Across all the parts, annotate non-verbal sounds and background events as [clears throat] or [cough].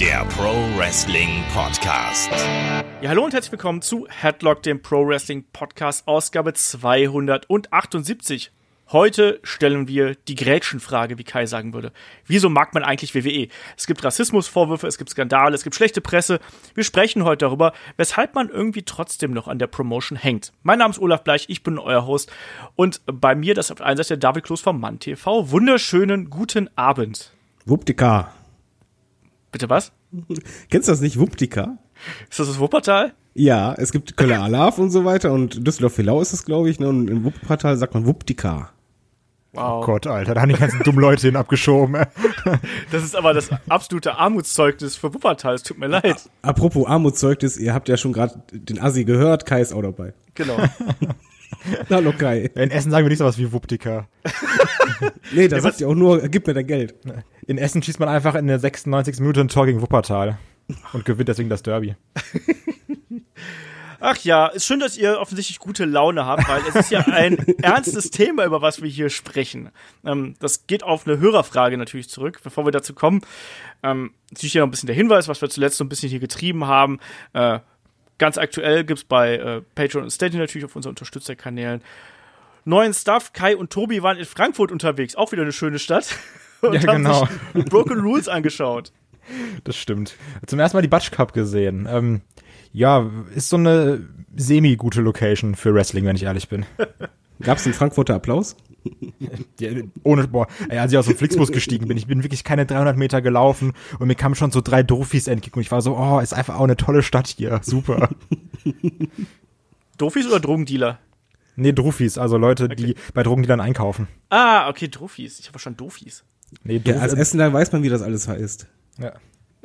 der Pro Wrestling Podcast. Ja, hallo und herzlich willkommen zu Headlock, dem Pro Wrestling Podcast, Ausgabe 278. Heute stellen wir die Gretchenfrage, wie Kai sagen würde. Wieso mag man eigentlich WWE? Es gibt Rassismusvorwürfe, es gibt Skandale, es gibt schlechte Presse. Wir sprechen heute darüber, weshalb man irgendwie trotzdem noch an der Promotion hängt. Mein Name ist Olaf Bleich, ich bin euer Host und bei mir das auf der einen Seite David Kloß vom Mann TV. Wunderschönen guten Abend. Wuppdika. Bitte was? Kennst du das nicht, Wuppdika? Ist das das Wuppertal? Ja, es gibt Kölner Alarv und so weiter und Düsseldorf-Hillau ist es, glaube ich, ne? und im Wuppertal sagt man Wuppdika. Wow. Oh Gott, Alter, da haben die ganzen dummen Leute hin abgeschoben. [laughs] Das ist aber das absolute Armutszeugnis für Wuppertal. Es tut mir leid. Apropos Armutszeugnis, ihr habt ja schon gerade den Assi gehört, Kai ist auch dabei. Genau. [laughs] [laughs] Hallo Kai. In Essen sagen wir nicht sowas wie Wuppdika. nee, da ja, sagt ihr auch nur, gib mir dein Geld. In Essen schießt man einfach in der 96. Minute ein Tor gegen Wuppertal und gewinnt deswegen das Derby. [laughs] Ach ja, ist schön, dass ihr offensichtlich gute Laune habt, weil es ist ja ein [laughs] ernstes Thema, über was wir hier sprechen. Ähm, das geht auf eine Hörerfrage natürlich zurück. Bevor wir dazu kommen, ähm, natürlich hier noch ein bisschen der Hinweis, was wir zuletzt so ein bisschen hier getrieben haben. Äh, ganz aktuell gibt's bei äh, Patreon und Steady natürlich auf unseren Unterstützerkanälen neuen Stuff. Kai und Tobi waren in Frankfurt unterwegs, auch wieder eine schöne Stadt. [laughs] Und ja, genau. haben sich Broken Rules angeschaut. Das stimmt. Zum ersten Mal die Batsch Cup gesehen. Ähm, ja, ist so eine semi-gute Location für Wrestling, wenn ich ehrlich bin. Gab es einen Frankfurter Applaus? [laughs] ja, ohne, boah, ey, als ich aus dem Flixbus gestiegen bin, ich bin wirklich keine 300 Meter gelaufen und mir kamen schon so drei Dofis entgegen und ich war so, oh, ist einfach auch eine tolle Stadt hier, super. [laughs] Dofis oder Drogendealer? Nee, Drufis, also Leute, okay. die bei Drogendealern einkaufen. Ah, okay, Drufis. Ich habe schon Dofis. Nee, ja, als Essener weiß man, wie das alles heißt. Ja.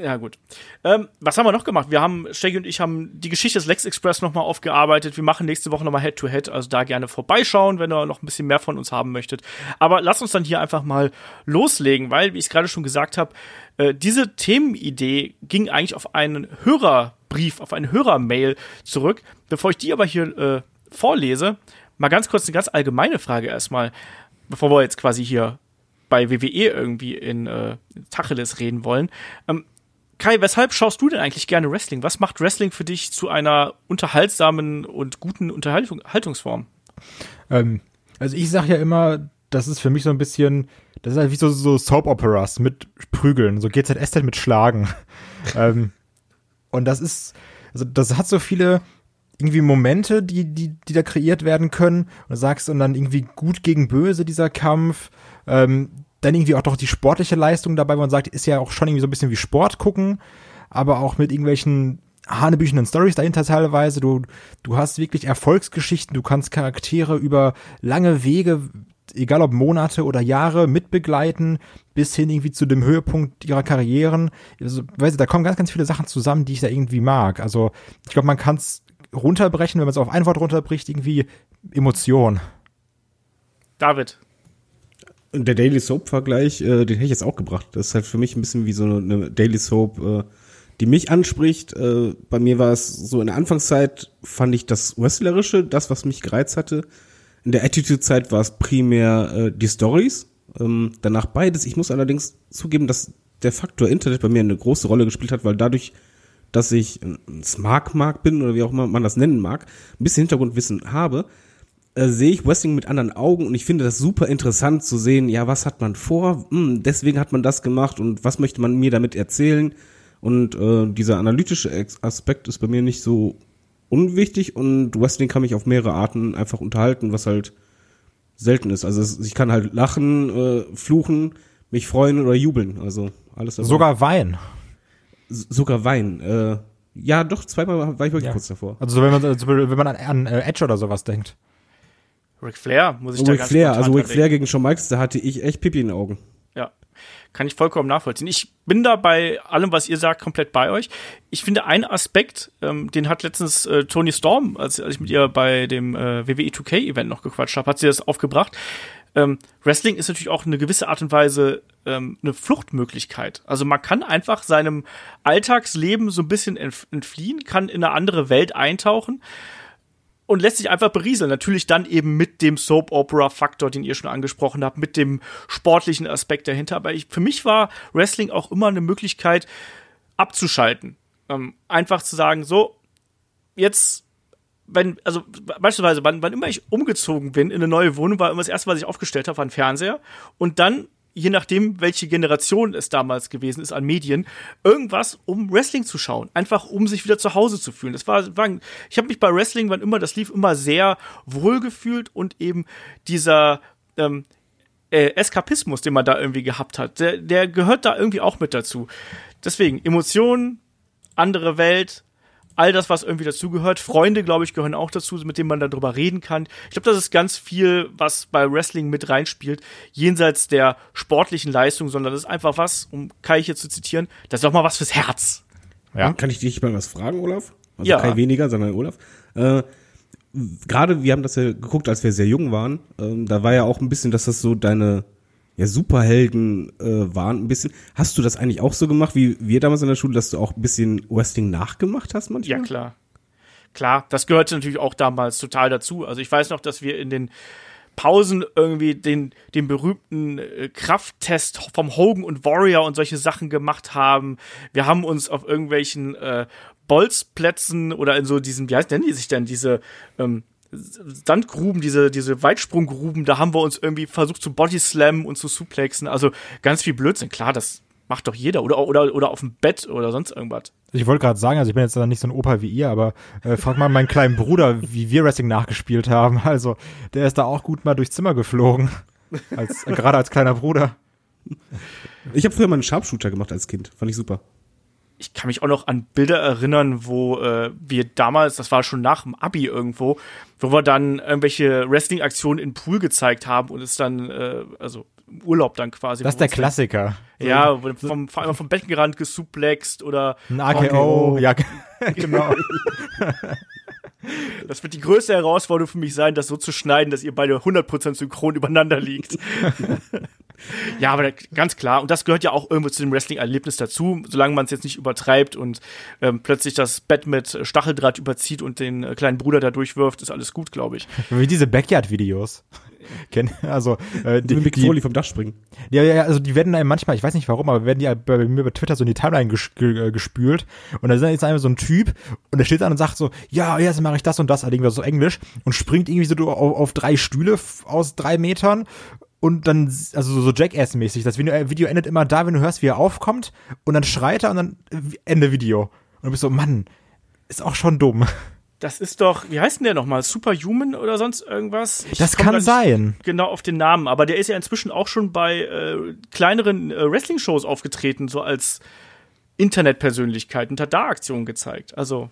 Ja, gut. Ähm, was haben wir noch gemacht? Wir haben, Shaggy und ich haben die Geschichte des Lex Express nochmal aufgearbeitet. Wir machen nächste Woche nochmal Head-to-Head, also da gerne vorbeischauen, wenn ihr noch ein bisschen mehr von uns haben möchtet. Aber lasst uns dann hier einfach mal loslegen, weil, wie ich es gerade schon gesagt habe, äh, diese Themenidee ging eigentlich auf einen Hörerbrief, auf eine Hörermail zurück. Bevor ich die aber hier äh, vorlese, mal ganz kurz eine ganz allgemeine Frage erstmal, bevor wir jetzt quasi hier bei WWE irgendwie in äh, Tacheles reden wollen. Ähm, Kai, weshalb schaust du denn eigentlich gerne Wrestling? Was macht Wrestling für dich zu einer unterhaltsamen und guten Unterhaltungsform? Ähm, also ich sag ja immer, das ist für mich so ein bisschen, das ist halt wie so, so Soap-Operas mit Prügeln, so GZSZ mit Schlagen. [laughs] ähm, und das ist, also das hat so viele irgendwie Momente, die, die, die da kreiert werden können. Und du sagst, und dann irgendwie gut gegen böse dieser Kampf. Ähm, dann irgendwie auch doch die sportliche Leistung dabei, wo man sagt, ist ja auch schon irgendwie so ein bisschen wie Sport gucken, aber auch mit irgendwelchen hanebüchenden Stories dahinter teilweise. Du, du hast wirklich Erfolgsgeschichten, du kannst Charaktere über lange Wege, egal ob Monate oder Jahre, mitbegleiten, bis hin irgendwie zu dem Höhepunkt ihrer Karrieren. Also, weißt du, da kommen ganz, ganz viele Sachen zusammen, die ich da irgendwie mag. Also, ich glaube, man kann es runterbrechen, wenn man es auf ein Wort runterbricht, irgendwie Emotion. David, der Daily Soap-Vergleich, äh, den hätte ich jetzt auch gebracht. Das ist halt für mich ein bisschen wie so eine Daily Soap, äh, die mich anspricht. Äh, bei mir war es so in der Anfangszeit fand ich das Wrestlerische, das, was mich gereizt hatte. In der Attitude-Zeit war es primär äh, die Stories. Ähm, danach beides. Ich muss allerdings zugeben, dass der Faktor Internet bei mir eine große Rolle gespielt hat, weil dadurch, dass ich ein Smart-Mark bin oder wie auch immer man das nennen mag, ein bisschen Hintergrundwissen habe, äh, sehe ich Wrestling mit anderen Augen und ich finde das super interessant zu sehen, ja, was hat man vor, hm, deswegen hat man das gemacht und was möchte man mir damit erzählen. Und äh, dieser analytische Aspekt ist bei mir nicht so unwichtig und Wrestling kann mich auf mehrere Arten einfach unterhalten, was halt selten ist. Also es, ich kann halt lachen, äh, fluchen, mich freuen oder jubeln. Also alles dabei. Sogar weinen. sogar weinen. Äh, ja, doch, zweimal war ich wirklich ja. kurz davor. Also wenn man, also wenn man an, an äh, Edge oder sowas denkt. Ric Flair, muss ich oh, da Ric ganz Flair, also Ric Flair gegen Shawn Michaels, da hatte ich echt Pipi in den Augen. Ja, kann ich vollkommen nachvollziehen. Ich bin da bei allem, was ihr sagt, komplett bei euch. Ich finde, ein Aspekt, ähm, den hat letztens äh, Tony Storm, als, als ich mit ihr bei dem äh, WWE 2K-Event noch gequatscht habe, hat sie das aufgebracht. Ähm, Wrestling ist natürlich auch eine gewisse Art und Weise ähm, eine Fluchtmöglichkeit. Also man kann einfach seinem Alltagsleben so ein bisschen entfliehen, kann in eine andere Welt eintauchen und lässt sich einfach berieseln. Natürlich dann eben mit dem Soap-Opera-Faktor, den ihr schon angesprochen habt, mit dem sportlichen Aspekt dahinter. Aber ich, für mich war Wrestling auch immer eine Möglichkeit, abzuschalten. Ähm, einfach zu sagen, so, jetzt, wenn, also beispielsweise, wann, wann immer ich umgezogen bin in eine neue Wohnung, war immer das erste, was ich aufgestellt habe, war ein Fernseher. Und dann je nachdem, welche Generation es damals gewesen ist an Medien, irgendwas, um Wrestling zu schauen. Einfach, um sich wieder zu Hause zu fühlen. Das war, war ich habe mich bei Wrestling, wann immer das lief, immer sehr wohl gefühlt und eben dieser ähm, äh, Eskapismus, den man da irgendwie gehabt hat, der, der gehört da irgendwie auch mit dazu. Deswegen, Emotionen, andere Welt, all das, was irgendwie dazugehört. Freunde, glaube ich, gehören auch dazu, mit denen man darüber reden kann. Ich glaube, das ist ganz viel, was bei Wrestling mit reinspielt, jenseits der sportlichen Leistung, sondern das ist einfach was, um Kai hier zu zitieren, das ist doch mal was fürs Herz. Ja. Kann ich dich mal was fragen, Olaf? Also ja. Kai weniger, sondern Olaf. Äh, Gerade, wir haben das ja geguckt, als wir sehr jung waren. Ähm, da war ja auch ein bisschen, dass das so deine ja, Superhelden äh, waren ein bisschen. Hast du das eigentlich auch so gemacht, wie wir damals in der Schule, dass du auch ein bisschen Wrestling nachgemacht hast manchmal? Ja, klar. Klar, das gehörte natürlich auch damals total dazu. Also ich weiß noch, dass wir in den Pausen irgendwie den, den berühmten äh, Krafttest vom Hogan und Warrior und solche Sachen gemacht haben. Wir haben uns auf irgendwelchen äh, Bolzplätzen oder in so diesen, wie heißt denn die sich denn, diese ähm, Sandgruben, diese, diese Weitsprunggruben, da haben wir uns irgendwie versucht zu Bodyslammen und zu suplexen. Also ganz viel Blödsinn. Klar, das macht doch jeder. Oder, oder, oder auf dem Bett oder sonst irgendwas. Ich wollte gerade sagen, also ich bin jetzt nicht so ein Opa wie ihr, aber äh, frag mal meinen kleinen Bruder, wie wir Wrestling nachgespielt haben. Also, der ist da auch gut mal durchs Zimmer geflogen. Als, gerade als kleiner Bruder. Ich habe früher mal einen Sharpshooter gemacht als Kind. Fand ich super ich kann mich auch noch an Bilder erinnern, wo äh, wir damals, das war schon nach dem Abi irgendwo, wo wir dann irgendwelche Wrestling-Aktionen in Pool gezeigt haben und es dann, äh, also im Urlaub dann quasi. Das ist der Klassiker. Ja, vom, vom, vom Beckenrand gesuplext oder ein AKO. Ja, [laughs] genau. [laughs] Das wird die größte Herausforderung für mich sein, das so zu schneiden, dass ihr beide 100% synchron übereinander liegt. [laughs] ja, aber ganz klar. Und das gehört ja auch irgendwo zu dem Wrestling-Erlebnis dazu, solange man es jetzt nicht übertreibt und ähm, plötzlich das Bett mit Stacheldraht überzieht und den äh, kleinen Bruder da durchwirft, ist alles gut, glaube ich. [laughs] Wie diese Backyard-Videos. [laughs] also äh, die, Mick Foley vom Dach springen. Ja, ja, also die werden einem manchmal, ich weiß nicht warum, aber werden die bei mir bei Twitter so in die Timeline ges äh, gespült und da ist jetzt einfach so ein Typ und der steht da und sagt so, ja, jetzt mache ich das und das, irgendwie so Englisch und springt irgendwie so auf, auf drei Stühle aus drei Metern und dann, also so Jackass-mäßig, das Video endet immer da, wenn du hörst, wie er aufkommt und dann schreit er und dann Ende Video. Und du bist so, Mann, ist auch schon dumm. Das ist doch, wie heißt denn der nochmal? Superhuman oder sonst irgendwas? Ich das kann sein. Genau auf den Namen, aber der ist ja inzwischen auch schon bei äh, kleineren äh, Wrestling-Shows aufgetreten, so als Internetpersönlichkeit und hat da Aktionen gezeigt. Also.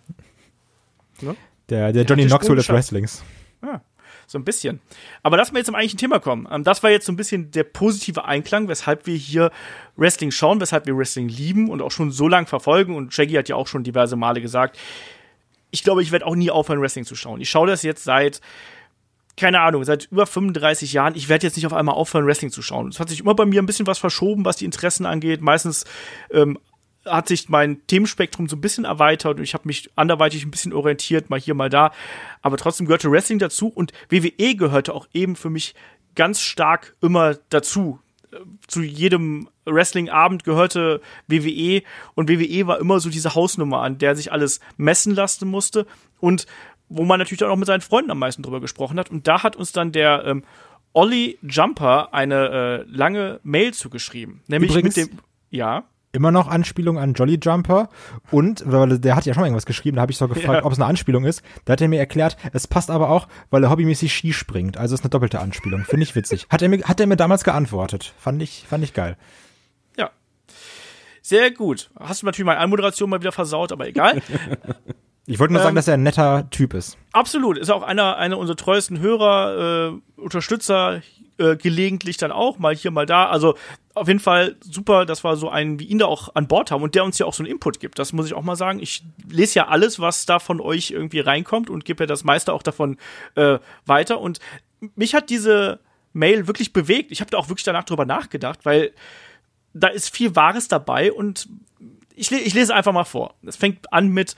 Ne? Der, der Johnny Knoxville des Wrestlings. Ja, so ein bisschen. Aber lass mal jetzt zum eigentlichen Thema kommen. Ähm, das war jetzt so ein bisschen der positive Einklang, weshalb wir hier Wrestling schauen, weshalb wir Wrestling lieben und auch schon so lang verfolgen. Und Shaggy hat ja auch schon diverse Male gesagt, ich glaube, ich werde auch nie aufhören, Wrestling zu schauen. Ich schaue das jetzt seit, keine Ahnung, seit über 35 Jahren. Ich werde jetzt nicht auf einmal aufhören, Wrestling zu schauen. Es hat sich immer bei mir ein bisschen was verschoben, was die Interessen angeht. Meistens ähm, hat sich mein Themenspektrum so ein bisschen erweitert und ich habe mich anderweitig ein bisschen orientiert, mal hier, mal da. Aber trotzdem gehörte Wrestling dazu und WWE gehörte auch eben für mich ganz stark immer dazu zu jedem Wrestling-Abend gehörte WWE und WWE war immer so diese Hausnummer, an der sich alles messen lassen musste und wo man natürlich auch mit seinen Freunden am meisten drüber gesprochen hat. Und da hat uns dann der ähm, Olli Jumper eine äh, lange Mail zugeschrieben. Nämlich Übrigens, mit dem. Ja immer noch Anspielung an Jolly Jumper und weil der hat ja schon mal irgendwas geschrieben, da habe ich so gefragt, ja. ob es eine Anspielung ist. Da hat er mir erklärt, es passt aber auch, weil er hobbymäßig Ski springt. Also ist eine doppelte Anspielung. Finde ich witzig. Hat er mir hat er mir damals geantwortet. Fand ich fand ich geil. Ja. Sehr gut. Hast du natürlich meine Anmoderation mal wieder versaut, aber egal. [laughs] Ich wollte nur ähm, sagen, dass er ein netter Typ ist. Absolut. Ist auch einer, einer unserer treuesten Hörer, äh, Unterstützer äh, gelegentlich dann auch, mal hier, mal da. Also auf jeden Fall super, dass wir so einen wie ihn da auch an Bord haben und der uns ja auch so einen Input gibt. Das muss ich auch mal sagen. Ich lese ja alles, was da von euch irgendwie reinkommt und gebe ja das meiste auch davon äh, weiter. Und mich hat diese Mail wirklich bewegt. Ich habe da auch wirklich danach drüber nachgedacht, weil da ist viel Wahres dabei und ich, ich lese einfach mal vor. Es fängt an mit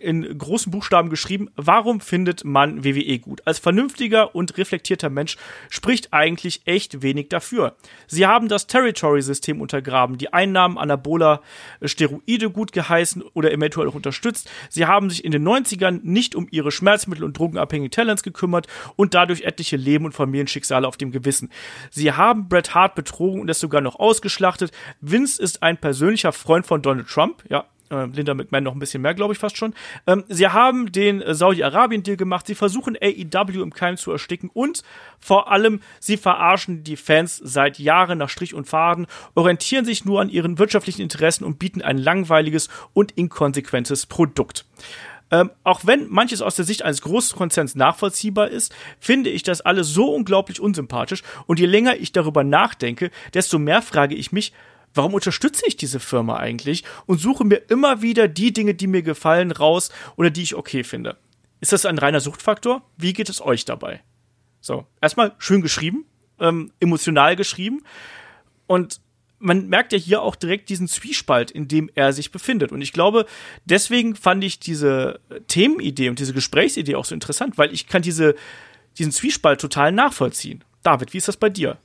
in großen Buchstaben geschrieben, warum findet man WWE gut? Als vernünftiger und reflektierter Mensch spricht eigentlich echt wenig dafür. Sie haben das Territory-System untergraben, die Einnahmen anaboler Steroide gut geheißen oder eventuell auch unterstützt. Sie haben sich in den 90ern nicht um ihre Schmerzmittel- und drogenabhängigen Talents gekümmert und dadurch etliche Leben und Familienschicksale auf dem Gewissen. Sie haben Bret Hart betrogen und es sogar noch ausgeschlachtet. Vince ist ein persönlicher Freund von Donald Trump, ja, äh, Linda McMahon noch ein bisschen mehr, glaube ich fast schon. Ähm, sie haben den Saudi-Arabien-Deal gemacht. Sie versuchen AEW im Keim zu ersticken und vor allem sie verarschen die Fans seit Jahren nach Strich und Faden, orientieren sich nur an ihren wirtschaftlichen Interessen und bieten ein langweiliges und inkonsequentes Produkt. Ähm, auch wenn manches aus der Sicht eines Großkonzerns nachvollziehbar ist, finde ich das alles so unglaublich unsympathisch und je länger ich darüber nachdenke, desto mehr frage ich mich, warum unterstütze ich diese Firma eigentlich und suche mir immer wieder die Dinge, die mir gefallen, raus oder die ich okay finde. Ist das ein reiner Suchtfaktor? Wie geht es euch dabei? So, erstmal schön geschrieben, ähm, emotional geschrieben und man merkt ja hier auch direkt diesen Zwiespalt, in dem er sich befindet. Und ich glaube, deswegen fand ich diese Themenidee und diese Gesprächsidee auch so interessant, weil ich kann diese, diesen Zwiespalt total nachvollziehen. David, wie ist das bei dir?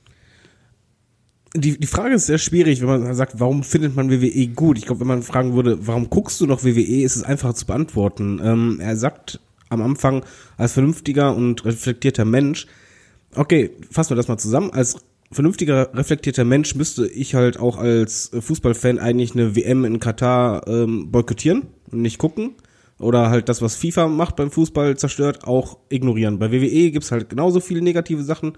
Die, die Frage ist sehr schwierig, wenn man sagt, warum findet man WWE gut? Ich glaube, wenn man fragen würde, warum guckst du noch WWE, ist es einfacher zu beantworten. Ähm, er sagt am Anfang, als vernünftiger und reflektierter Mensch, okay, fassen wir das mal zusammen, als vernünftiger, reflektierter Mensch müsste ich halt auch als Fußballfan eigentlich eine WM in Katar ähm, boykottieren und nicht gucken. Oder halt das, was FIFA macht beim Fußball zerstört, auch ignorieren. Bei WWE gibt's halt genauso viele negative Sachen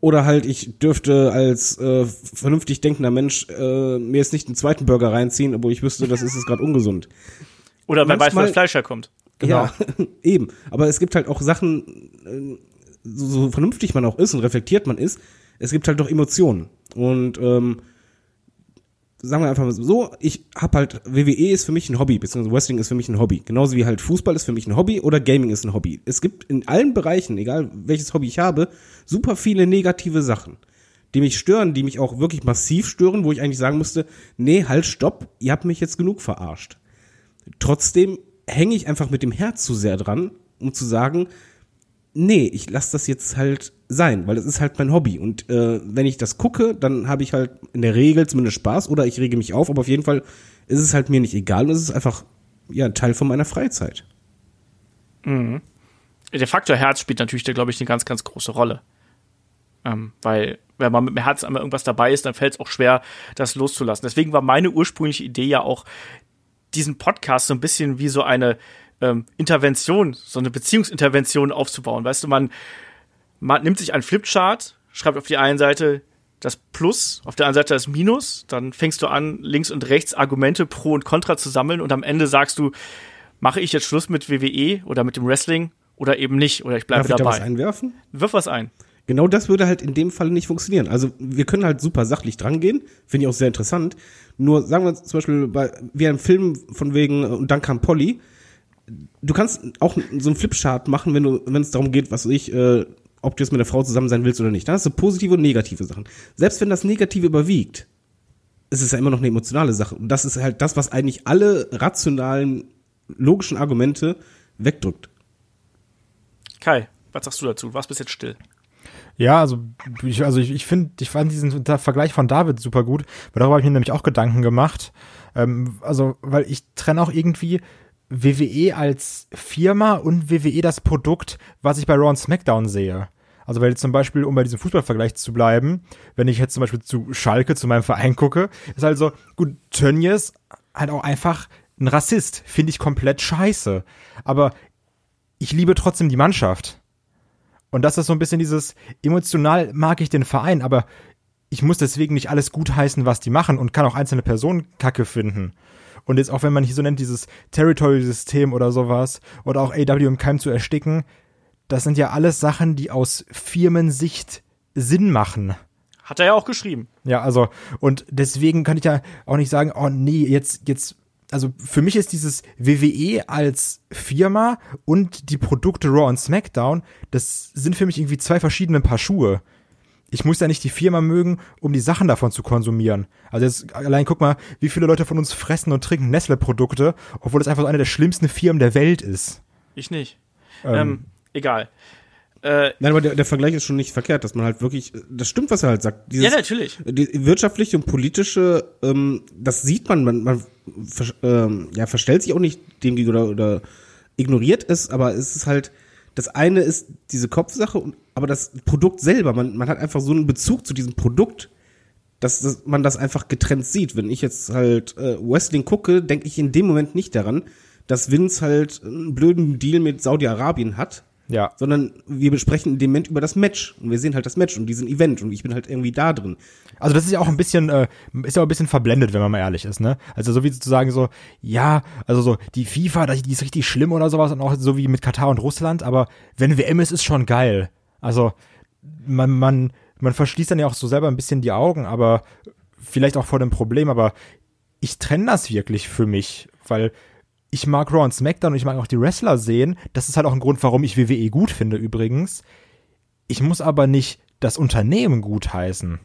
oder halt, ich dürfte als äh, vernünftig denkender Mensch äh, mir jetzt nicht einen zweiten Burger reinziehen, obwohl ich wüsste, das ist jetzt gerade ungesund. Oder wer weiß, wo das Fleisch herkommt. Genau. Ja, [laughs] eben. Aber es gibt halt auch Sachen, äh, so, so vernünftig man auch ist und reflektiert man ist, es gibt halt doch Emotionen. Und ähm, sagen wir einfach mal so, ich hab halt, WWE ist für mich ein Hobby, beziehungsweise Wrestling ist für mich ein Hobby. Genauso wie halt Fußball ist für mich ein Hobby oder Gaming ist ein Hobby. Es gibt in allen Bereichen, egal welches Hobby ich habe, super viele negative Sachen, die mich stören, die mich auch wirklich massiv stören, wo ich eigentlich sagen musste, nee, halt, stopp, ihr habt mich jetzt genug verarscht. Trotzdem hänge ich einfach mit dem Herz zu sehr dran, um zu sagen, nee, ich lasse das jetzt halt sein, weil das ist halt mein Hobby. Und äh, wenn ich das gucke, dann habe ich halt in der Regel zumindest Spaß oder ich rege mich auf, aber auf jeden Fall ist es halt mir nicht egal und es ist einfach ja Teil von meiner Freizeit. Mhm. Der Faktor Herz spielt natürlich da, glaube ich, eine ganz, ganz große Rolle. Ähm, weil, wenn man mit dem Herz einmal irgendwas dabei ist, dann fällt es auch schwer, das loszulassen. Deswegen war meine ursprüngliche Idee ja auch, diesen Podcast so ein bisschen wie so eine ähm, Intervention, so eine Beziehungsintervention aufzubauen. Weißt du, man, man nimmt sich einen Flipchart, schreibt auf die einen Seite das Plus, auf der anderen Seite das Minus, dann fängst du an, links und rechts Argumente pro und contra zu sammeln und am Ende sagst du, mache ich jetzt Schluss mit WWE oder mit dem Wrestling oder eben nicht oder ich bleibe Darf dabei. Ich da was einwerfen? Wirf was ein. Genau das würde halt in dem Fall nicht funktionieren. Also wir können halt super sachlich drangehen, finde ich auch sehr interessant. Nur sagen wir zum Beispiel bei wie ein Film von wegen und dann kam Polly, du kannst auch so einen Flipchart machen, wenn du, wenn es darum geht, was ich, äh, ob du jetzt mit der Frau zusammen sein willst oder nicht. Dann hast du positive und negative Sachen. Selbst wenn das Negative überwiegt, ist es ja immer noch eine emotionale Sache. Und das ist halt das, was eigentlich alle rationalen, logischen Argumente wegdrückt. Kai, was sagst du dazu? Du warst bis jetzt still. Ja, also ich, also ich, ich finde, ich fand diesen Vergleich von David super gut, weil darüber habe ich mir nämlich auch Gedanken gemacht. Ähm, also, weil ich trenne auch irgendwie WWE als Firma und WWE das Produkt, was ich bei Raw und SmackDown sehe. Also weil zum Beispiel, um bei diesem Fußballvergleich zu bleiben, wenn ich jetzt zum Beispiel zu Schalke, zu meinem Verein gucke, ist halt so, gut, Tönnies halt auch einfach ein Rassist, finde ich komplett scheiße. Aber ich liebe trotzdem die Mannschaft. Und das ist so ein bisschen dieses, emotional mag ich den Verein, aber ich muss deswegen nicht alles gutheißen, was die machen und kann auch einzelne Personen kacke finden. Und jetzt auch wenn man hier so nennt, dieses Territory-System oder sowas oder auch AW im Keim zu ersticken, das sind ja alles Sachen, die aus Firmensicht Sinn machen. Hat er ja auch geschrieben. Ja, also, und deswegen kann ich ja auch nicht sagen, oh nee, jetzt, jetzt, also für mich ist dieses WWE als Firma und die Produkte Raw und SmackDown, das sind für mich irgendwie zwei verschiedene Paar Schuhe ich muss ja nicht die Firma mögen, um die Sachen davon zu konsumieren. Also jetzt allein guck mal, wie viele Leute von uns fressen und trinken Nestle-Produkte, obwohl es einfach so eine der schlimmsten Firmen der Welt ist. Ich nicht. Ähm. Ähm, egal. Äh, Nein, aber der, der Vergleich ist schon nicht verkehrt, dass man halt wirklich, das stimmt, was er halt sagt. Dieses, ja, natürlich. Die wirtschaftliche und politische, ähm, das sieht man, man, man ver, ähm, ja, verstellt sich auch nicht dem gegenüber oder, oder ignoriert es, aber es ist halt, das eine ist diese Kopfsache, aber das Produkt selber, man, man hat einfach so einen Bezug zu diesem Produkt, dass, dass man das einfach getrennt sieht. Wenn ich jetzt halt äh, Wrestling gucke, denke ich in dem Moment nicht daran, dass Vince halt einen blöden Deal mit Saudi-Arabien hat, Ja. sondern wir besprechen in dem Moment über das Match und wir sehen halt das Match und diesen Event und ich bin halt irgendwie da drin. Also das ist ja auch ein bisschen, äh, ist ja auch ein bisschen verblendet, wenn man mal ehrlich ist, ne? Also so wie zu sagen so, ja, also so die FIFA, die die ist richtig schlimm oder sowas und auch so wie mit Katar und Russland, aber wenn WM ist, ist schon geil. Also man, man, man verschließt dann ja auch so selber ein bisschen die Augen, aber vielleicht auch vor dem Problem, aber ich trenne das wirklich für mich, weil ich mag Raw und SmackDown und ich mag auch die Wrestler sehen. Das ist halt auch ein Grund, warum ich WWE gut finde übrigens. Ich muss aber nicht das Unternehmen gut heißen.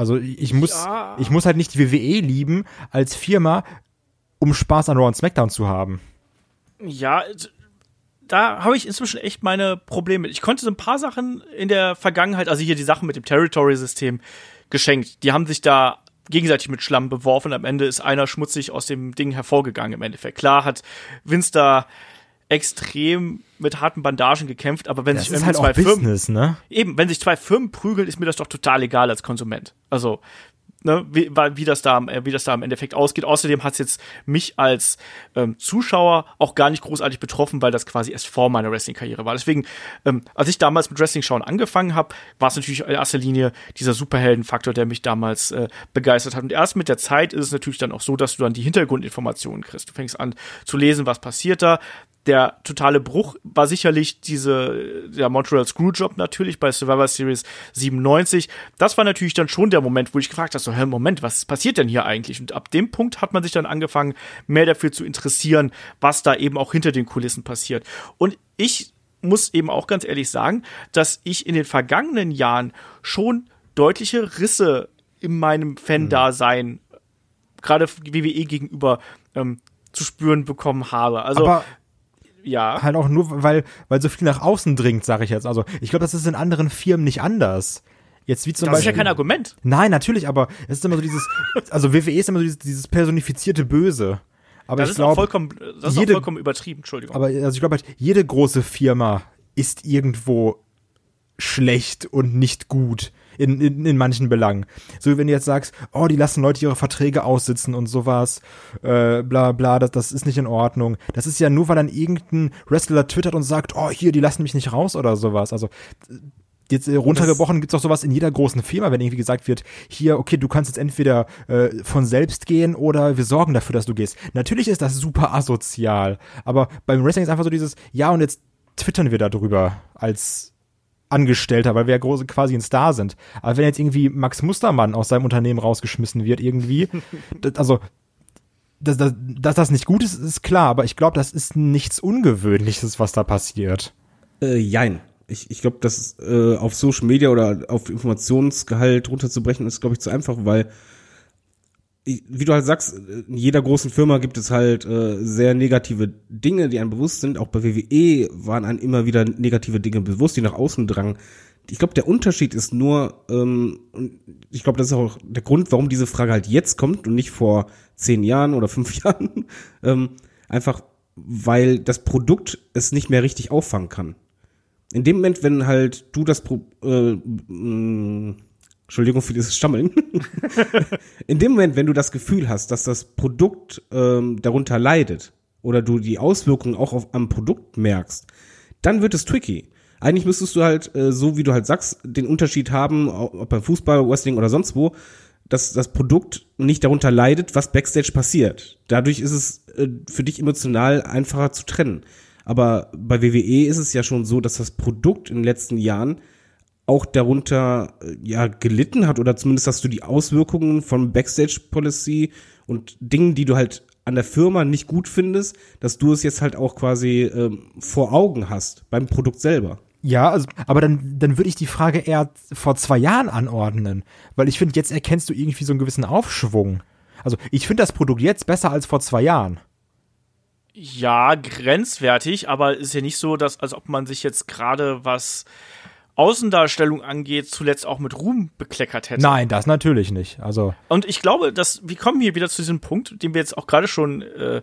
Also ich muss, Ja. ich muss halt nicht die WWE lieben als Firma, um Spaß an Raw und SmackDown zu haben. Ja, da habe ich inzwischen echt meine Probleme. Ich konnte so ein paar Sachen in der Vergangenheit, also hier die Sachen mit dem Territory-System geschenkt. Die haben sich da gegenseitig mit Schlamm beworfen. Am Ende ist einer schmutzig aus dem Ding hervorgegangen im Endeffekt. Klar hat Vince da extrem mit harten Bandagen gekämpft, aber wenn Das sich irgendwie halt zwei auch Firmen Business, ne? eben, wenn sich zwei Firmen prügeln, ist mir das doch total egal als Konsument. Also, ne, wie, wie, das da, äh, wie das da im Endeffekt ausgeht. Außerdem hat es jetzt mich als ähm, Zuschauer auch gar nicht großartig betroffen, weil das quasi erst vor meiner Wrestling-Karriere war. Deswegen, ähm, als ich damals mit Wrestling-Schauen angefangen habe, war es natürlich in erster Linie dieser Superheldenfaktor, der mich damals äh, begeistert hat. Und erst mit der Zeit ist es natürlich dann auch so, dass du dann die Hintergrundinformationen kriegst. Du fängst an zu lesen, was passiert da der totale Bruch war sicherlich diese, der Montreal Screwjob natürlich bei Survivor Series 97. Das war natürlich dann schon der Moment, wo ich gefragt habe, so, hä, Moment, was passiert denn hier eigentlich? Und ab dem Punkt hat man sich dann angefangen, mehr dafür zu interessieren, was da eben auch hinter den Kulissen passiert. Und ich muss eben auch ganz ehrlich sagen, dass ich in den vergangenen Jahren schon deutliche Risse in meinem Fan-Dasein, gerade WWE gegenüber, ähm, zu spüren bekommen habe. Also, Aber ja. halt auch nur, weil, weil so viel nach außen dringt, sage ich jetzt. Also ich glaube, das ist in anderen Firmen nicht anders. Jetzt wie zum Das ist ja Beispiel. kein Argument. Nein, natürlich, aber es ist immer so dieses, also WWE ist immer so dieses, dieses personifizierte Böse. Aber Das ich ist auch glaube, vollkommen, das ist jede- auch vollkommen übertrieben, Entschuldigung. aber also ich glaube halt, jede große Firma ist irgendwo schlecht und nicht gut in, in, in manchen Belangen. So wie wenn du jetzt sagst, oh, die lassen Leute ihre Verträge aussitzen und sowas, äh, bla bla, das, das ist nicht in Ordnung. Das ist ja nur, weil dann irgendein Wrestler twittert und sagt, oh, hier, die lassen mich nicht raus oder sowas. Also Jetzt äh, runtergebrochen gibt's auch sowas in jeder großen Firma, wenn irgendwie gesagt wird, hier, okay, du kannst jetzt entweder äh, von selbst gehen oder wir sorgen dafür, dass du gehst. Natürlich ist das super asozial, aber beim Wrestling ist einfach so dieses, ja, und jetzt twittern wir darüber als Angestellter, weil wir ja große, quasi ein Star sind. Aber wenn jetzt irgendwie Max Mustermann aus seinem Unternehmen rausgeschmissen wird, irgendwie, [laughs] das, also dass, dass, dass das nicht gut ist, ist klar, aber ich glaube, das ist nichts Ungewöhnliches, was da passiert. Äh, jein. Ich, ich glaube, das äh, auf Social Media oder auf Informationsgehalt runterzubrechen, ist, glaube ich, zu einfach, weil wie du halt sagst, in jeder großen Firma gibt es halt äh, sehr negative Dinge, die einem bewusst sind. Auch bei WWE waren einem immer wieder negative Dinge bewusst, die nach außen drangen. Ich glaube, der Unterschied ist nur, ähm, ich glaube, das ist auch der Grund, warum diese Frage halt jetzt kommt und nicht vor zehn Jahren oder fünf [laughs] Jahren. ähm, einfach, weil das Produkt es nicht mehr richtig auffangen kann. In dem Moment, wenn halt du das Pro äh, Entschuldigung für dieses Stammeln. [laughs] In dem Moment, wenn du das Gefühl hast, dass das Produkt ähm, darunter leidet oder du die Auswirkungen auch auf, am Produkt merkst, dann wird es tricky. Eigentlich müsstest du halt, äh, so wie du halt sagst, den Unterschied haben, ob beim Fußball, Wrestling oder sonst wo, dass das Produkt nicht darunter leidet, was Backstage passiert. Dadurch ist es äh, für dich emotional einfacher zu trennen. Aber bei WWE ist es ja schon so, dass das Produkt in den letzten Jahren auch darunter äh, ja gelitten hat oder zumindest dass du die Auswirkungen von Backstage Policy und Dingen, die du halt an der Firma nicht gut findest, dass du es jetzt halt auch quasi ähm, vor Augen hast beim Produkt selber. Ja, also, aber dann, dann würde ich die Frage eher vor zwei Jahren anordnen, weil ich finde, jetzt erkennst du irgendwie so einen gewissen Aufschwung. Also ich finde das Produkt jetzt besser als vor zwei Jahren. Ja, grenzwertig, aber ist ja nicht so, dass, als ob man sich jetzt gerade was Außendarstellung angeht, zuletzt auch mit Ruhm bekleckert hätte. Nein, das natürlich nicht. Also Und ich glaube, dass wir kommen hier wieder zu diesem Punkt, den wir jetzt auch gerade schon äh,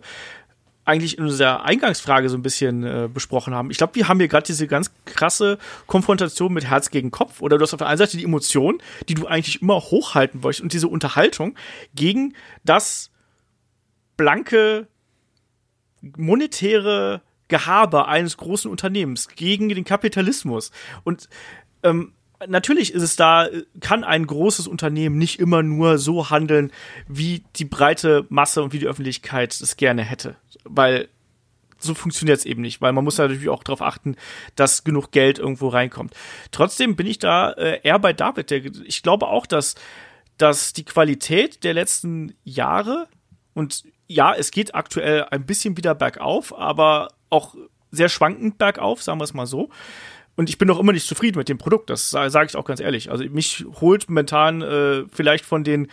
eigentlich in unserer Eingangsfrage so ein bisschen äh, besprochen haben. Ich glaube, wir haben hier gerade diese ganz krasse Konfrontation mit Herz gegen Kopf. Oder du hast auf der einen Seite die Emotion, die du eigentlich immer hochhalten wolltest und diese Unterhaltung gegen das blanke monetäre Gehabe eines großen Unternehmens gegen den Kapitalismus. Und ähm, natürlich ist es da, kann ein großes Unternehmen nicht immer nur so handeln, wie die breite Masse und wie die Öffentlichkeit es gerne hätte. Weil so funktioniert es eben nicht, weil man muss natürlich auch darauf achten, dass genug Geld irgendwo reinkommt. Trotzdem bin ich da äh, eher bei David. Der, ich glaube auch, dass, dass die Qualität der letzten Jahre und ja, es geht aktuell ein bisschen wieder bergauf, aber auch sehr schwankend bergauf, sagen wir es mal so. Und ich bin noch immer nicht zufrieden mit dem Produkt, das sage ich auch ganz ehrlich. Also mich holt momentan äh, vielleicht von den,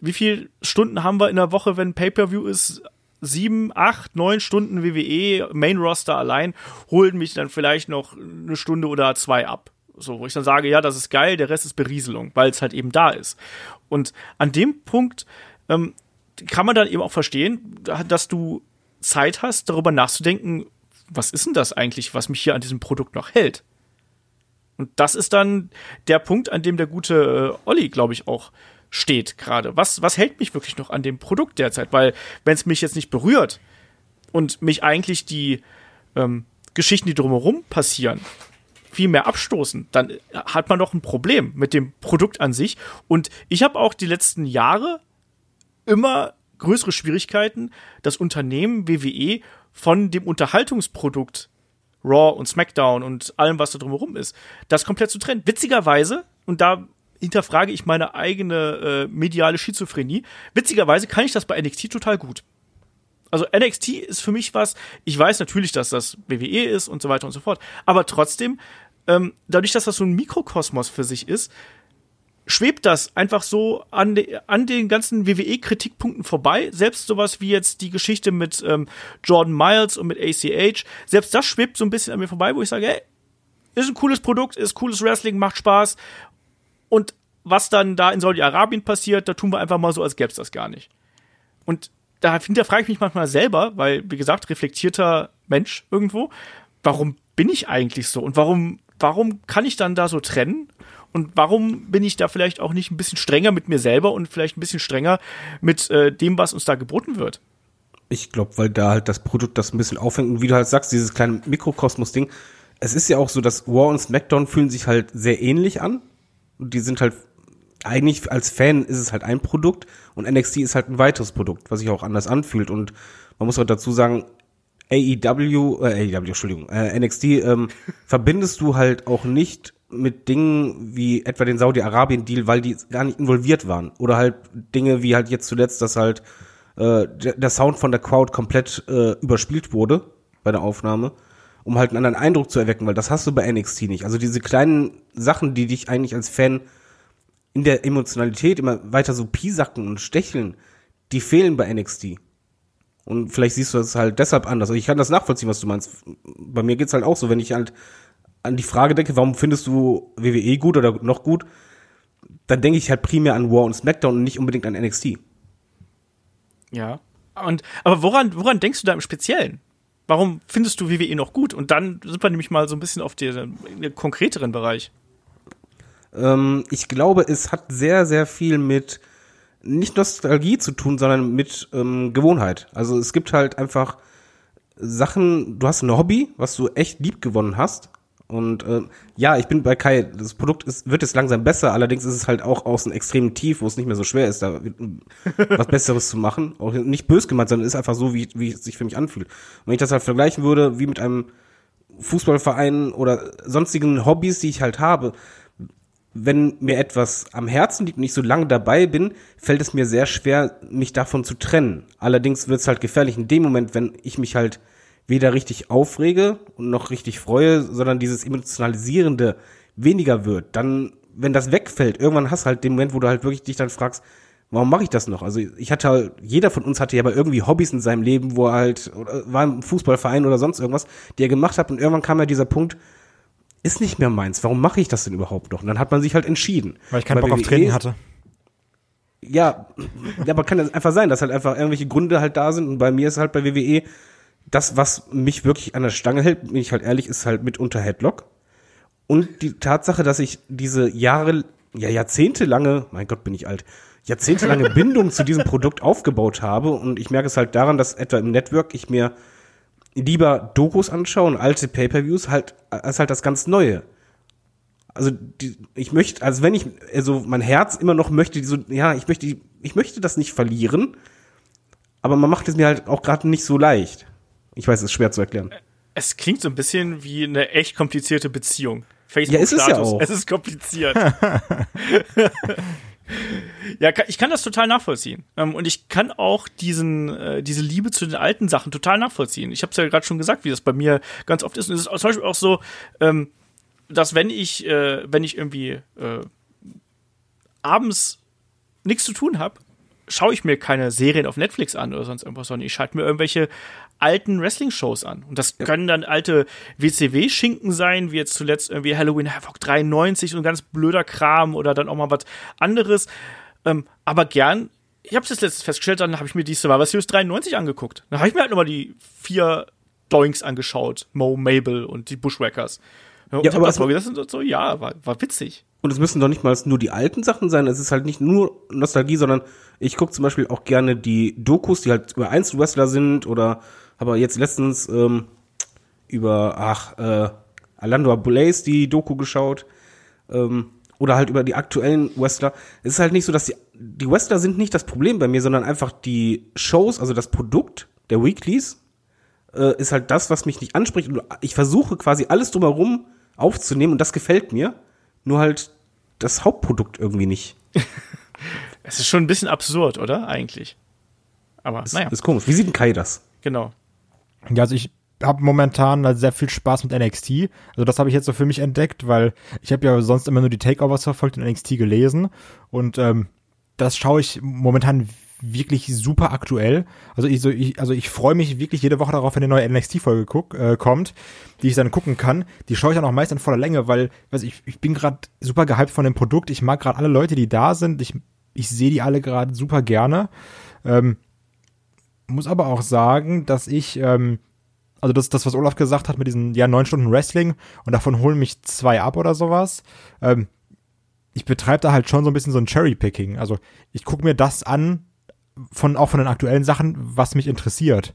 wie viel Stunden haben wir in der Woche, wenn Pay-Per-View ist? Sieben, acht, neun Stunden WWE, Main Roster allein, holen mich dann vielleicht noch eine Stunde oder zwei ab. So, wo ich dann sage, ja, das ist geil, der Rest ist Berieselung, weil es halt eben da ist. Und an dem Punkt ähm, kann man dann eben auch verstehen, dass du Zeit hast, darüber nachzudenken, was ist denn das eigentlich, was mich hier an diesem Produkt noch hält? Und das ist dann der Punkt, an dem der gute äh, Olli, glaube ich, auch steht gerade. Was, was hält mich wirklich noch an dem Produkt derzeit? Weil, wenn es mich jetzt nicht berührt und mich eigentlich die ähm, Geschichten, die drumherum passieren, viel mehr abstoßen, dann hat man doch ein Problem mit dem Produkt an sich. Und ich habe auch die letzten Jahre immer größere Schwierigkeiten, das Unternehmen WWE von dem Unterhaltungsprodukt Raw und SmackDown und allem, was da drumherum ist, das komplett zu trennen. Witzigerweise, und da hinterfrage ich meine eigene äh, mediale Schizophrenie, witzigerweise kann ich das bei NXT total gut. Also NXT ist für mich was, ich weiß natürlich, dass das WWE ist und so weiter und so fort, aber trotzdem, ähm, dadurch, dass das so ein Mikrokosmos für sich ist, schwebt das einfach so an, de, an den ganzen WWE-Kritikpunkten vorbei. Selbst sowas wie jetzt die Geschichte mit ähm, Jordan Miles und mit ACH, selbst das schwebt so ein bisschen an mir vorbei, wo ich sage, hey, ist ein cooles Produkt, ist cooles Wrestling, macht Spaß. Und was dann da in Saudi-Arabien passiert, da tun wir einfach mal so, als gäbe es das gar nicht. Und da hinterfrage ich mich manchmal selber, weil, wie gesagt, reflektierter Mensch irgendwo, warum bin ich eigentlich so? Und warum, warum kann ich dann da so trennen? Und warum bin ich da vielleicht auch nicht ein bisschen strenger mit mir selber und vielleicht ein bisschen strenger mit äh, dem, was uns da geboten wird? Ich glaube, weil da halt das Produkt das ein bisschen aufhängt und wie du halt sagst, dieses kleine Mikrokosmos-Ding. Es ist ja auch so, dass War und SmackDown fühlen sich halt sehr ähnlich an. Und die sind halt, eigentlich als Fan ist es halt ein Produkt und NXT ist halt ein weiteres Produkt, was sich auch anders anfühlt. Und man muss auch dazu sagen, AEW, äh, AEW, Entschuldigung, äh, NXT ähm, [laughs] verbindest du halt auch nicht mit Dingen wie etwa den Saudi-Arabien-Deal, weil die gar nicht involviert waren. Oder halt Dinge wie halt jetzt zuletzt, dass halt äh, der, Sound von der Crowd komplett äh, überspielt wurde bei der Aufnahme, um halt einen anderen Eindruck zu erwecken, weil das hast du bei NXT nicht. Also diese kleinen Sachen, die dich eigentlich als Fan in der Emotionalität immer weiter so piesacken und stecheln, die fehlen bei NXT. Und vielleicht siehst du das halt deshalb anders. Also ich kann das nachvollziehen, was du meinst. Bei mir geht's halt auch so, wenn ich halt an die Frage denke, warum findest du WWE gut oder noch gut, dann denke ich halt primär an War und SmackDown und nicht unbedingt an NXT. Ja. Und, aber woran, woran denkst du da im Speziellen? Warum findest du WWE noch gut? Und dann sind wir nämlich mal so ein bisschen auf den, den konkreteren Bereich. Ähm, ich glaube, es hat sehr, sehr viel mit nicht Nostalgie zu tun, sondern mit ähm, Gewohnheit. Also es gibt halt einfach Sachen, du hast ein Hobby, was du echt lieb gewonnen hast und äh, ja, ich bin bei Kai, das Produkt ist, wird jetzt langsam besser, allerdings ist es halt auch aus einem extremen Tief, wo es nicht mehr so schwer ist, da [laughs] was Besseres zu machen. Auch nicht bös gemeint, sondern ist einfach so, wie, wie es sich für mich anfühlt. Und wenn ich das halt vergleichen würde, wie mit einem Fußballverein oder sonstigen Hobbys, die ich halt habe, wenn mir etwas am Herzen liegt und ich so lange dabei bin, fällt es mir sehr schwer, mich davon zu trennen. Allerdings wird es halt gefährlich in dem Moment, wenn ich mich halt weder richtig aufrege und noch richtig freue, sondern dieses emotionalisierende weniger wird, dann, wenn das wegfällt, irgendwann hast du halt den Moment, wo du halt wirklich dich dann fragst, warum mache ich das noch? Also ich hatte halt, jeder von uns hatte ja aber irgendwie Hobbys in seinem Leben, wo er halt, oder war im Fußballverein oder sonst irgendwas, die er gemacht hat und irgendwann kam ja dieser Punkt, ist nicht mehr meins, warum mache ich das denn überhaupt noch? Und dann hat man sich halt entschieden. Weil ich keinen Bock auf Training hatte. ja, ja, aber kann das einfach sein, dass halt einfach irgendwelche Gründe halt da sind und bei mir ist halt bei WWE das, was mich wirklich an der Stange hält, bin ich halt ehrlich, ist halt mitunter Headlock. Und die Tatsache, dass ich diese Jahre, ja, jahrzehntelange, mein Gott, bin ich alt, jahrzehntelange [laughs] Bindung zu diesem Produkt aufgebaut habe und ich merke es halt daran, dass etwa im Network ich mir lieber Dokus anschaue und alte Pay-Per-Views halt, als halt das ganz Neue also die, ich möchte, also wenn ich, also mein Herz immer noch möchte, so, ja, ich möchte, ich möchte das nicht verlieren, aber man macht es mir halt auch gerade nicht so leicht. Ich weiß, es ist schwer zu erklären. Es klingt so ein bisschen wie eine echt komplizierte Beziehung. Ja, ist es ja auch. Es ist kompliziert. [laughs] ja, ich kann das total nachvollziehen. Ähm, Und ich kann auch diesen, äh, diese Liebe zu den alten Sachen total nachvollziehen. Ich habe es ja gerade schon gesagt, wie das bei mir ganz oft ist. Und es ist zum Beispiel auch so, ähm, dass wenn ich, äh, wenn ich irgendwie äh, abends nichts zu tun habe, schaue ich mir keine Serien auf Netflix an oder sonst irgendwas, sondern ich schalte mir irgendwelche alten Wrestling-Shows an. Und das können dann alte WCW-Schinken sein, wie jetzt zuletzt irgendwie Halloween Havoc 93 und ganz blöder Kram oder dann auch mal was anderes. Ähm, aber gern, ich habe es jetzt letztens festgestellt, dann habe ich mir die Survivor Series 93 angeguckt. Dann habe ich mir halt nochmal die vier Doinks angeschaut, Mo, Mabel und die Bushwhackers. Ja, und Ja, aber das gedacht und so, ja, war, war witzig. Und es müssen doch nicht mal nur die alten Sachen sein. Es ist halt nicht nur Nostalgie, sondern ich gucke zum Beispiel auch gerne die Dokus, die halt über Einzelwrestler sind oder habe jetzt letztens ähm, über, ach, äh, Alando Blaze die Doku geschaut ähm, oder halt über die aktuellen Wrestler. Es ist halt nicht so, dass die, die Wrestler sind nicht das Problem bei mir, sondern einfach die Shows, also das Produkt der Weeklies, äh, ist halt das, was mich nicht anspricht. Und ich versuche quasi alles drumherum aufzunehmen und das gefällt mir. Nur halt das Hauptprodukt irgendwie nicht. [laughs] Es ist schon ein bisschen absurd, oder? Eigentlich. Aber Das naja, ist komisch. Wie sieht denn Kai das? genau. Ja, also ich habe momentan halt sehr viel Spaß mit NXT. Also das habe ich jetzt so für mich entdeckt, weil ich habe ja sonst immer nur die Takeovers verfolgt und NXT gelesen. Und ähm, das schaue ich momentan wirklich super aktuell. Also ich, so, ich, also ich freue mich wirklich jede Woche darauf, wenn eine neue NXT-Folge guck, äh, kommt, die ich dann gucken kann. Die schaue ich dann auch meist in voller Länge, weil weiß ich, ich bin gerade super gehypt von dem Produkt. Ich mag gerade alle Leute, die da sind. Ich, ich sehe die alle gerade super gerne. Ähm, muss aber auch sagen, dass ich, ähm, also das, das, was Olaf gesagt hat mit diesen, ja, neun Stunden Wrestling und davon holen mich zwei ab oder sowas. Ähm, ich betreibe da halt schon so ein bisschen so ein Cherry-Picking. Also ich gucke mir das an, von, auch von den aktuellen Sachen, was mich interessiert.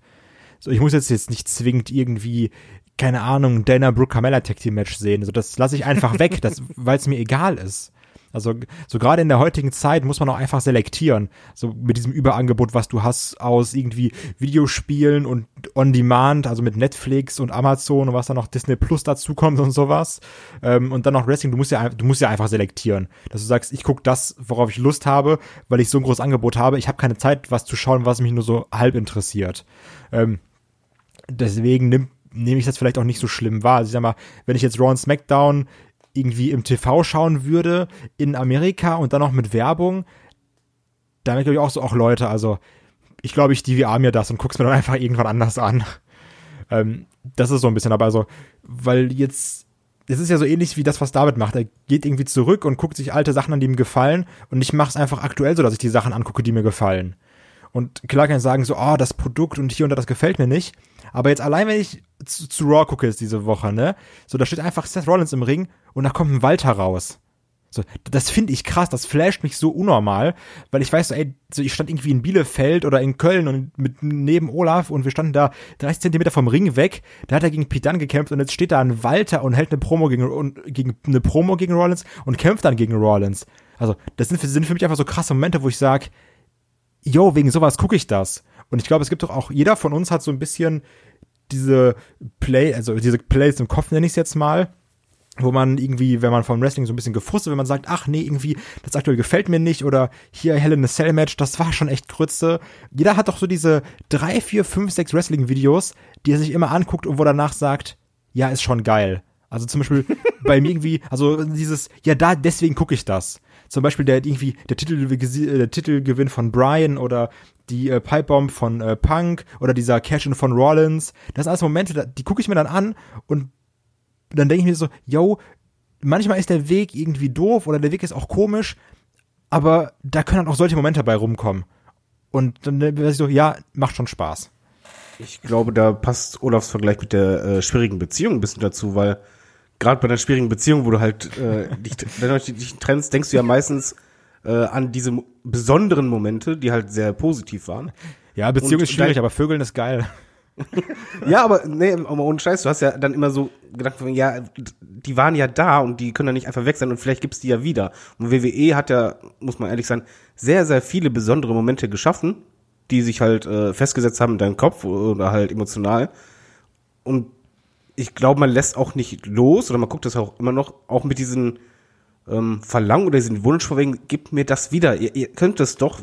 So, ich muss jetzt, jetzt nicht zwingend irgendwie, keine Ahnung, Dana Brooke Carmella Tag Team Match sehen. Also das lasse ich einfach [laughs] weg, das, weil es mir egal ist. Also so gerade in der heutigen Zeit muss man auch einfach selektieren. So mit diesem Überangebot, was du hast aus irgendwie Videospielen und On Demand, also mit Netflix und Amazon und was dann noch Disney Plus dazu kommt und sowas. Ähm, und dann noch Wrestling, du musst ja du musst ja einfach selektieren. Dass du sagst, ich gucke das, worauf ich Lust habe, weil ich so ein großes Angebot habe. Ich habe keine Zeit, was zu schauen, was mich nur so halb interessiert. Ähm, deswegen nehme nehm ich das vielleicht auch nicht so schlimm wahr. Also ich sag mal, wenn ich jetzt Raw und SmackDown irgendwie im TV schauen würde in Amerika und dann noch mit Werbung, damit glaube ich auch so auch Leute, also ich glaube, ich DVR mir das und guck's mir dann einfach irgendwann anders an. [laughs] Ähm, das ist so ein bisschen, aber also, weil jetzt, es ist ja so ähnlich wie das, was David macht. Er geht irgendwie zurück und guckt sich alte Sachen an, die ihm gefallen und ich mache es einfach aktuell so, dass ich die Sachen angucke, die mir gefallen. Und klar kann ich sagen, so, ah, das Produkt und hier und da, das gefällt mir nicht. Aber jetzt allein, wenn ich zu, zu Raw gucke jetzt diese Woche, ne, so, da steht einfach Seth Rollins im Ring und da kommt ein Walter raus. So, das finde ich krass, das flasht mich so unnormal, weil ich weiß so, ey, so ich stand irgendwie in Bielefeld oder in Köln und mit neben Olaf und wir standen da 30 Zentimeter vom Ring weg, da hat er gegen Dunne gekämpft und jetzt steht da ein Walter und hält eine Promo gegen, und, gegen eine Promo gegen Rollins und kämpft dann gegen Rollins. Also, das sind, für- sind für mich einfach so krasse Momente, wo ich sag, yo, wegen sowas gucke ich das. Und ich glaube, es gibt doch auch, jeder von uns hat so ein bisschen diese Play, also diese Plays im Kopf nenne ich es jetzt mal, wo man irgendwie, wenn man vom Wrestling so ein bisschen gefrustet, wenn man sagt, ach nee, irgendwie, das aktuell gefällt mir nicht oder hier Hell in a Cell Match, das war schon echt Grütze. Jeder hat doch so diese drei, vier, fünf, sechs Wrestling-Videos, die er sich immer anguckt und wo danach sagt, ja, ist schon geil. Also zum Beispiel [laughs] bei mir irgendwie, also dieses, ja, da, deswegen gucke ich das. Zum Beispiel der irgendwie, der, Titel, der Titelgewinn von Brian oder die äh, Pipebomb von äh, Punk oder dieser Cash-In von Rollins. Das sind alles Momente, die gucke ich mir dann an und dann denke ich mir so, yo, manchmal ist der Weg irgendwie doof oder der Weg ist auch komisch, aber da können dann auch solche Momente bei rumkommen. Und dann weiß ich so, ja, macht schon Spaß. Ich glaube, da passt Olafs Vergleich mit der äh, schwierigen Beziehung ein bisschen dazu, weil gerade bei einer schwierigen Beziehung, wo du halt äh, dich, wenn du dich trennst, denkst du ja meistens äh, an diese besonderen Momente, die halt sehr positiv waren. Ja, Beziehung Und ist schwierig, aber Vögeln ist geil [laughs] ja, aber nee, aber ohne Scheiß, du hast ja dann immer so gedacht, ja, die waren ja da und die können ja nicht einfach weg sein und vielleicht gibt's die ja wieder. Und WWE hat ja, muss man ehrlich sagen, sehr, sehr viele besondere Momente geschaffen, die sich halt äh, festgesetzt haben in deinem Kopf oder halt emotional. Und ich glaube, man lässt auch nicht los oder man guckt das auch immer noch, auch mit diesen ähm, Verlangen oder diesen Wunsch vor wegen, gib mir das wieder. Ihr, ihr könnt es doch.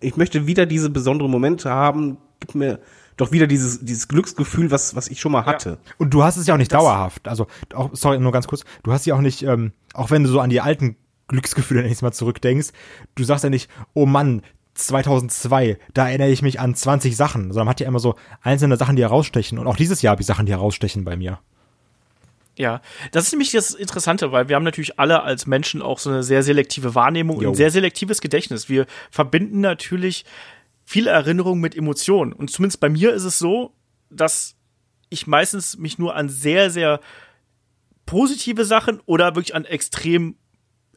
Ich möchte wieder diese besonderen Momente haben. Gib mir doch wieder dieses, dieses Glücksgefühl, was, was ich schon mal hatte. Ja. Und du hast es ja auch nicht das dauerhaft. Also, auch, sorry, nur ganz kurz. Du hast ja auch nicht, ähm, auch wenn du so an die alten Glücksgefühle nächstes Mal zurückdenkst, du sagst ja nicht, oh Mann, 2002, da erinnere ich mich an 20 Sachen, sondern man hat ja immer so einzelne Sachen, die herausstechen. Und auch dieses Jahr habe ich Sachen, die herausstechen bei mir. Ja, das ist nämlich das Interessante, weil wir haben natürlich alle als Menschen auch so eine sehr selektive Wahrnehmung jo. und ein sehr selektives Gedächtnis. Wir verbinden natürlich viele Erinnerungen mit Emotionen. Und zumindest bei mir ist es so, dass ich meistens mich nur an sehr, sehr positive Sachen oder wirklich an extrem,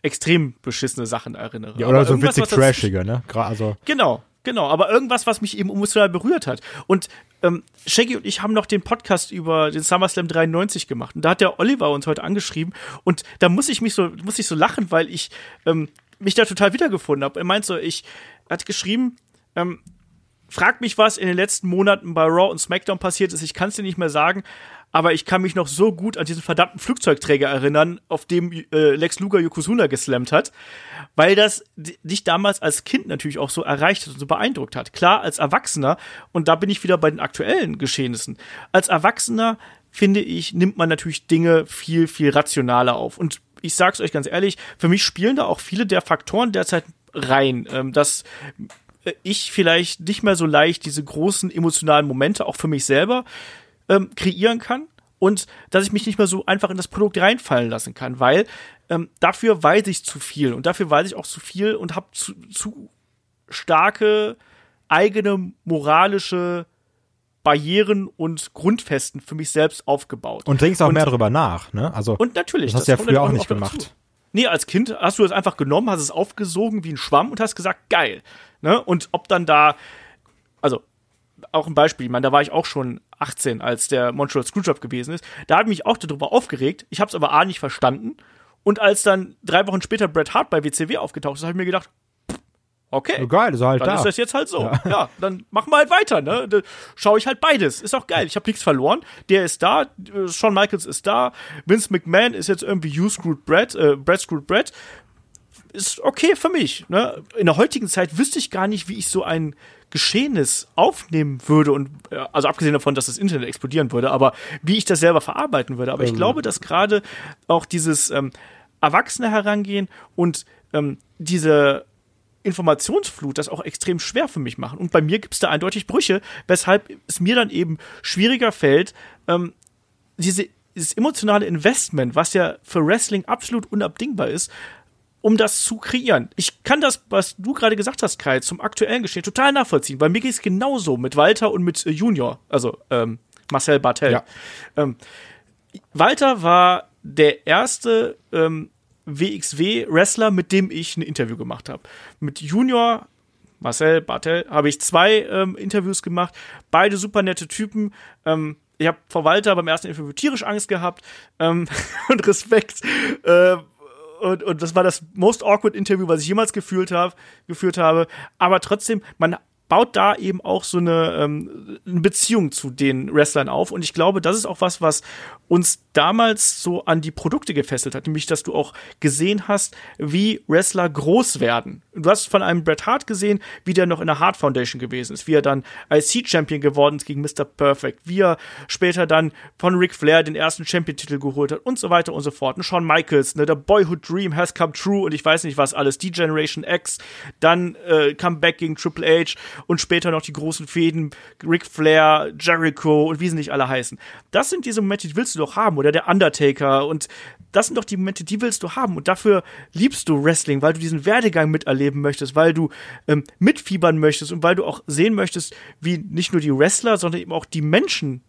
extrem beschissene Sachen erinnere. Ja, oder so witzig trashige, ne? Also. Genau, genau. Aber irgendwas, was mich eben emotional berührt hat. Und ähm, Shaggy und ich haben noch den Podcast über den SummerSlam 93 gemacht. Und da hat der Oliver uns heute angeschrieben. Und da muss ich mich so, muss ich so lachen, weil ich ähm, mich da total wiedergefunden habe. Er meint so, ich hat geschrieben, ähm, frag mich, was in den letzten Monaten bei Raw und SmackDown passiert ist. Ich kann es dir nicht mehr sagen, aber ich kann mich noch so gut an diesen verdammten Flugzeugträger erinnern, auf dem äh, Lex Luger Yokozuna geslammt hat, weil das dich damals als Kind natürlich auch so erreicht hat und so beeindruckt hat. Klar, als Erwachsener, und da bin ich wieder bei den aktuellen Geschehnissen, als Erwachsener, finde ich, nimmt man natürlich Dinge viel, viel rationaler auf. Und ich sag's euch ganz ehrlich, für mich spielen da auch viele der Faktoren derzeit rein, ähm, dass ich vielleicht nicht mehr so leicht diese großen emotionalen Momente auch für mich selber ähm, kreieren kann und dass ich mich nicht mehr so einfach in das Produkt reinfallen lassen kann, weil ähm, dafür weiß ich zu viel und dafür weiß ich auch zu viel und habe zu, zu starke eigene moralische Barrieren und Grundfesten für mich selbst aufgebaut. Und denkst auch und, mehr darüber nach, ne? Also und natürlich, das hast du ja früher auch nicht gemacht. Dazu. Nee, als Kind hast du das einfach genommen, hast es aufgesogen wie ein Schwamm und hast gesagt, geil. Ne? Und ob dann da, also auch ein Beispiel, ich meine, da war ich auch schon 18, als der Montreal Screwjob gewesen ist. Da habe ich mich auch darüber aufgeregt. Ich habe es aber A nicht verstanden. Und als dann drei Wochen später Bret Hart bei WCW aufgetaucht ist, habe ich mir gedacht, okay, geil, ist halt dann da. ist das jetzt halt so. Ja, [laughs] ja dann machen wir halt weiter. Ne? Da schaue ich halt beides. Ist auch geil. Ich habe nichts verloren. Der ist da, Shawn Michaels ist da, Vince McMahon ist jetzt irgendwie You Screwed Brett, äh, Brett Screwed Brett ist okay für mich. Ne? In der heutigen Zeit wüsste ich gar nicht, wie ich so ein Geschehnis aufnehmen würde und also abgesehen davon, dass das Internet explodieren würde, aber wie ich das selber verarbeiten würde. Aber ähm. ich glaube, dass gerade auch dieses ähm, Erwachsene herangehen und ähm, diese Informationsflut das auch extrem schwer für mich machen. Und bei mir gibt es da eindeutig Brüche, weshalb es mir dann eben schwieriger fällt, ähm, diese, dieses emotionale Investment, was ja für Wrestling absolut unabdingbar ist, um das zu kreieren. Ich kann das, was du gerade gesagt hast, Kai, zum aktuellen Geschehen total nachvollziehen. Bei mir geht es genauso mit Walter und mit äh, Junior, also ähm, Marcel Bartel. Ja. Ähm, Walter war der erste ähm, WXW-Wrestler, mit dem ich ein Interview gemacht habe. Mit Junior Marcel Bartel habe ich zwei ähm, Interviews gemacht, beide super nette Typen. Ähm, ich habe vor Walter beim ersten Interview tierisch Angst gehabt ähm, [laughs] und Respekt. Und, und das war das most awkward Interview, was ich jemals gefühlt hab, geführt habe. Aber trotzdem, man baut da eben auch so eine, ähm, eine Beziehung zu den Wrestlern auf. Und ich glaube, das ist auch was, was uns damals so an die Produkte gefesselt hat, nämlich dass du auch gesehen hast, wie Wrestler groß werden. Du hast von einem Bret Hart gesehen, wie der noch in der Hart Foundation gewesen ist, wie er dann IC-Champion geworden ist gegen Mr. Perfect, wie er später dann von Ric Flair den ersten Champion-Titel geholt hat und so weiter und so fort. Und Shawn Michaels, ne, der Boyhood Dream has come true und ich weiß nicht was alles, die Generation X, dann äh, Comeback gegen Triple H und später noch die großen Fäden, Ric Flair, Jericho und wie sie nicht alle heißen. Das sind diese Momente, die willst du doch haben oder der Undertaker und das sind doch die Momente, die willst du haben und dafür liebst du Wrestling, weil du diesen Werdegang miterleben möchtest, weil du ähm, mitfiebern möchtest und weil du auch sehen möchtest, wie nicht nur die Wrestler, sondern eben auch die Menschen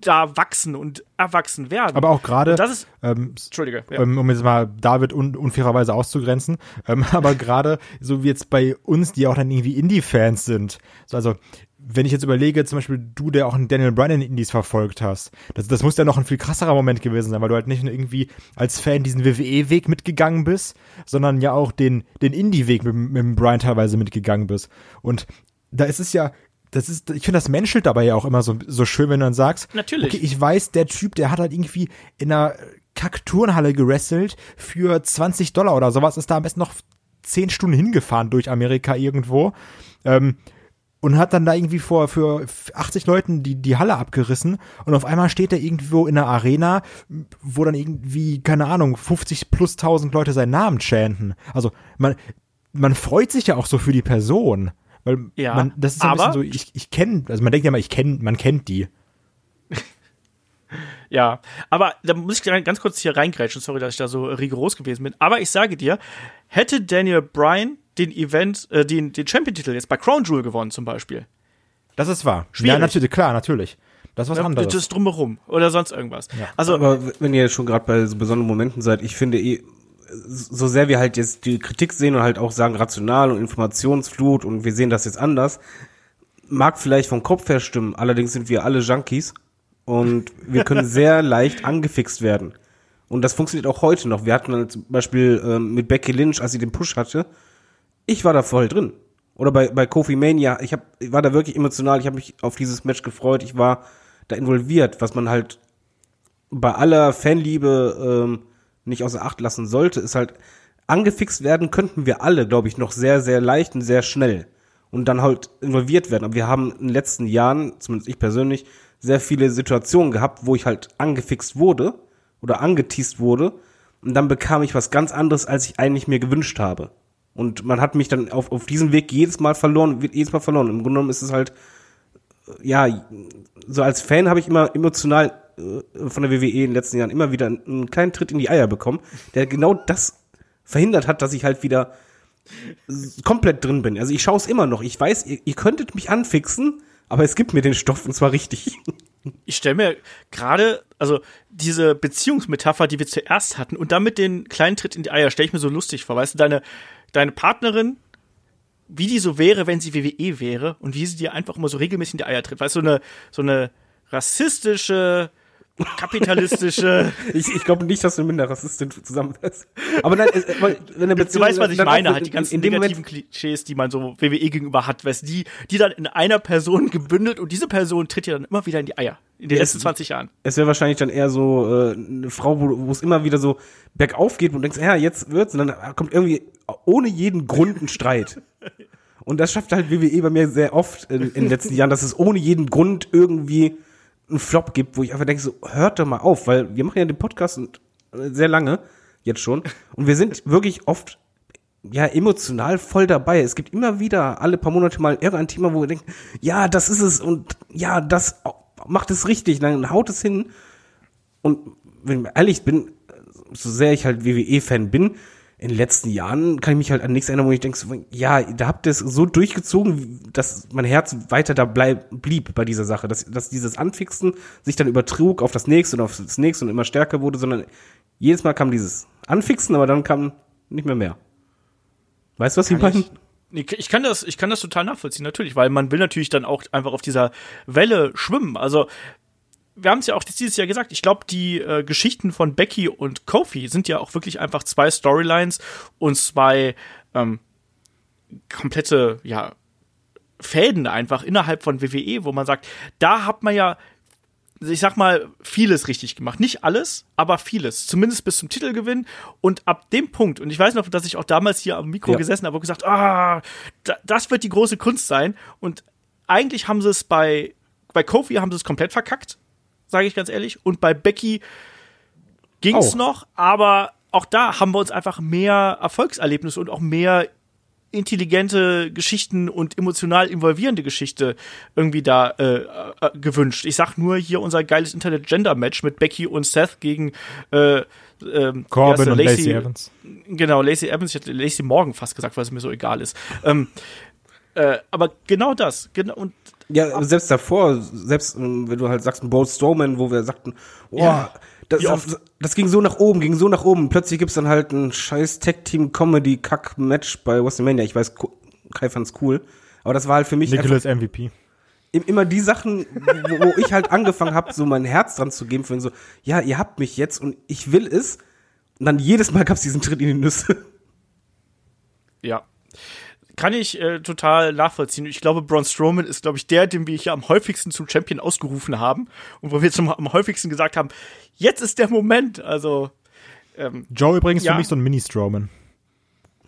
da wachsen und erwachsen werden. Aber auch gerade, das ist, ähm, Entschuldige, ja. ähm, um jetzt mal David un unfairerweise auszugrenzen, ähm, [laughs] aber gerade so wie jetzt bei uns, die auch dann irgendwie Indie-Fans sind, so, also wenn ich jetzt überlege, zum Beispiel du, der auch einen Daniel Bryan in Indies verfolgt hast, das, das muss ja noch ein viel krasserer Moment gewesen sein, weil du halt nicht nur irgendwie als Fan diesen WWE-Weg mitgegangen bist, sondern ja auch den, den Indie-Weg mit, mit Bryan teilweise mitgegangen bist. Und da ist es ja, das ist, ich finde, das menschelt dabei ja auch immer so, so schön, wenn du dann sagst, Natürlich. okay, ich weiß, der Typ, der hat halt irgendwie in einer Kack-Turnhalle gewrestelt für 20 Dollar oder sowas, ist da am besten noch 10 Stunden hingefahren durch Amerika irgendwo. Ähm, und hat dann da irgendwie vor für 80 Leuten die die Halle abgerissen und auf einmal steht er irgendwo in einer Arena, wo dann irgendwie keine Ahnung 50 plus 1000 Leute seinen Namen chanten. Also man man freut sich ja auch so für die Person, weil Ja, man das ist so ein aber- bisschen so ich ich kenne, also man denkt ja mal ich kenne man kennt die. [laughs] Ja, aber da muss ich ganz kurz hier reingrätschen, sorry, dass ich da so rigoros gewesen bin. Aber ich sage dir, hätte Daniel Bryan den Event, äh, den, den Champion-Titel jetzt bei Crown Jewel gewonnen zum Beispiel, Das ist wahr. Schwierig. Ja, natürlich, klar, natürlich. Das ist was ne, anderes. das drumherum oder sonst irgendwas. Also, Aber wenn ihr schon gerade bei so besonderen Momenten seid, ich finde eh, so sehr wir halt jetzt die Kritik sehen und halt auch sagen rational und Informationsflut und wir sehen das jetzt anders, mag vielleicht vom Kopf her stimmen, allerdings sind wir alle Junkies und wir können [laughs] sehr leicht angefixt werden. Und das funktioniert auch heute noch. Wir hatten dann zum Beispiel ähm, mit Becky Lynch, als sie den Push hatte, ich war da voll drin. Oder bei, bei Kofi Mania, ich, hab, ich war da wirklich emotional, ich habe mich auf dieses Match gefreut, ich war da involviert, was man halt bei aller Fanliebe ähm, nicht außer Acht lassen sollte, ist halt, angefixt werden könnten wir alle, glaube ich, noch sehr, sehr leicht und sehr schnell. Und dann halt involviert werden. Aber wir haben in den letzten Jahren, zumindest ich persönlich, sehr viele Situationen gehabt, wo ich halt angefixt wurde oder angeteased wurde. Und dann bekam ich was ganz anderes, als ich eigentlich mir gewünscht habe. Und man hat mich dann auf, auf diesem Weg jedes Mal verloren, wird jedes Mal verloren. Im Grunde genommen ist es halt, ja, so als Fan habe ich immer emotional von der WWE in den letzten Jahren immer wieder einen, einen kleinen Tritt in die Eier bekommen, der genau das verhindert hat, dass ich halt wieder komplett drin bin. Also ich schaue es immer noch. Ich weiß, ihr, ihr könntet mich anfixen, aber es gibt mir den Stoff und zwar richtig. ich stelle mir gerade, also diese Beziehungsmetapher, die wir zuerst hatten, und damit den kleinen Tritt in die Eier, stelle ich mir so lustig vor. Weißt du, deine, deine Partnerin, wie die so wäre, wenn sie WWE wäre, und wie sie dir einfach immer so regelmäßig in die Eier tritt. Weißt du, so eine, so eine rassistische, kapitalistische. [laughs] Ich, ich glaube nicht, dass du mit einer Rassistin zusammenwärst. Aber nein, es, weil, wenn eine Du Beziehung, weißt, was ich meine, halt die in- ganzen in dem negativen Moment, Klischees, die man so WWE gegenüber hat, weißt die, die dann in einer Person gebündelt und diese Person tritt dir dann immer wieder in die Eier. In den Ja, letzten es- 20 Jahren. es wäre wahrscheinlich dann eher so äh, eine Frau, wo, es immer wieder so bergauf geht und du denkst, ja, jetzt wird's und dann kommt irgendwie ohne jeden Grund ein Streit. [laughs] Und das schafft halt WWE bei mir sehr oft in, in den letzten Jahren, dass es ohne jeden Grund irgendwie einen Flop gibt, wo ich einfach denke, so, hört doch mal auf, weil wir machen ja den Podcast und, äh, sehr lange, jetzt schon, und wir sind wirklich oft ja, emotional voll dabei. Es gibt immer wieder alle paar Monate mal irgendein Thema, wo wir denken, ja, das ist es und ja, das macht es richtig, dann haut es hin. Und wenn ich ehrlich bin, so sehr ich halt WWE-Fan bin, in den letzten Jahren kann ich mich halt an nichts erinnern, wo ich denke, so, ja, da habt ihr es so durchgezogen, dass mein Herz weiter da bleib, blieb bei dieser Sache, dass, dass dieses Anfixen sich dann übertrug auf das nächste und auf das nächste und immer stärker wurde, sondern jedes Mal kam dieses Anfixen, aber dann kam nicht mehr mehr. Weißt du, was ich meine? Ich kann das, ich kann das total nachvollziehen, natürlich, weil man will natürlich dann auch einfach auf dieser Welle schwimmen. Also, wir haben es ja auch dieses Jahr gesagt, ich glaube, die äh, Geschichten von Becky und Kofi sind ja auch wirklich einfach zwei Storylines und zwei ähm, komplette, ja, Fäden einfach innerhalb von WWE, wo man sagt, da hat man ja ich sag mal, vieles richtig gemacht. Nicht alles, aber vieles. Zumindest bis zum Titelgewinn. Und ab dem Punkt, und ich weiß noch, dass ich auch damals hier am Mikro Ja. gesessen habe und gesagt, ah, da, das wird die große Kunst sein. Und eigentlich haben sie es bei, bei Kofi haben sie es komplett verkackt, sage ich ganz ehrlich. Und bei Becky ging es Auch. noch, aber auch da haben wir uns einfach mehr Erfolgserlebnisse und auch mehr intelligente Geschichten und emotional involvierende Geschichte irgendwie da äh, äh, gewünscht. Ich sag nur hier unser geiles Internet-Gender-Match mit Becky und Seth gegen äh, ähm, Corbin er? und Lacey Evans. Genau, Lacey Evans, ich hätte Lacey Morgan fast gesagt, weil es mir so egal ist. Ähm, äh, aber genau das, genau und Ja, aber selbst davor, selbst ähm, wenn du halt sagst, ein Braun Strowman, wo wir sagten, oh, Ja. das, das, das ging so nach oben, ging so nach oben. Plötzlich gibt's dann halt ein scheiß Tag-Team-Comedy-Kack-Match bei WrestleMania. Ich weiß, Kai fand's cool. Aber das war halt für mich Nicholas MVP. im- immer die Sachen, wo, ich halt angefangen habe, so mein Herz dran zu geben, für so, ja, ihr habt mich jetzt und ich will es. Und dann jedes Mal gab's diesen Tritt in die Nüsse. Ja. Kann ich äh, total nachvollziehen. Ich glaube, Braun Strowman ist, glaube ich, der, den wir hier am häufigsten zum Champion ausgerufen haben und wo wir zum, am häufigsten gesagt haben, jetzt ist der Moment. Also, ähm, Joe übrigens Ja. für mich so ein Mini-Strowman.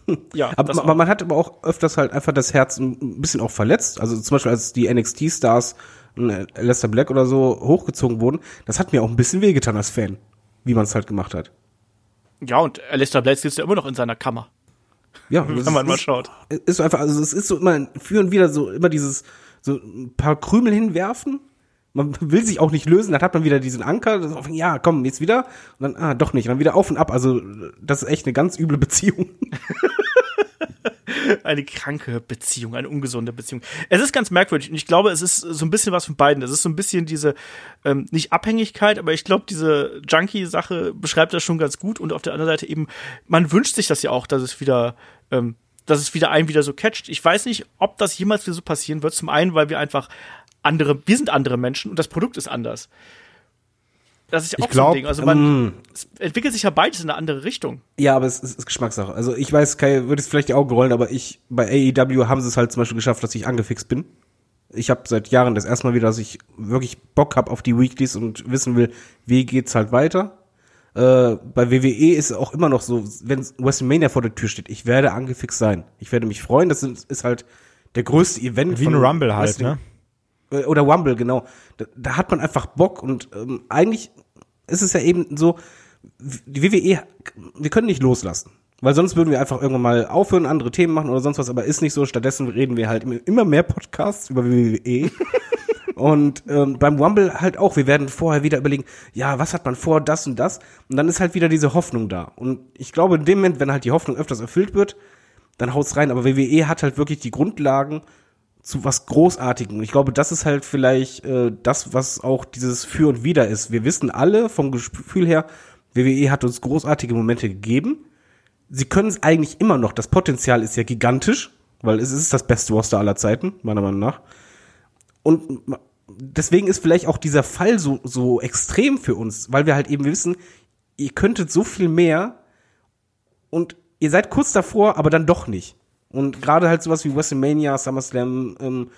[laughs] ja, Aber man, man hat aber auch öfters halt einfach das Herz ein bisschen auch verletzt. Also zum Beispiel als die NXT-Stars, äh, Lester Black oder so, hochgezogen wurden, das hat mir auch ein bisschen wehgetan als Fan, wie man es halt gemacht hat. ja, und Alistair Black sitzt ja immer noch in seiner Kammer. Ja, [laughs] Wenn man ist, mal schaut. Ist einfach, also es ist so immer, für und wieder so immer dieses, so ein paar Krümel hinwerfen. Man [laughs] will sich auch nicht lösen, dann hat man wieder diesen Anker, auch, ja, komm, jetzt wieder. Und dann, ah, doch nicht. Und dann wieder auf und ab. Also, das ist echt eine ganz üble Beziehung. [laughs] [laughs] eine kranke Beziehung, eine ungesunde Beziehung. Es ist ganz merkwürdig und ich glaube, es ist so ein bisschen was von beiden. Es ist so ein bisschen diese, ähm, nicht Abhängigkeit, aber ich glaube, diese Junkie-Sache beschreibt das schon ganz gut und auf der anderen Seite eben, man wünscht sich das ja auch, dass es wieder, ähm, dass es wieder einen wieder so catcht. Ich weiß nicht, ob das jemals wieder so passieren wird. Zum einen, weil wir einfach andere, wir sind andere Menschen und das Produkt ist anders. Das ist ja Ich auch so glaub, ein Ding. Also man, Mm. es entwickelt sich ja beides in eine andere Richtung. Ja, aber es ist, ist Geschmackssache. Also ich weiß, Kai würde es vielleicht die Augen rollen, aber ich, bei AEW haben sie es halt zum Beispiel geschafft, dass ich angefixt bin. Ich habe seit Jahren das erste Mal wieder, dass ich wirklich Bock habe auf die Weeklies und wissen will, wie geht's halt weiter. Äh, bei WWE ist es auch immer noch so, wenn WrestleMania vor der Tür steht, ich werde angefixt sein. Ich werde mich freuen. Das ist, ist halt der größte Event Wie ein Rumble halt, ne? Äh, oder Rumble, genau. Da, da hat man einfach Bock und ähm, eigentlich ist es ja eben so, die WWE, wir können nicht loslassen. Weil sonst würden wir einfach irgendwann mal aufhören, andere Themen machen oder sonst was, aber ist nicht so. Stattdessen reden wir halt immer- mehr Podcasts über WWE. [laughs] und ähm, beim Rumble halt auch, wir werden vorher wieder überlegen, ja, was hat man vor, das und das. Und dann ist halt wieder diese Hoffnung da. Und ich glaube, in dem Moment, wenn halt die Hoffnung öfters erfüllt wird, dann haut's rein. Aber WWE hat halt wirklich die Grundlagen, zu was Großartigem. Ich glaube, das ist halt vielleicht äh, das, was auch dieses Für und Wider ist. Wir wissen alle vom Gefühl her, WWE hat uns großartige Momente gegeben. Sie können es eigentlich immer noch. Das Potenzial ist ja gigantisch, weil es ist das beste Roster aller Zeiten, meiner Meinung nach. Und deswegen ist vielleicht auch dieser Fall so, so extrem für uns, weil wir halt eben wissen, ihr könntet so viel mehr und ihr seid kurz davor, aber dann doch nicht. Und gerade halt sowas wie WrestleMania, SummerSlam, ähm,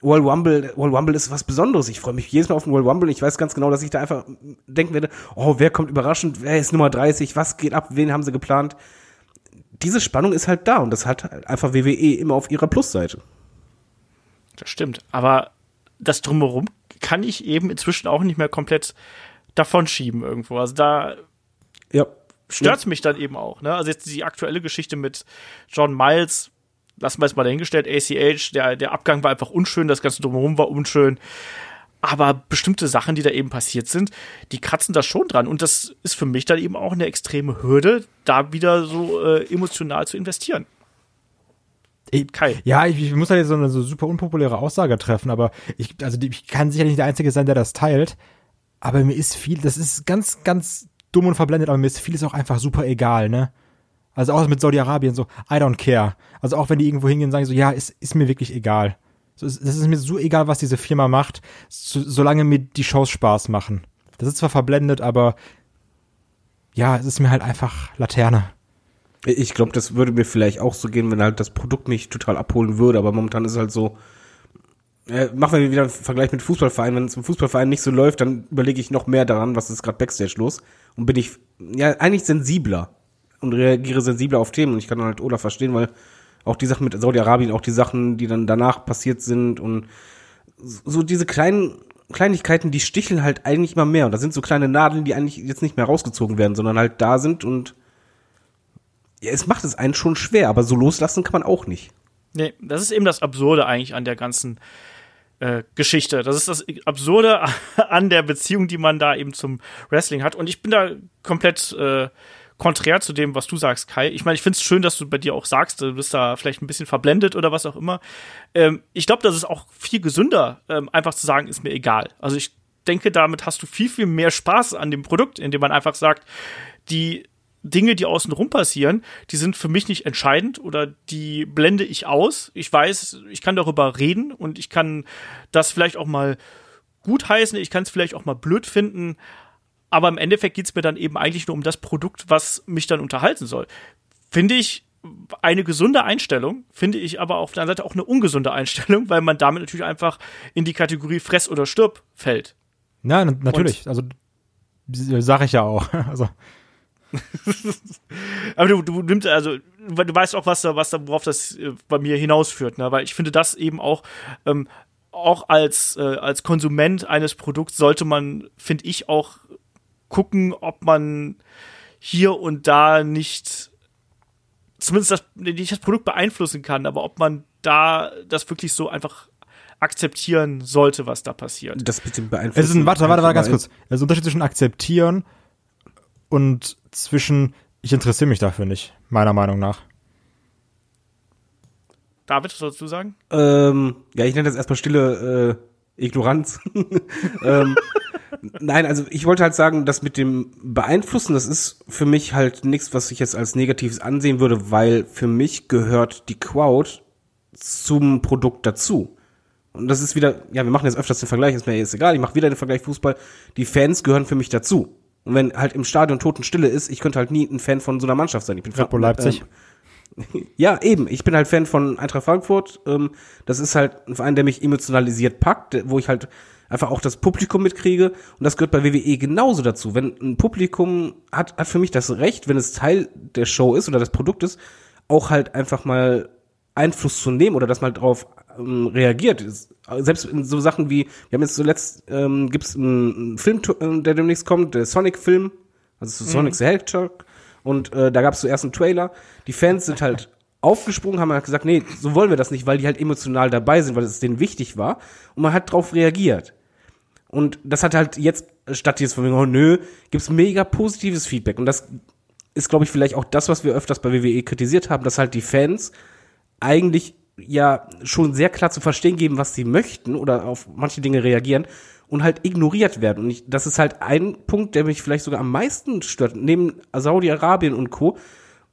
World Rumble, World Rumble ist was Besonderes. Ich freue mich jedes Mal auf den World Rumble. Ich weiß ganz genau, dass ich da einfach denken werde, oh, wer kommt überraschend, wer ist Nummer 30, was geht ab, wen haben sie geplant. Diese Spannung ist halt da und das hat halt einfach WWE immer auf ihrer Plusseite. Das stimmt. Aber das Drumherum kann ich eben inzwischen auch nicht mehr komplett davon schieben irgendwo. Also da Ja. Stört's mich dann eben auch. Ne? Also jetzt die aktuelle Geschichte mit John Miles, lassen wir es mal dahingestellt, ACH, der, der Abgang war einfach unschön, das ganze Drumherum war unschön. Aber bestimmte Sachen, die da eben passiert sind, die kratzen da schon dran. Und das ist für mich dann eben auch eine extreme Hürde, da wieder so äh, emotional zu investieren. Kai. Ja, ich, ich muss halt jetzt so eine so super unpopuläre Aussage treffen, aber ich, also ich kann sicherlich nicht der Einzige sein, der das teilt. Aber mir ist viel, das ist ganz, ganz dumm und verblendet, aber mir ist vieles auch einfach super egal, ne? Also auch mit Saudi-Arabien so, I don't care. Also auch wenn die irgendwo hingehen sagen so, ja, ist, ist mir wirklich egal. So, es ist mir so egal, was diese Firma macht, so, solange mir die Shows Spaß machen. Das ist zwar verblendet, aber ja, es ist mir halt einfach Laterne. Ich glaube, das würde mir vielleicht auch so gehen, wenn halt das Produkt mich total abholen würde, aber momentan ist es halt so, äh, machen wir wieder einen Vergleich mit Fußballvereinen. Wenn es im Fußballverein nicht so läuft, dann überlege ich noch mehr daran, was ist gerade Backstage los. Und bin ich ja eigentlich sensibler und reagiere sensibler auf Themen. Und ich kann dann halt Olaf verstehen, weil auch die Sachen mit Saudi-Arabien, auch die Sachen, die dann danach passiert sind und so diese kleinen Kleinigkeiten, die sticheln halt eigentlich immer mehr. Und da sind so kleine Nadeln, die eigentlich jetzt nicht mehr rausgezogen werden, sondern halt da sind und ja, es macht es einen schon schwer, aber so loslassen kann man auch nicht. Nee, das ist eben das Absurde eigentlich an der ganzen äh, Geschichte. Das ist das Absurde [laughs] an der Beziehung, die man da eben zum Wrestling hat. Und ich bin da komplett äh, konträr zu dem, was du sagst, Kai. Ich meine, ich finde es schön, dass du bei dir auch sagst, du bist da vielleicht ein bisschen verblendet oder was auch immer. Ähm, ich glaube, das ist auch viel gesünder, ähm, einfach zu sagen, ist mir egal. Also ich denke, damit hast du viel, viel mehr Spaß an dem Produkt, indem man einfach sagt, die Dinge, die außenrum passieren, die sind für mich nicht entscheidend oder die blende ich aus. Ich weiß, ich kann darüber reden und ich kann das vielleicht auch mal gut heißen, ich kann es vielleicht auch mal blöd finden, aber im Endeffekt geht es mir dann eben eigentlich nur um das Produkt, was mich dann unterhalten soll. Finde ich eine gesunde Einstellung, finde ich aber auf der anderen Seite auch eine ungesunde Einstellung, weil man damit natürlich einfach in die Kategorie Fress oder Stirb fällt. Ja, natürlich. Und also sage ich ja auch. [laughs] Also [laughs] aber du, du nimmst, also, du weißt auch, was da, was da, worauf das äh, bei mir hinausführt, ne? Weil ich finde das eben auch, ähm, auch als, äh, als Konsument eines Produkts sollte man, finde ich, auch gucken, ob man hier und da nicht zumindest das, nicht das Produkt beeinflussen kann, aber ob man da das wirklich so einfach akzeptieren sollte, was da passiert. Das bitte beeinflussen. Es ist ein, warte, warte, warte, ganz kurz. Es ist ein Unterschied zwischen akzeptieren und zwischen, ich interessiere mich dafür nicht, meiner Meinung nach. David, was sollst du sagen? Ähm, ja, ich nenne das erstmal stille äh, Ignoranz. [laughs] ähm, nein, also ich wollte halt sagen, dass mit dem Beeinflussen, das ist für mich halt nichts, was ich jetzt als Negatives ansehen würde, weil für mich gehört die Crowd zum Produkt dazu. Und das ist wieder, ja, wir machen jetzt öfters den Vergleich, ist mir jetzt egal, ich mache wieder den Vergleich Fußball. Die Fans gehören für mich dazu. Und wenn halt im Stadion Totenstille ist, ich könnte halt nie ein Fan von so einer Mannschaft sein. Ich bin Red Bull Leipzig. Ähm, [laughs] ja, eben. Ich bin halt Fan von Eintracht Frankfurt. Ähm, das ist halt ein Verein, der mich emotionalisiert packt, wo ich halt einfach auch das Publikum mitkriege. Und das gehört bei WWE genauso dazu. Wenn ein Publikum hat, hat für mich das Recht, wenn es Teil der Show ist oder des Produktes, auch halt einfach mal Einfluss zu nehmen oder dass man drauf ähm, reagiert. Selbst in so Sachen wie, wir haben jetzt zuletzt, ähm, gibt es einen, Film, äh, der demnächst kommt, der Sonic-Film, also Sonic mhm. the Hedgehog. Und äh, da gab es zuerst einen Trailer. Die Fans sind halt aufgesprungen, haben halt gesagt, nee, so wollen wir das nicht, weil die halt emotional dabei sind, weil es denen wichtig war. Und man hat drauf reagiert. Und das hat halt jetzt, statt jetzt von mir, oh nö, gibt's mega positives Feedback. Und das ist, glaube ich, vielleicht auch das, was wir öfters bei WWE kritisiert haben, dass halt die Fans eigentlich ja schon sehr klar zu verstehen geben, was sie möchten oder auf manche Dinge reagieren und halt ignoriert werden. Und ich, das ist halt ein Punkt, der mich vielleicht sogar am meisten stört, neben Saudi-Arabien und Co.,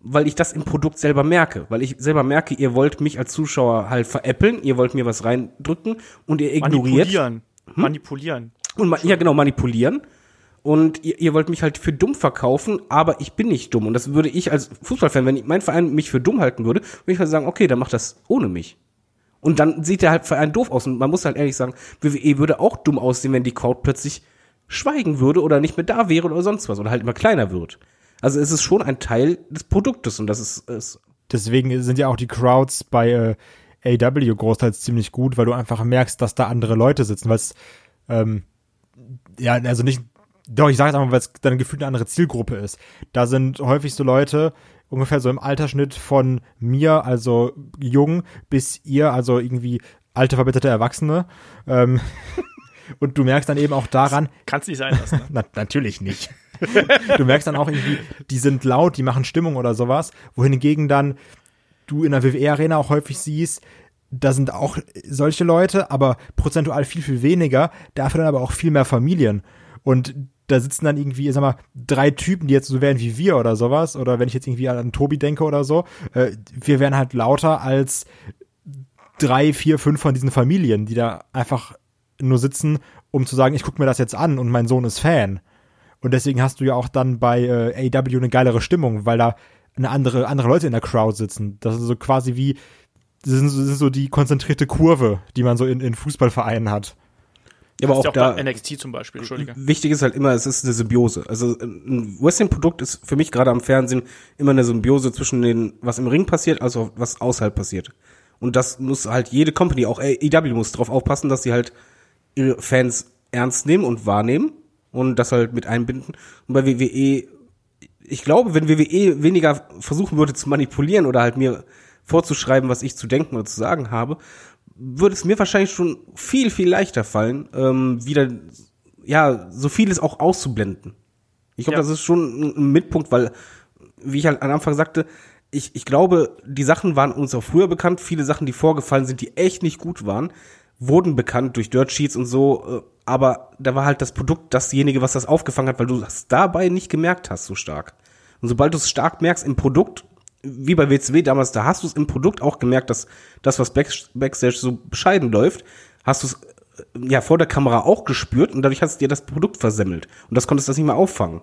weil ich das im Produkt selber merke. Weil ich selber merke, ihr wollt mich als Zuschauer halt veräppeln, ihr wollt mir was reindrücken und ihr ignoriert. Manipulieren. Hm? Manipulieren. Und ja, genau, manipulieren und ihr, ihr wollt mich halt für dumm verkaufen, aber ich bin nicht dumm. Und das würde ich als Fußballfan, wenn mein Verein mich für dumm halten würde, würde ich halt sagen, okay, dann macht das ohne mich. Und dann sieht der halt Verein doof aus. Und man muss halt ehrlich sagen, WWE würde auch dumm aussehen, wenn die Crowd plötzlich schweigen würde oder nicht mehr da wäre oder sonst was oder halt immer kleiner wird. Also es ist schon ein Teil des Produktes und das ist, ist Deswegen sind ja auch die Crowds bei äh, AW großteils ziemlich gut, weil du einfach merkst, dass da andere Leute sitzen, weil ähm, ja, also nicht doch, ich sage es einfach, weil es dann gefühlt eine andere Zielgruppe ist. Da sind häufig so Leute, ungefähr so im Altersschnitt von mir, also jung, bis ihr, also irgendwie alte, verbitterte Erwachsene. Ähm, [laughs] und du merkst dann eben auch daran. Kannst nicht sein lassen. Ne? [laughs] Na, natürlich nicht. [laughs] du merkst dann auch irgendwie, die sind laut, die machen Stimmung oder sowas, wohingegen dann du in der WWE-Arena auch häufig siehst, da sind auch solche Leute, aber prozentual viel, viel weniger, dafür dann aber auch viel mehr Familien. Und da sitzen dann irgendwie, sag mal, drei Typen, die jetzt so wären wie wir oder sowas. Oder wenn ich jetzt irgendwie an Tobi denke oder so. Äh, wir wären halt lauter als drei, vier, fünf von diesen Familien, die da einfach nur sitzen, um zu sagen, ich gucke mir das jetzt an und mein Sohn ist Fan. Und deswegen hast du ja auch dann bei äh, AW eine geilere Stimmung, weil da eine andere, andere Leute in der Crowd sitzen. Das ist so quasi wie, sind, so- sind so die konzentrierte Kurve, die man so in, in Fußballvereinen hat. Ja, aber auch auch da, bei NXT zum Beispiel, Entschuldige. wichtig ist halt immer, es ist eine Symbiose. Also ein Wrestling-Produkt ist für mich gerade am Fernsehen immer eine Symbiose zwischen den, was im Ring passiert, also was außerhalb passiert. Und das muss halt jede Company, auch AEW muss darauf aufpassen, dass sie halt ihre Fans ernst nehmen und wahrnehmen und das halt mit einbinden. Und bei WWE, ich glaube, wenn WWE weniger versuchen würde zu manipulieren oder halt mir vorzuschreiben, was ich zu denken oder zu sagen habe, würde es mir wahrscheinlich schon viel, viel leichter fallen, ähm, wieder, ja, so vieles auch auszublenden. Ich glaube, Ja. das ist schon ein- Mitpunkt, weil, wie ich halt am Anfang sagte, ich, ich glaube, die Sachen waren uns auch früher bekannt. Viele Sachen, die vorgefallen sind, die echt nicht gut waren, wurden bekannt durch Dirt Sheets und so. äh, Aber da war halt das Produkt dasjenige, was das aufgefangen hat, weil du das dabei nicht gemerkt hast so stark. Und sobald du es stark merkst im Produkt, wie bei WCW damals, da hast du es im Produkt auch gemerkt, dass das, was Back, Backstage so bescheiden läuft, hast du es äh, ja vor der Kamera auch gespürt und dadurch hast du dir das Produkt versemmelt. Und das konntest du das nicht mehr auffangen.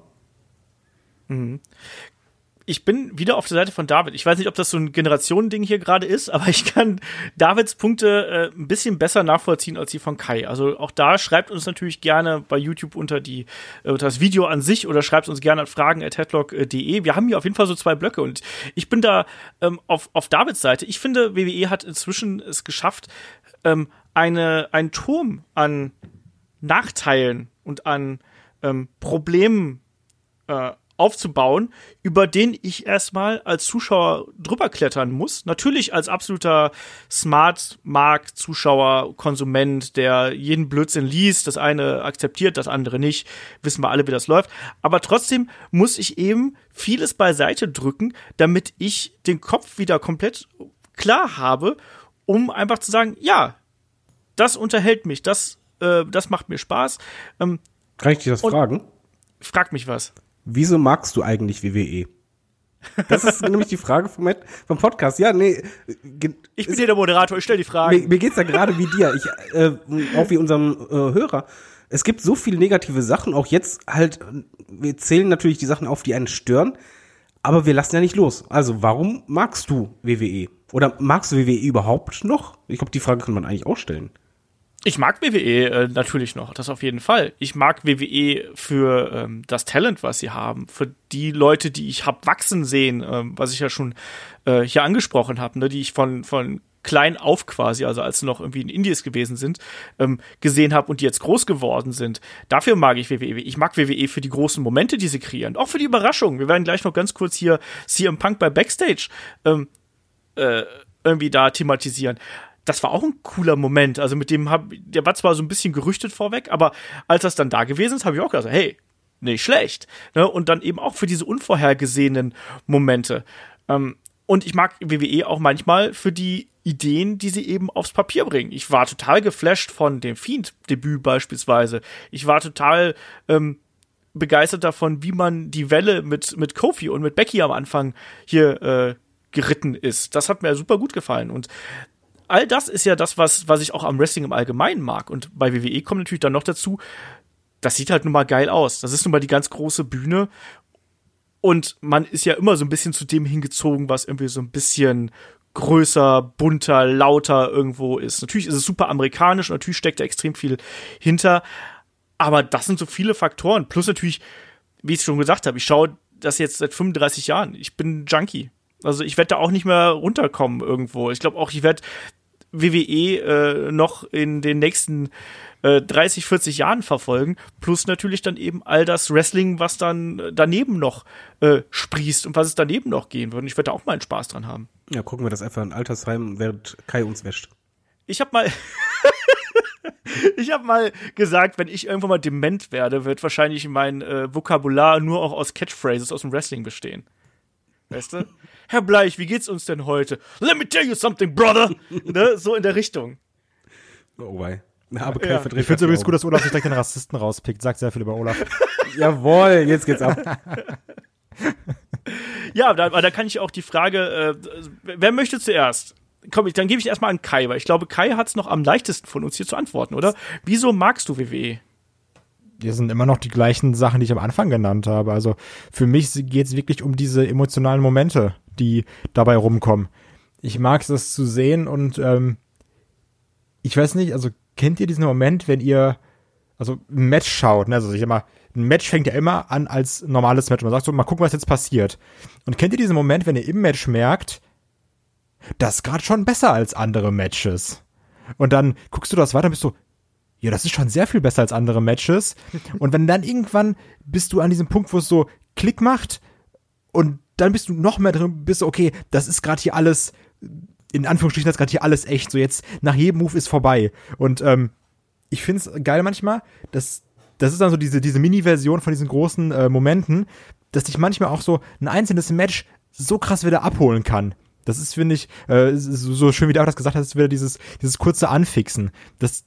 Ich bin wieder auf der Seite von David. Ich weiß nicht, ob das so ein Generationending hier gerade ist, aber ich kann Davids Punkte äh, ein bisschen besser nachvollziehen als die von Kai. Also auch da schreibt uns natürlich gerne bei YouTube unter die äh, unter das Video an sich oder schreibt uns gerne an fragen at headlock.de. Wir haben hier auf jeden Fall so zwei Blöcke und ich bin da ähm, auf, auf Davids Seite. Ich finde, WWE hat inzwischen es geschafft, ähm, eine, einen Turm an Nachteilen und an ähm, Problemen äh, aufzubauen, über den ich erstmal als Zuschauer drüber klettern muss. Natürlich als absoluter Smart Mark Zuschauer, Konsument, der jeden Blödsinn liest, das eine akzeptiert, das andere nicht, wissen wir alle, wie das läuft. Aber trotzdem muss ich eben vieles beiseite drücken, damit ich den Kopf wieder komplett klar habe, um einfach zu sagen, ja, das unterhält mich, das, äh, das macht mir Spaß. Ähm, Kann ich dich das fragen? frag mich was. Wieso magst du eigentlich WWE? Das ist [laughs] nämlich die Frage vom, vom Podcast. Ja, nee, Ich bin hier der Moderator, ich stelle die Fragen. mir, mir geht's ja gerade wie dir, ich, äh, auch wie unserem äh, Hörer. Es gibt so viele negative Sachen, auch jetzt halt, wir zählen natürlich die Sachen auf, die einen stören, aber wir lassen ja nicht los. Also, warum magst du WWE? Oder magst du WWE überhaupt noch? Ich glaube, die Frage kann man eigentlich auch stellen. Ich mag WWE äh, natürlich noch, das auf jeden Fall. Ich mag WWE für ähm, das Talent, was sie haben, für die Leute, die ich hab wachsen sehen, ähm, was ich ja schon äh, hier angesprochen habe, ne, die ich von von klein auf quasi, also als sie noch irgendwie in Indies gewesen sind, ähm, gesehen habe und die jetzt groß geworden sind. Dafür mag ich WWE. Ich mag WWE für die großen Momente, die sie kreieren, auch für die Überraschungen. Wir werden gleich noch ganz kurz hier CM Punk bei Backstage ähm, äh, irgendwie da thematisieren. Das war auch ein cooler Moment. Also mit dem hab, der war zwar so ein bisschen gerüchtet vorweg, aber als das dann da gewesen ist, habe ich auch gesagt, hey, nicht schlecht. Ne? Und dann eben auch für diese unvorhergesehenen Momente. Ähm, und ich mag WWE auch manchmal für die Ideen, die sie eben aufs Papier bringen. Ich war total geflasht von dem Fiend-Debüt beispielsweise. Ich war total ähm, begeistert davon, wie man die Welle mit, mit Kofi und mit Becky am Anfang hier äh, geritten ist. Das hat mir super gut gefallen. Und all das ist ja das, was, was ich auch am Wrestling im Allgemeinen mag. Und bei WWE kommt natürlich dann noch dazu, das sieht halt nun mal geil aus. Das ist nun mal die ganz große Bühne. Und man ist ja immer so ein bisschen zu dem hingezogen, was irgendwie so ein bisschen größer, bunter, lauter irgendwo ist. Natürlich ist es super amerikanisch natürlich steckt da extrem viel hinter. Aber das sind so viele Faktoren. Plus natürlich, wie ich schon gesagt habe, ich schaue das jetzt seit 35 Jahren. Ich bin Junkie. Also ich werde da auch nicht mehr runterkommen irgendwo. Ich glaube auch, ich werde WWE äh, noch in den nächsten äh, 30, 40 Jahren verfolgen. Plus natürlich dann eben all das Wrestling, was dann daneben noch äh, sprießt und was es daneben noch gehen würde. Und ich werde da auch meinen Spaß dran haben. Ja, gucken wir das einfach in Altersheim, während Kai uns wäscht. Ich habe mal [laughs] Ich habe mal gesagt, wenn ich irgendwann mal dement werde, wird wahrscheinlich mein äh, Vokabular nur auch aus Catchphrases aus dem Wrestling bestehen. Weißt du? Herr Bleich, wie geht's uns denn heute? Let me tell you something, brother! [laughs] ne? So in der Richtung. Oh, wei. Na, aber Kai Ja. verdreht Ich finde es übrigens gut, dass Olaf sich direkt den Rassisten rauspickt. Sagt sehr viel über Olaf. [laughs] Jawohl, jetzt geht's ab. [laughs] Ja, da, aber da kann ich auch die Frage, äh, wer möchte zuerst? Komm, ich, dann gebe ich erstmal an Kai, weil ich glaube, Kai hat es noch am leichtesten von uns hier zu antworten, oder? Wieso magst du? WWE? Hier sind immer noch die gleichen Sachen, die ich am Anfang genannt habe. Also für mich geht es wirklich um diese emotionalen Momente, die dabei rumkommen. ich mag es, das zu sehen und ähm, ich weiß nicht, also kennt ihr diesen Moment, wenn ihr also ein Match schaut, ne? also ich mal, ein Match fängt ja immer an als normales Match. Man sagt so, mal gucken, was jetzt passiert. Und kennt ihr diesen Moment, wenn ihr im Match merkt, das ist gerade schon besser als andere Matches? Und dann guckst du das weiter und bist so, ja, das ist schon sehr viel besser als andere Matches. Und wenn dann irgendwann bist du an diesem Punkt, wo es so Klick macht und dann bist du noch mehr drin, bist du, okay, das ist gerade hier alles, in Anführungsstrichen, das ist gerade hier alles echt. So jetzt, nach jedem Move ist vorbei. Und ähm, ich find's geil manchmal, dass das ist dann so diese, diese Mini-Version von diesen großen äh, Momenten, dass dich manchmal auch so ein einzelnes Match so krass wieder abholen kann. Das ist, finde ich, äh, so, schön, wie du auch das gesagt hast, wieder dieses, dieses kurze Anfixen. Das,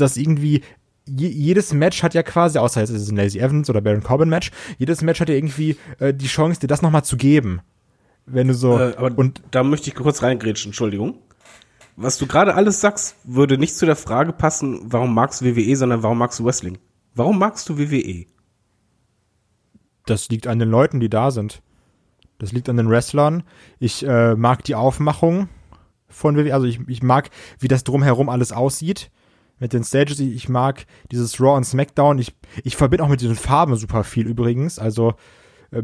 das irgendwie je, jedes Match hat ja quasi, außer jetzt ist es ein Lazy Evans oder Baron Corbin Match, jedes Match hat ja irgendwie äh, die Chance, dir das nochmal zu geben. Wenn du so. Äh, aber und da möchte ich kurz reingrätschen, Entschuldigung. Was du gerade alles sagst, würde nicht zu der Frage passen, warum magst du WWE, sondern warum magst du Wrestling? Warum magst du WWE? Das liegt an den Leuten, die da sind. Das liegt an den Wrestlern. Ich äh, mag die Aufmachung von WWE. Also ich, ich mag, wie das drumherum alles aussieht. Mit den Stages. Ich mag dieses Raw und SmackDown. Ich, ich verbinde auch mit diesen Farben super viel übrigens. Also äh,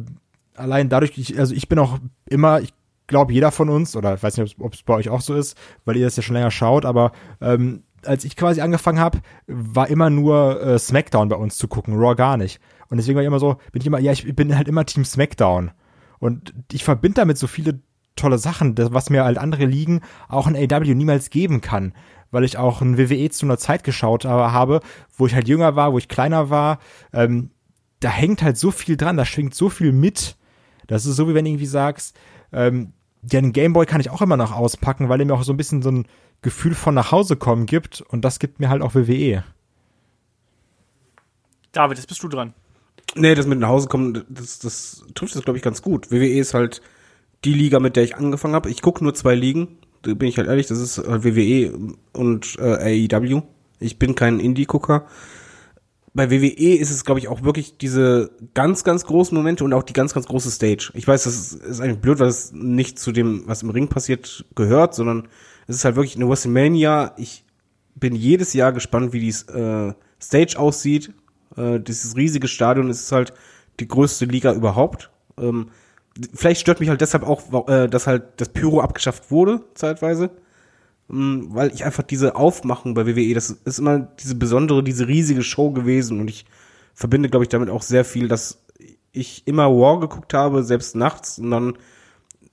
allein dadurch, ich, also ich bin auch immer, ich glaube jeder von uns, oder ich weiß nicht, ob es bei euch auch so ist, weil ihr das ja schon länger schaut, aber ähm, als ich quasi angefangen habe, war immer nur äh, SmackDown bei uns zu gucken, Raw gar nicht. Und deswegen war ich immer so, bin ich immer, ja, ich bin halt immer Team SmackDown. Und ich verbinde damit so viele tolle Sachen, das, was mir halt andere Ligen auch in AW niemals geben kann. Weil ich auch ein WWE zu einer Zeit geschaut habe, wo ich halt jünger war, wo ich kleiner war. Ähm, da hängt halt so viel dran, da schwingt so viel mit. Das ist so, wie wenn du irgendwie sagst, ähm, ja, den Gameboy kann ich auch immer noch auspacken, weil er mir auch so ein bisschen so ein Gefühl von nach Hause kommen gibt und das gibt mir halt auch WWE. David, jetzt bist du dran. Nee, das mit nach Hause kommen, das, das trifft das, glaube ich, ganz gut. WWE ist halt die Liga, mit der ich angefangen habe. Ich gucke nur zwei Ligen, bin ich halt ehrlich, das ist halt WWE und äh, AEW. Ich bin kein Indie-Gucker. Bei WWE ist es, glaube ich, auch wirklich diese ganz, ganz großen Momente und auch die ganz, ganz große Stage. Ich weiß, das ist, ist eigentlich blöd, weil es nicht zu dem, was im Ring passiert, gehört, sondern es ist halt wirklich eine WrestleMania. Ich bin jedes Jahr gespannt, wie die äh, Stage aussieht. Äh, dieses riesige Stadion ist halt die größte Liga überhaupt. Ähm, vielleicht stört mich halt deshalb auch, äh, dass halt das Pyro abgeschafft wurde, zeitweise. Ähm, weil ich einfach diese Aufmachung bei WWE, das ist immer diese besondere, diese riesige Show gewesen. Und ich verbinde, glaube ich, damit auch sehr viel, dass ich immer War geguckt habe, selbst nachts. Und dann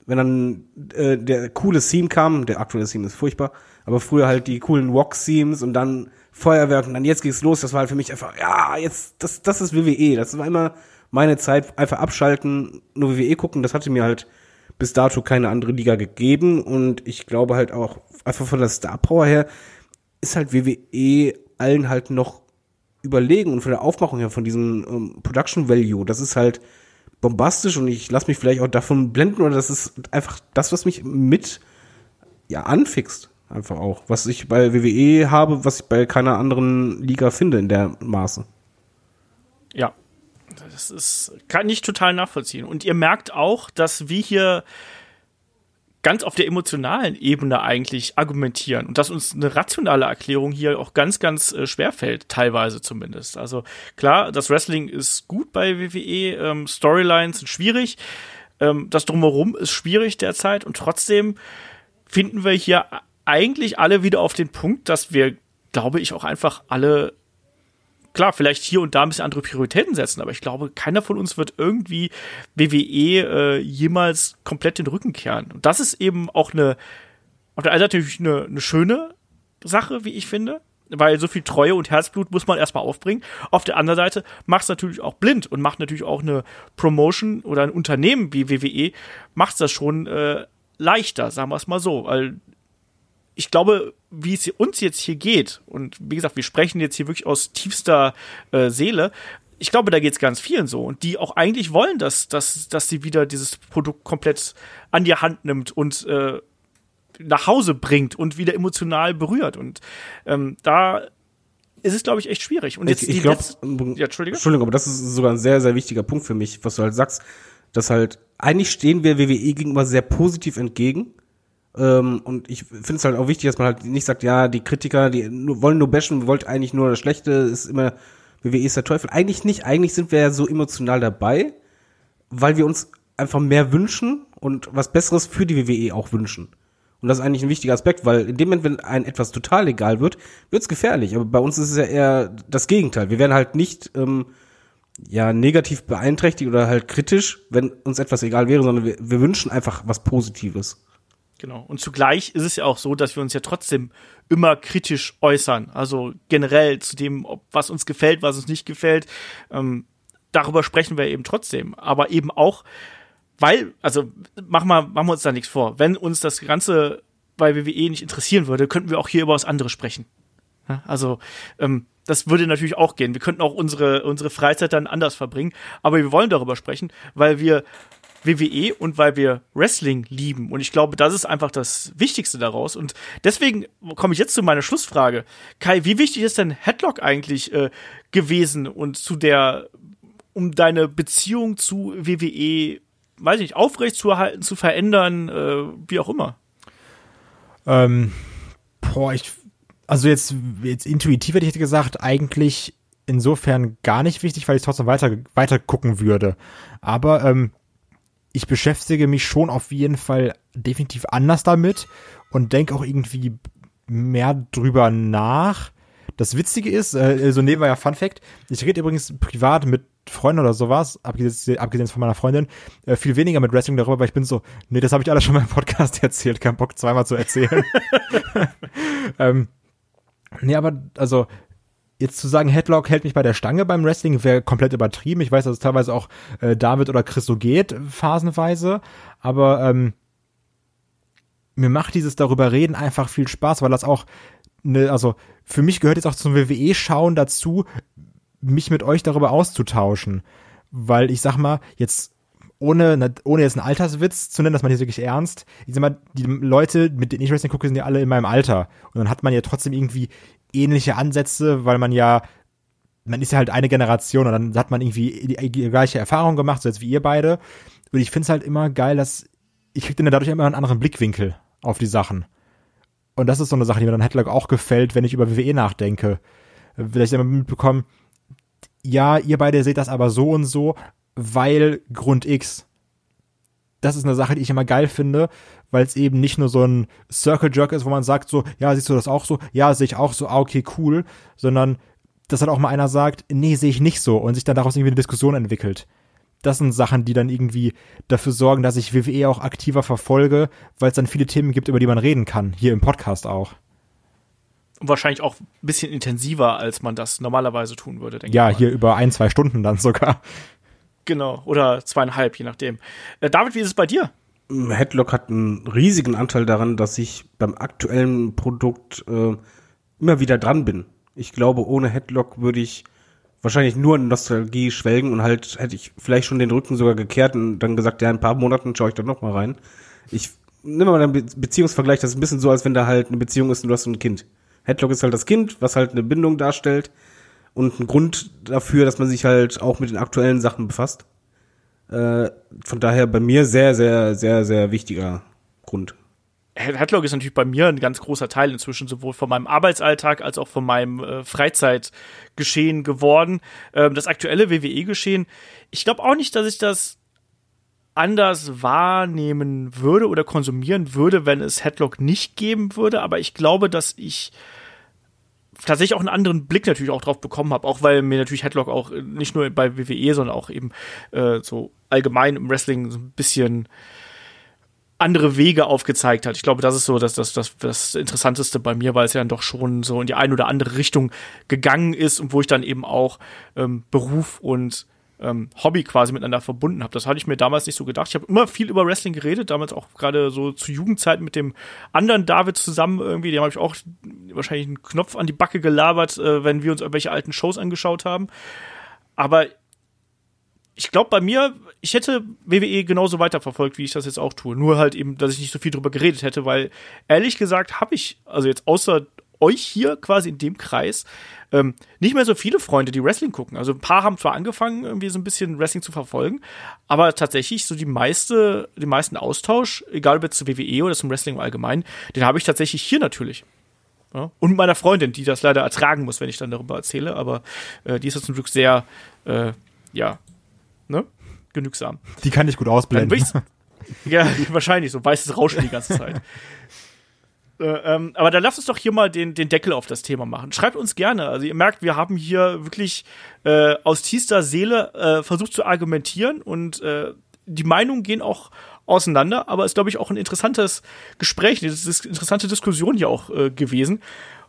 wenn dann äh, der coole Theme kam, der aktuelle Theme ist furchtbar, aber früher halt die coolen Walk-Themes und dann Feuerwerk und dann jetzt geht's los, das war halt für mich einfach, ja, jetzt, das, das ist WWE, das war immer meine Zeit, einfach abschalten, nur WWE gucken, das hatte mir halt bis dato keine andere Liga gegeben und ich glaube halt auch, einfach von der Star Power her, ist halt WWE allen halt noch überlegen und von der Aufmachung her, von diesem ähm, Production Value, das ist halt, bombastisch und ich lasse mich vielleicht auch davon blenden oder das ist einfach das, was mich mit ja anfixt. Einfach auch. Was ich bei WWE habe, was ich bei keiner anderen Liga finde in der Maße. Ja. Das ist, kann ich total nachvollziehen. Und ihr merkt auch, dass wir hier ganz auf der emotionalen Ebene eigentlich argumentieren und dass uns eine rationale Erklärung hier auch ganz, ganz äh, schwer fällt, teilweise zumindest. Also klar, das Wrestling ist gut bei WWE, ähm, Storylines sind schwierig, ähm, das drumherum ist schwierig derzeit und trotzdem finden wir hier eigentlich alle wieder auf den Punkt, dass wir, glaube ich, auch einfach alle klar, vielleicht hier und da ein bisschen andere Prioritäten setzen, aber ich glaube, keiner von uns wird irgendwie WWE äh, jemals komplett den Rücken kehren. Und das ist eben auch eine, auf der einen Seite natürlich eine, eine schöne Sache, wie ich finde, weil so viel Treue und Herzblut muss man erstmal aufbringen. Auf der anderen Seite macht es natürlich auch blind und macht natürlich auch eine Promotion oder ein Unternehmen wie WWE, macht das schon äh, leichter, sagen wir es mal so. Weil ich glaube, wie es uns jetzt hier geht, und wie gesagt, wir sprechen jetzt hier wirklich aus tiefster äh, Seele, ich glaube, da geht es ganz vielen so. Und die auch eigentlich wollen, dass, dass, dass sie wieder dieses Produkt komplett an die Hand nimmt und äh, nach Hause bringt und wieder emotional berührt. Und ähm, da ist es, glaube ich, echt schwierig. Und jetzt ich, ich glaube, ja, Entschuldigung. Entschuldigung, aber das ist sogar ein sehr, sehr wichtiger Punkt für mich, was du halt sagst, dass halt eigentlich stehen wir WWE gegenüber sehr positiv entgegen Ähm, und ich finde es halt auch wichtig, dass man halt nicht sagt, ja, die Kritiker, die wollen nur bashen, wollt eigentlich nur das Schlechte, ist immer, WWE ist der Teufel. Eigentlich nicht, eigentlich sind wir ja so emotional dabei, weil wir uns einfach mehr wünschen und was Besseres für die WWE auch wünschen. Und das ist eigentlich ein wichtiger Aspekt, weil in dem Moment, wenn ein etwas total egal wird, wird's gefährlich. Aber bei uns ist es ja eher das Gegenteil. Wir werden halt nicht ähm, ja negativ beeinträchtigt oder halt kritisch, wenn uns etwas egal wäre, sondern wir, wir wünschen einfach was Positives. Genau. Und zugleich ist es ja auch so, dass wir uns ja trotzdem immer kritisch äußern. Also generell zu dem, ob, was uns gefällt, was uns nicht gefällt. Ähm, darüber sprechen wir eben trotzdem. Aber eben auch, weil, also machen wir, machen wir uns da nichts vor. Wenn uns das Ganze bei WWE nicht interessieren würde, könnten wir auch hier über was anderes sprechen. Also ähm, das würde natürlich auch gehen. Wir könnten auch unsere, unsere Freizeit dann anders verbringen. Aber wir wollen darüber sprechen, weil wir WWE und weil wir Wrestling lieben. Und ich glaube, das ist einfach das Wichtigste daraus. Und deswegen komme ich jetzt zu meiner Schlussfrage. Kai, wie wichtig ist denn Headlock eigentlich äh, gewesen und zu der, um deine Beziehung zu WWE, weiß ich nicht, aufrecht zu erhalten, zu verändern, äh, wie auch immer? Ähm, boah, ich, also jetzt, jetzt intuitiv hätte ich gesagt, eigentlich insofern gar nicht wichtig, weil ich trotzdem weiter, weiter gucken würde. Aber ähm, ich beschäftige mich schon auf jeden Fall definitiv anders damit und denke auch irgendwie mehr drüber nach. Das Witzige ist, äh, so nebenbei ja Fun Fact, ich rede übrigens privat mit Freunden oder sowas, abgesehen, abgesehen von meiner Freundin, äh, viel weniger mit Wrestling darüber, weil ich bin so, nee, das habe ich alles schon mal im Podcast [laughs] erzählt, kein Bock zweimal zu erzählen. [laughs] ähm, nee, aber also jetzt zu sagen, Headlock hält mich bei der Stange beim Wrestling, wäre komplett übertrieben. Ich weiß, dass es teilweise auch äh, David oder Chris so geht, phasenweise. Aber ähm, mir macht dieses darüber reden einfach viel Spaß, weil das auch ne, also für mich gehört jetzt auch zum WWE-Schauen dazu, mich mit euch darüber auszutauschen. Weil ich sag mal, jetzt ohne, ohne jetzt einen Alterswitz zu nennen, dass man hier wirklich ernst, ich sag mal, die Leute, mit denen ich Wrestling gucke, sind ja alle in meinem Alter. Und dann hat man ja trotzdem irgendwie ähnliche Ansätze, weil man ja, man ist ja halt eine Generation und dann hat man irgendwie die, die gleiche Erfahrung gemacht, so jetzt wie ihr beide. Und ich finde es halt immer geil, dass ich kriege dann dadurch immer einen anderen Blickwinkel auf die Sachen. Und das ist so eine Sache, die mir dann Headlock auch gefällt, wenn ich über WWE nachdenke. Vielleicht immer mitbekommen, ja, ihr beide seht das aber so und so, weil Grund X. Das ist eine Sache, die ich immer geil finde, weil es eben nicht nur so ein Circle Jerk ist, wo man sagt so, ja, siehst du das auch so? Ja, sehe ich auch so, ah, okay, cool, sondern dass dann auch mal einer sagt, nee, sehe ich nicht so und sich dann daraus irgendwie eine Diskussion entwickelt. Das sind Sachen, die dann irgendwie dafür sorgen, dass ich WWE auch aktiver verfolge, weil es dann viele Themen gibt, über die man reden kann, hier im Podcast auch. Und wahrscheinlich auch ein bisschen intensiver, als man das normalerweise tun würde, denke ja, ich. Ja, hier über ein, zwei Stunden dann sogar. Genau, oder zweieinhalb, je nachdem. Äh, David, wie ist es bei dir? Headlock hat einen riesigen Anteil daran, dass ich beim aktuellen Produkt äh, immer wieder dran bin. Ich glaube, ohne Headlock würde ich wahrscheinlich nur in Nostalgie schwelgen und halt hätte ich vielleicht schon den Rücken sogar gekehrt und dann gesagt, ja, in ein paar Monaten schaue ich da noch mal rein. Ich nehme mal einen Be Beziehungsvergleich, das ist ein bisschen so, als wenn da halt eine Beziehung ist und du hast so ein Kind. Headlock ist halt das Kind, was halt eine Bindung darstellt und ein Grund dafür, dass man sich halt auch mit den aktuellen Sachen befasst. Äh, von daher bei mir sehr, sehr, sehr, sehr wichtiger Grund. Headlock ist natürlich bei mir ein ganz großer Teil inzwischen, sowohl von meinem Arbeitsalltag als auch von meinem äh, Freizeitgeschehen geworden. Ähm, das aktuelle WWE-Geschehen, ich glaube auch nicht, dass ich das anders wahrnehmen würde oder konsumieren würde, wenn es Headlock nicht geben würde, aber ich glaube, dass ich tatsächlich auch einen anderen Blick natürlich auch drauf bekommen habe, auch weil mir natürlich Headlock auch äh, nicht nur bei WWE, sondern auch eben äh, so allgemein im Wrestling so ein bisschen andere Wege aufgezeigt hat. Ich glaube, das ist so das, das, das, das Interessanteste bei mir, weil es ja dann doch schon so in die eine oder andere Richtung gegangen ist und wo ich dann eben auch ähm, Beruf und ähm, Hobby quasi miteinander verbunden habe. Das hatte ich mir damals nicht so gedacht. Ich habe immer viel über Wrestling geredet, damals auch gerade so zu Jugendzeiten mit dem anderen David zusammen irgendwie. Dem habe ich auch wahrscheinlich einen Knopf an die Backe gelabert, äh, wenn wir uns irgendwelche alten Shows angeschaut haben. Aber ich glaube bei mir, ich hätte WWE genauso weiterverfolgt, wie ich das jetzt auch tue. Nur halt eben, dass ich nicht so viel drüber geredet hätte, weil ehrlich gesagt habe ich, also jetzt außer euch hier quasi in dem Kreis ähm, nicht mehr so viele Freunde, die Wrestling gucken. Also ein paar haben zwar angefangen, irgendwie so ein bisschen Wrestling zu verfolgen, aber tatsächlich so die meiste, den meisten Austausch, egal ob jetzt zu WWE oder zum Wrestling im Allgemeinen, den habe ich tatsächlich hier natürlich. Ja? Und meiner Freundin, die das leider ertragen muss, wenn ich dann darüber erzähle, aber äh, die ist jetzt zum Glück sehr, äh, ja, ne? Genügsam. Die kann ich gut ausblenden. [laughs] ja, wahrscheinlich, so weißes Rauschen die ganze Zeit. [laughs] Äh, ähm, aber dann lasst uns doch hier mal den, den Deckel auf das Thema machen. Schreibt uns gerne. Also ihr merkt, wir haben hier wirklich äh, aus tiefster Seele äh, versucht zu argumentieren und äh, die Meinungen gehen auch auseinander, aber ist, glaube ich, auch ein interessantes Gespräch, eine interessante Diskussion hier auch äh, gewesen.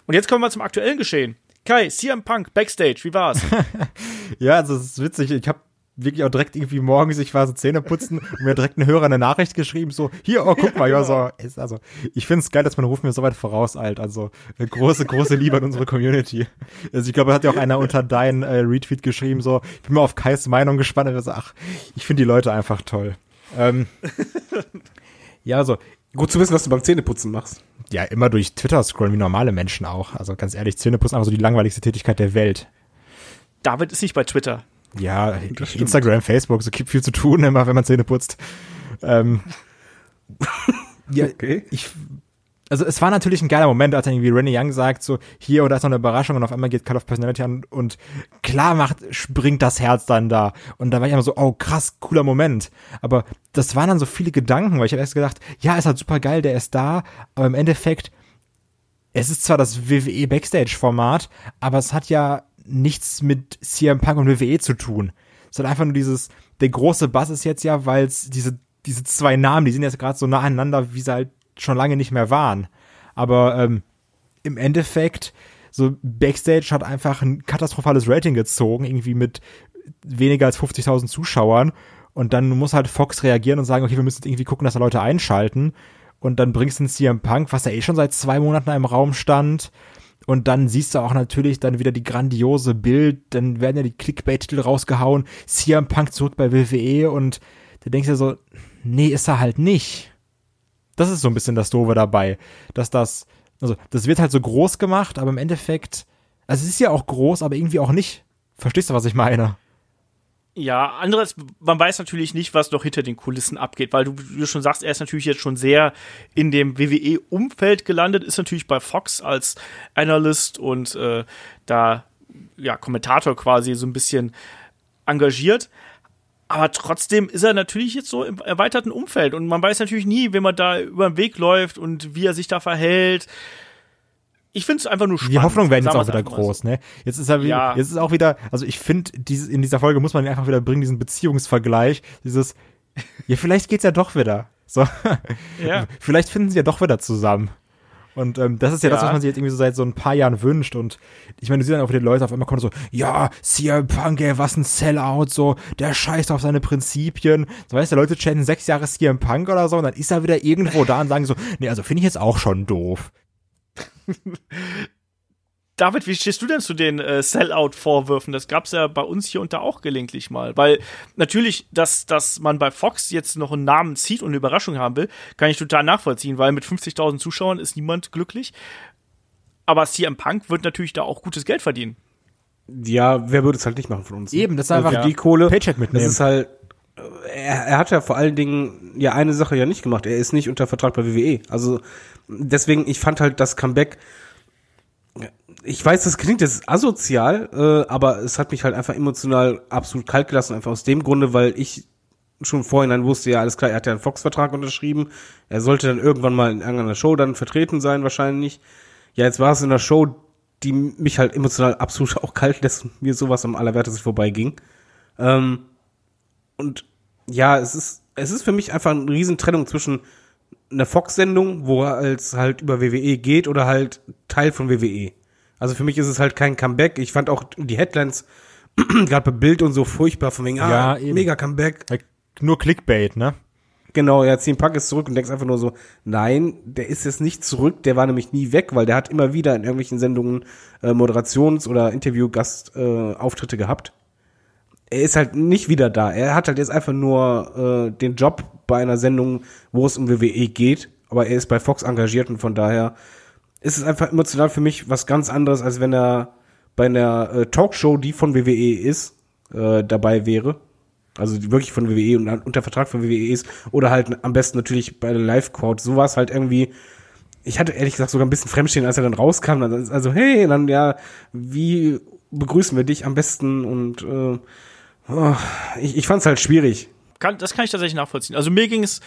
Und jetzt kommen wir zum aktuellen Geschehen. Kai, CM Punk, Backstage, wie war's? [laughs] ja, also es ist witzig. Ich habe wirklich auch direkt irgendwie morgens, ich war so Zähne putzen und mir direkt ein Hörer eine Nachricht geschrieben, so, hier, oh, guck mal, ja, so, ist also, ich find's geil, dass man ruft mir so weit voraus, alt, also, große, große Liebe an unsere Community. Also, ich glaube, hat ja auch einer unter deinen äh, Retweet geschrieben, so, ich bin mal auf Kais Meinung gespannt, und so, ach, ich finde die Leute einfach toll. Ähm, [laughs] ja, also, Gut zu wissen, was du beim Zähneputzen machst. Ja, immer durch Twitter scrollen wie normale Menschen auch. Also ganz ehrlich, Zähneputzen ist einfach so die langweiligste Tätigkeit der Welt. David ist nicht bei Twitter. Ja, Instagram, Facebook, so gibt viel zu tun immer, wenn man Zähne putzt. Ähm, ja, okay. ich, also es war natürlich ein geiler Moment, als dann irgendwie Rennie Young sagt, so hier oder ist noch eine Überraschung und auf einmal geht Cut of Personality an und klar macht, springt das Herz dann da. Und da war ich immer so, oh krass, cooler Moment. Aber das waren dann so viele Gedanken, weil ich habe erst gedacht, ja, ist halt super geil, der ist da, aber im Endeffekt, es ist zwar das WWE Backstage-Format, aber es hat ja nichts mit CM Punk und WWE zu tun. Es hat einfach nur dieses, der große Bass ist jetzt ja, weil es diese, diese zwei Namen, die sind jetzt gerade so nah aneinander, wie sie halt schon lange nicht mehr waren. Aber ähm, im Endeffekt, so Backstage hat einfach ein katastrophales Rating gezogen, irgendwie mit weniger als 50.000 Zuschauern. Und dann muss halt Fox reagieren und sagen, okay, wir müssen jetzt irgendwie gucken, dass da Leute einschalten. Und dann bringst du einen CM Punk, was ja eh schon seit zwei Monaten im Raum stand. Und dann siehst du auch natürlich dann wieder die grandiose Bild, dann werden ja die Clickbait-Titel rausgehauen, CM Punk zurück bei WWE und du denkst ja so, nee, ist er halt nicht. Das ist so ein bisschen das Doofe dabei, dass das, also das wird halt so groß gemacht, aber im Endeffekt, also es ist ja auch groß, aber irgendwie auch nicht. Verstehst du, was ich meine? Ja, anderes, man weiß natürlich nicht, was noch hinter den Kulissen abgeht, weil du, du schon sagst, er ist natürlich jetzt schon sehr in dem WWE-Umfeld gelandet, ist natürlich bei Fox als Analyst und äh, da ja Kommentator quasi so ein bisschen engagiert. Aber trotzdem ist er natürlich jetzt so im erweiterten Umfeld und man weiß natürlich nie, wenn man da über den Weg läuft und wie er sich da verhält ich finde es einfach nur spannend. Die Hoffnungen werden jetzt auch wieder groß, ne? Jetzt ist er wieder, ja. jetzt ist auch wieder, also ich finde, in dieser Folge muss man einfach wieder bringen, diesen Beziehungsvergleich, dieses, ja, vielleicht geht's ja doch wieder. So. Ja. [laughs] vielleicht finden sie ja doch wieder zusammen. Und ähm, das ist ja, ja, das, was man sich jetzt irgendwie so seit so ein paar Jahren wünscht. Und ich meine, du siehst dann auch wieder Leute auf einmal kommen so, ja, CM Punk, ey, was ein Sellout, so, der scheißt auf seine Prinzipien. So weißt du, Leute chatten sechs Jahre CM Punk oder so und dann ist er wieder irgendwo da und sagen so, nee, also finde ich jetzt auch schon doof. David, wie stehst du denn zu den äh, Sellout-Vorwürfen? Das gab es ja bei uns hier und da auch gelegentlich mal. Weil natürlich, dass, dass man bei Fox jetzt noch einen Namen zieht und eine Überraschung haben will, kann ich total nachvollziehen, weil mit 50.000 Zuschauern ist niemand glücklich. Aber CM Punk wird natürlich da auch gutes Geld verdienen. Ja, wer würde es halt nicht machen von uns? Ne? Eben, das ist einfach also die Kohle. Paycheck mitnehmen. Das ist halt, er, er hat ja vor allen Dingen ja eine Sache ja nicht gemacht. Er ist nicht unter Vertrag bei WWE. Also deswegen, ich fand halt das Comeback, ich weiß, das klingt jetzt asozial, äh, aber es hat mich halt einfach emotional absolut kalt gelassen, einfach aus dem Grunde, weil ich schon vorhin wusste, ja, alles klar, er hat ja einen Fox-Vertrag unterschrieben, er sollte dann irgendwann mal in irgendeiner Show dann vertreten sein, wahrscheinlich. Ja, jetzt war es in der Show, die mich halt emotional [laughs] absolut auch kalt lässt und mir sowas am allerwertesten vorbeiging. Ähm, und ja, es ist, es ist für mich einfach eine Riesentrennung zwischen einer Fox-Sendung, wo er als halt über WWE geht oder halt Teil von WWE. Also für mich ist es halt kein Comeback. Ich fand auch die Headlines [clears throat] gerade bei Bild und so furchtbar von wegen, ah, ja, mega Comeback. Nur Clickbait, ne? Genau, ja, CM Punk ist zurück und denkst einfach nur so, nein, der ist jetzt nicht zurück, der war nämlich nie weg, weil der hat immer wieder in irgendwelchen Sendungen äh, Moderations- oder Interview-Gastauftritte äh, gehabt. Er ist halt nicht wieder da. Er hat halt jetzt einfach nur äh, den Job bei einer Sendung, wo es um WWE geht, aber er ist bei Fox engagiert und von daher ist es einfach emotional für mich was ganz anderes, als wenn er bei einer äh, Talkshow, die von WWE ist, äh, dabei wäre. Also wirklich von WWE und unter Vertrag von WWE ist. Oder halt am besten natürlich bei der Live-Crowd. So war es halt irgendwie. Ich hatte ehrlich gesagt sogar ein bisschen Fremdstehen, als er dann rauskam. Also, hey, dann ja, wie begrüßen wir dich am besten? Und äh, oh, ich, ich fand es halt schwierig. Kann, das kann ich tatsächlich nachvollziehen. Also mir ging es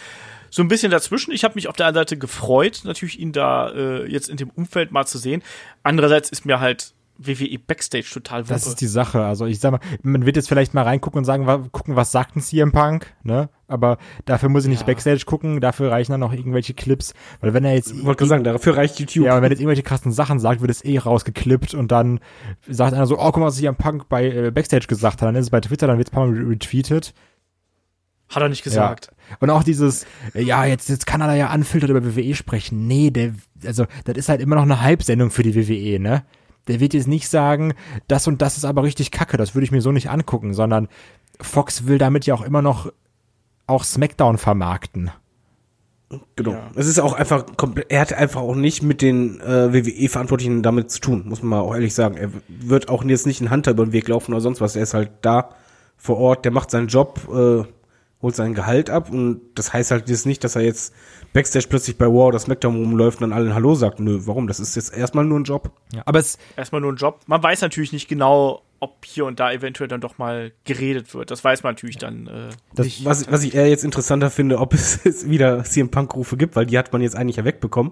so ein bisschen dazwischen. Ich habe mich auf der einen Seite gefreut, natürlich ihn da äh, jetzt in dem Umfeld mal zu sehen. Andererseits ist mir halt WWE Backstage total wuppe. Das ist die Sache. Also ich sag mal, man wird jetzt vielleicht mal reingucken und sagen, wa gucken, was sagt ein CM Punk, ne? Aber dafür muss ich nicht ja. Backstage gucken, dafür reichen dann noch irgendwelche Clips. Weil wenn er jetzt. Ich wollte sagen, dafür reicht YouTube. Ja, aber wenn er jetzt irgendwelche krassen Sachen sagt, wird es eh rausgeklippt und dann sagt einer so, oh, guck mal, was CM Punk bei äh, Backstage gesagt hat. Dann ist es bei Twitter, dann wird es ein paar Mal retweetet. Hat er nicht gesagt. Ja. Und auch dieses, ja, jetzt, jetzt kann er da ja anfiltert über WWE sprechen. Nee, der, also, das ist halt immer noch eine Halbsendung für die WWE, ne? Der wird jetzt nicht sagen, das und das ist aber richtig kacke, das würde ich mir so nicht angucken, sondern Fox will damit ja auch immer noch auch SmackDown vermarkten. Genau. Ja. Es ist auch einfach komplett, er hat einfach auch nicht mit den äh, WWE-Verantwortlichen damit zu tun, muss man mal auch ehrlich sagen. Er wird auch jetzt nicht ein Hunter über den Weg laufen oder sonst was. Er ist halt da vor Ort, der macht seinen Job, äh, holt sein Gehalt ab und das heißt halt jetzt nicht, dass er jetzt Backstage plötzlich bei War oder SmackDown rumläuft und dann allen Hallo sagt. Nö, warum? Das ist jetzt erstmal nur ein Job. Ja, aber es erstmal nur ein Job. Man weiß natürlich nicht genau, ob hier und da eventuell dann doch mal geredet wird. Das weiß man natürlich dann äh, das, nicht. Was, was ich eher jetzt interessanter finde, ob [laughs] es wieder CM Punk Rufe gibt, weil die hat man jetzt eigentlich ja wegbekommen.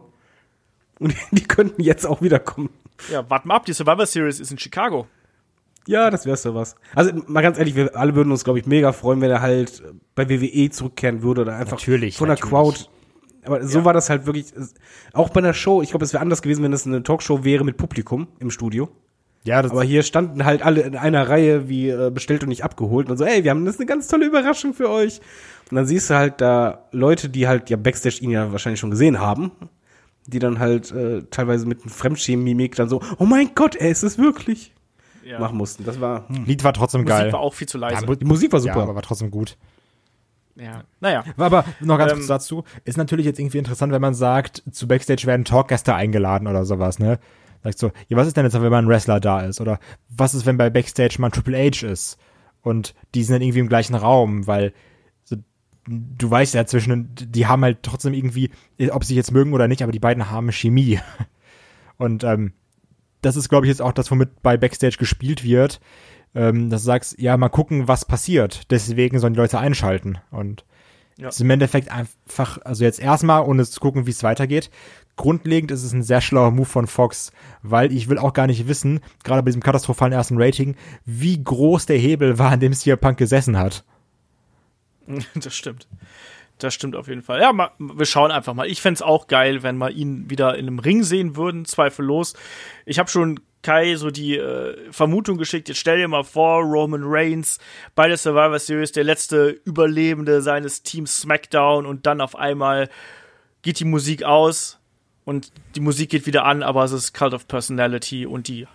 Und [laughs] die könnten jetzt auch wiederkommen. Ja, warten mal ab, die Survivor Series ist in Chicago. Ja, das wär's so was. Also mal ganz ehrlich, wir alle würden uns, glaube ich, mega freuen, wenn er halt bei WWE zurückkehren würde oder einfach natürlich, von der natürlich. Crowd. Aber so ja. war das halt wirklich, auch bei einer Show, ich glaube, es wäre anders gewesen, wenn es eine Talkshow wäre mit Publikum im Studio. Ja, das Aber hier standen halt alle in einer Reihe wie äh, bestellt und nicht abgeholt und so, ey, wir haben das eine ganz tolle Überraschung für euch. Und dann siehst du halt da Leute, die halt ja Backstage ihn ja wahrscheinlich schon gesehen haben, die dann halt äh, teilweise mit einem Fremdschämen-Mimik dann so, oh mein Gott, er ist es wirklich ja. machen mussten. Das war. Hm. Lied war trotzdem Musik geil. Musik war auch viel zu leise. Ja, die Musik war super. Ja, aber war trotzdem gut. Ja, naja. Aber noch ganz ähm, kurz dazu. Ist natürlich jetzt irgendwie interessant, wenn man sagt, zu Backstage werden Talkgäste eingeladen oder sowas, ne? Sagst so, ja, was ist denn jetzt, wenn mal ein Wrestler da ist? Oder was ist, wenn bei Backstage mal ein Triple H ist? Und die sind dann irgendwie im gleichen Raum, weil so, du weißt ja zwischen, die haben halt trotzdem irgendwie, ob sie sich jetzt mögen oder nicht, aber die beiden haben Chemie. [laughs] Und ähm, das ist, glaube ich, jetzt auch das, womit bei Backstage gespielt wird, ähm, dass du sagst, ja, mal gucken, was passiert. Deswegen sollen die Leute einschalten. Und ja. ist im Endeffekt einfach, also jetzt erstmal, ohne zu gucken, wie es weitergeht. Grundlegend ist es ein sehr schlauer Move von Fox, weil ich will auch gar nicht wissen, gerade bei diesem katastrophalen ersten Rating, wie groß der Hebel war, an dem CM Punk gesessen hat. [laughs] Das stimmt. Das stimmt auf jeden Fall. Ja, mal, wir schauen einfach mal. Ich fände auch geil, wenn wir ihn wieder in einem Ring sehen würden, zweifellos. Ich habe schon Kai so die äh, Vermutung geschickt, jetzt stell dir mal vor, Roman Reigns bei der Survivor Series, der letzte Überlebende seines Teams SmackDown und dann auf einmal geht die Musik aus und die Musik geht wieder an, aber es ist Cult of Personality und die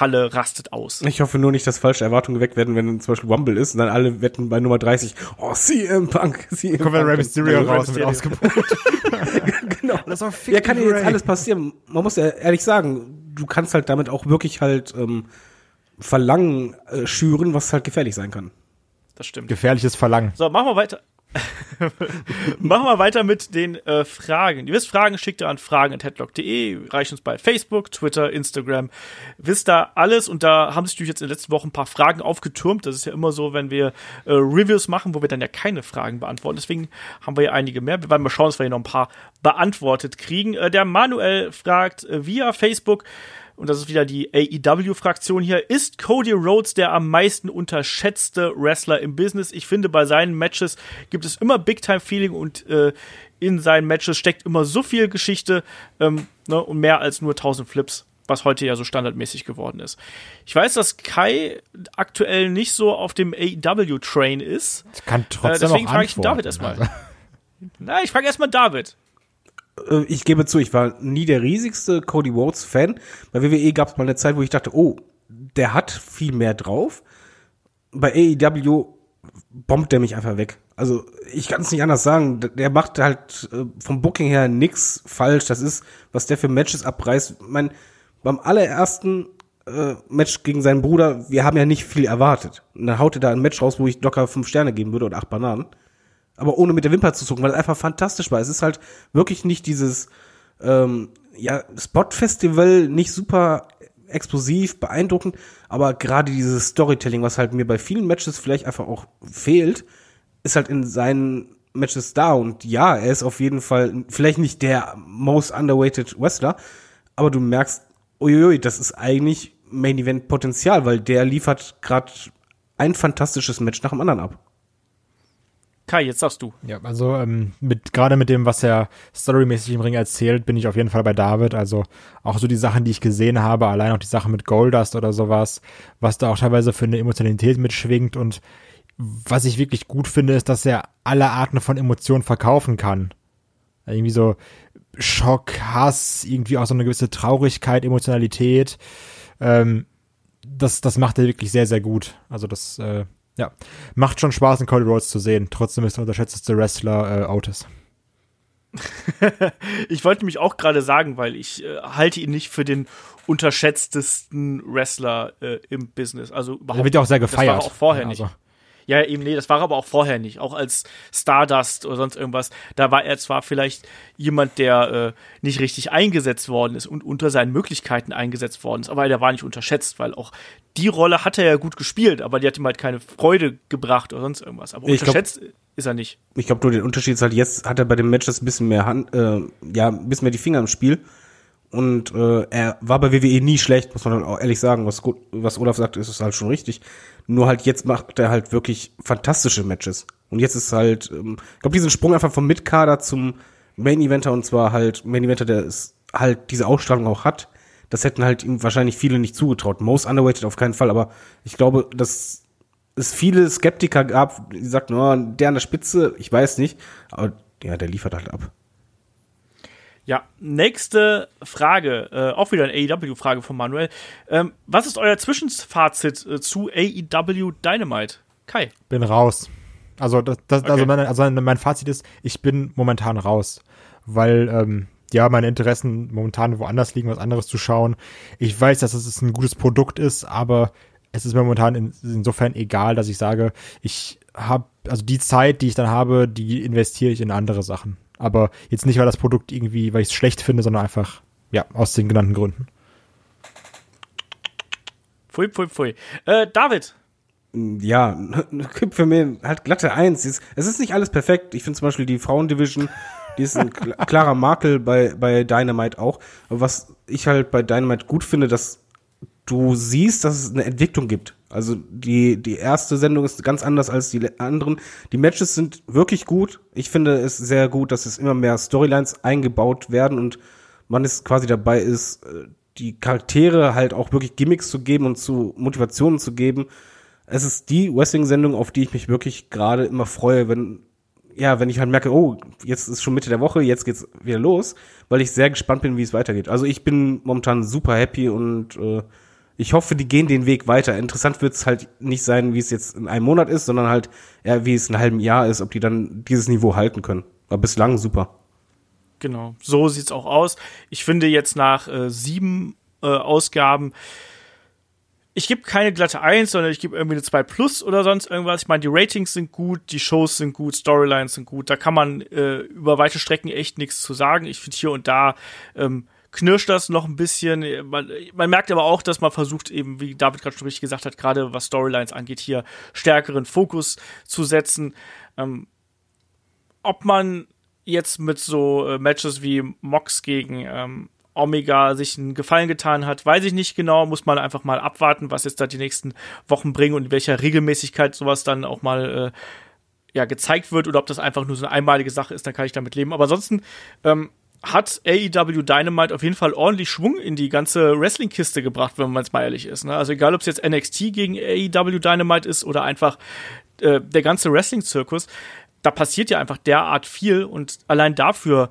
Halle rastet aus. Ich hoffe nur nicht, dass falsche Erwartungen geweckt werden, wenn zum Beispiel Wumble ist und dann alle wetten bei Nummer 30, oh, CM Punk, [laughs] CM Kommt Punk. Kommt Mysterio raus und wird ausgebucht. [laughs] [laughs] genau. Das war ja, kann ja jetzt alles passieren. Man muss ja ehrlich sagen, du kannst halt damit auch wirklich halt ähm, Verlangen äh, schüren, was halt gefährlich sein kann. Das stimmt. Gefährliches Verlangen. So, machen wir weiter. [laughs] Machen wir weiter mit den äh, Fragen. Ihr wisst, Fragen schickt ihr an fragen.headlock.de, reicht uns bei Facebook, Twitter, Instagram. Wisst da alles und da haben sich natürlich jetzt in den letzten Wochen ein paar Fragen aufgetürmt. Das ist ja immer so, wenn wir äh, Reviews machen, wo wir dann ja keine Fragen beantworten. Deswegen haben wir ja einige mehr. Wir werden mal schauen, dass wir hier noch ein paar beantwortet kriegen. Äh, der Manuel fragt äh, via Facebook, und das ist wieder die AEW-Fraktion hier, ist Cody Rhodes der am meisten unterschätzte Wrestler im Business. Ich finde, bei seinen Matches gibt es immer Big-Time-Feeling und äh, in seinen Matches steckt immer so viel Geschichte ähm, ne, und mehr als nur 1000 Flips was heute ja so standardmäßig geworden ist. Ich weiß, dass Kai aktuell nicht so auf dem AEW-Train ist. Ich kann trotzdem äh, deswegen frage ich David erstmal. [laughs] Also. Na, ich frage erstmal David. Äh, ich gebe zu, ich war nie der riesigste Cody Rhodes Fan. Bei WWE gab es mal eine Zeit, wo ich dachte, oh, der hat viel mehr drauf. Bei AEW bombt der mich einfach weg. Also ich kann es nicht anders sagen. Der macht halt äh, vom Booking her nix falsch. Das ist, was der für Matches abreißt. Mein, beim allerersten äh, Match gegen seinen Bruder, wir haben ja nicht viel erwartet. Und dann haut er da ein Match raus, wo ich locker fünf Sterne geben würde oder acht Bananen. Aber ohne mit der Wimper zu zucken, weil es einfach fantastisch war. Es ist halt wirklich nicht dieses ähm, ja, Spot-Festival, nicht super explosiv, beeindruckend, aber gerade dieses Storytelling, was halt mir bei vielen Matches vielleicht einfach auch fehlt, ist halt in seinen Matches da. Und ja, er ist auf jeden Fall vielleicht nicht der most underweighted Wrestler, aber du merkst, uiuiui, das ist eigentlich Main Event Potenzial, weil der liefert gerade ein fantastisches Match nach dem anderen ab. Kai, jetzt sagst du. Ja, also ähm, mit gerade mit dem, was er storymäßig im Ring erzählt, bin ich auf jeden Fall bei David. Also auch so die Sachen, die ich gesehen habe, allein auch die Sache mit Goldust oder sowas, was da auch teilweise für eine Emotionalität mitschwingt und was ich wirklich gut finde, ist, dass er alle Arten von Emotionen verkaufen kann. Irgendwie so Schock, Hass, irgendwie auch so eine gewisse Traurigkeit, Emotionalität. Ähm, das, das macht er wirklich sehr, sehr gut. Also das, äh, ja, macht schon Spaß, in Cody Rhodes zu sehen. Trotzdem ist der unterschätzteste Wrestler äh, Otis. [laughs] ich wollte mich auch gerade sagen, weil ich äh, halte ihn nicht für den unterschätztesten Wrestler äh, im Business. Also überhaupt. Er wird ja auch sehr gefeiert. Das war auch vorher ja, also. nicht. Ja, eben, nee, das war aber auch vorher nicht. Auch als Stardust oder sonst irgendwas. Da war er zwar vielleicht jemand, der äh, nicht richtig eingesetzt worden ist und unter seinen Möglichkeiten eingesetzt worden ist, aber der war nicht unterschätzt, weil auch die Rolle hat er ja gut gespielt, aber die hat ihm halt keine Freude gebracht oder sonst irgendwas. Aber ich unterschätzt glaub, ist er nicht. Ich glaube, nur den Unterschied ist halt, jetzt hat er bei dem Match das ein bisschen mehr Hand, äh, ja, ein bisschen mehr die Finger im Spiel. Und äh, er war bei WWE nie schlecht, muss man auch ehrlich sagen. Was, was Olaf sagt, ist es halt schon richtig. Nur halt jetzt macht er halt wirklich fantastische Matches. Und jetzt ist halt, ähm, ich glaube, diesen Sprung einfach vom Mitkader zum Main Eventer und zwar halt Main Eventer, der ist halt diese Ausstrahlung auch hat. Das hätten halt ihm wahrscheinlich viele nicht zugetraut. Most underweighted auf keinen Fall, aber ich glaube, dass es viele Skeptiker gab, die sagten, oh, der an der Spitze, ich weiß nicht, aber ja, der liefert halt ab. Ja, nächste Frage, äh, auch wieder eine AEW-Frage von Manuel. Ähm, was ist euer Zwischenfazit äh, zu AEW Dynamite? Kai. Bin raus. Also, das, das, okay. also, mein, also mein Fazit ist, ich bin momentan raus. Weil, ähm, ja, meine Interessen momentan woanders liegen, was anderes zu schauen. Ich weiß, dass es ein gutes Produkt ist, aber es ist mir momentan in, insofern egal, dass ich sage, ich habe, also die Zeit, die ich dann habe, die investiere ich in andere Sachen. Aber jetzt nicht, weil das Produkt irgendwie, weil ich es schlecht finde, sondern einfach, ja, aus den genannten Gründen. Pfui, pfui, pfui. Äh, David. Ja, [laughs] für mich halt glatte Eins. Es ist nicht alles perfekt. Ich finde zum Beispiel die Frauendivision, die ist ein [laughs] klarer Makel bei, bei Dynamite auch. Aber was ich halt bei Dynamite gut finde, dass du siehst, dass es eine Entwicklung gibt. Also die, die erste Sendung ist ganz anders als die anderen. Die Matches sind wirklich gut. Ich finde es sehr gut, dass es immer mehr Storylines eingebaut werden und man ist quasi dabei ist, äh, die Charaktere halt auch wirklich Gimmicks zu geben und zu Motivationen zu geben. Es ist die Wrestling-Sendung, auf die ich mich wirklich gerade immer freue, wenn, ja, wenn ich halt merke, oh, jetzt ist schon Mitte der Woche, jetzt geht's wieder los, weil ich sehr gespannt bin, wie es weitergeht. Also ich bin momentan super happy und äh, ich hoffe, die gehen den Weg weiter. Interessant wird es halt nicht sein, wie es jetzt in einem Monat ist, sondern halt eher, wie es in einem halben Jahr ist, ob die dann dieses Niveau halten können. Aber bislang super. Genau, so sieht's auch aus. Ich finde jetzt nach äh, sieben äh, Ausgaben, ich gebe keine glatte Eins, sondern ich gebe irgendwie eine 2 Plus oder sonst irgendwas. Ich meine, die Ratings sind gut, die Shows sind gut, Storylines sind gut. Da kann man äh, über weite Strecken echt nichts zu sagen. Ich finde hier und da ähm, knirscht das noch ein bisschen. Man, man, merkt aber auch, dass man versucht, eben, wie David gerade schon richtig gesagt hat, gerade was Storylines angeht, hier stärkeren Fokus zu setzen. Ähm, ob man jetzt mit so äh, Matches wie Mox gegen ähm, Omega sich einen Gefallen getan hat, weiß ich nicht genau. Muss man einfach mal abwarten, was jetzt da die nächsten Wochen bringen und in welcher Regelmäßigkeit sowas dann auch mal äh, ja, gezeigt wird oder ob das einfach nur so eine einmalige Sache ist, dann kann ich damit leben. Aber ansonsten ähm, hat AEW Dynamite auf jeden Fall ordentlich Schwung in die ganze Wrestling-Kiste gebracht, wenn man es mal ehrlich ist. Ne? Also egal, ob es jetzt NXT gegen AEW Dynamite ist oder einfach äh, der ganze Wrestling-Zirkus, da passiert ja einfach derart viel und allein dafür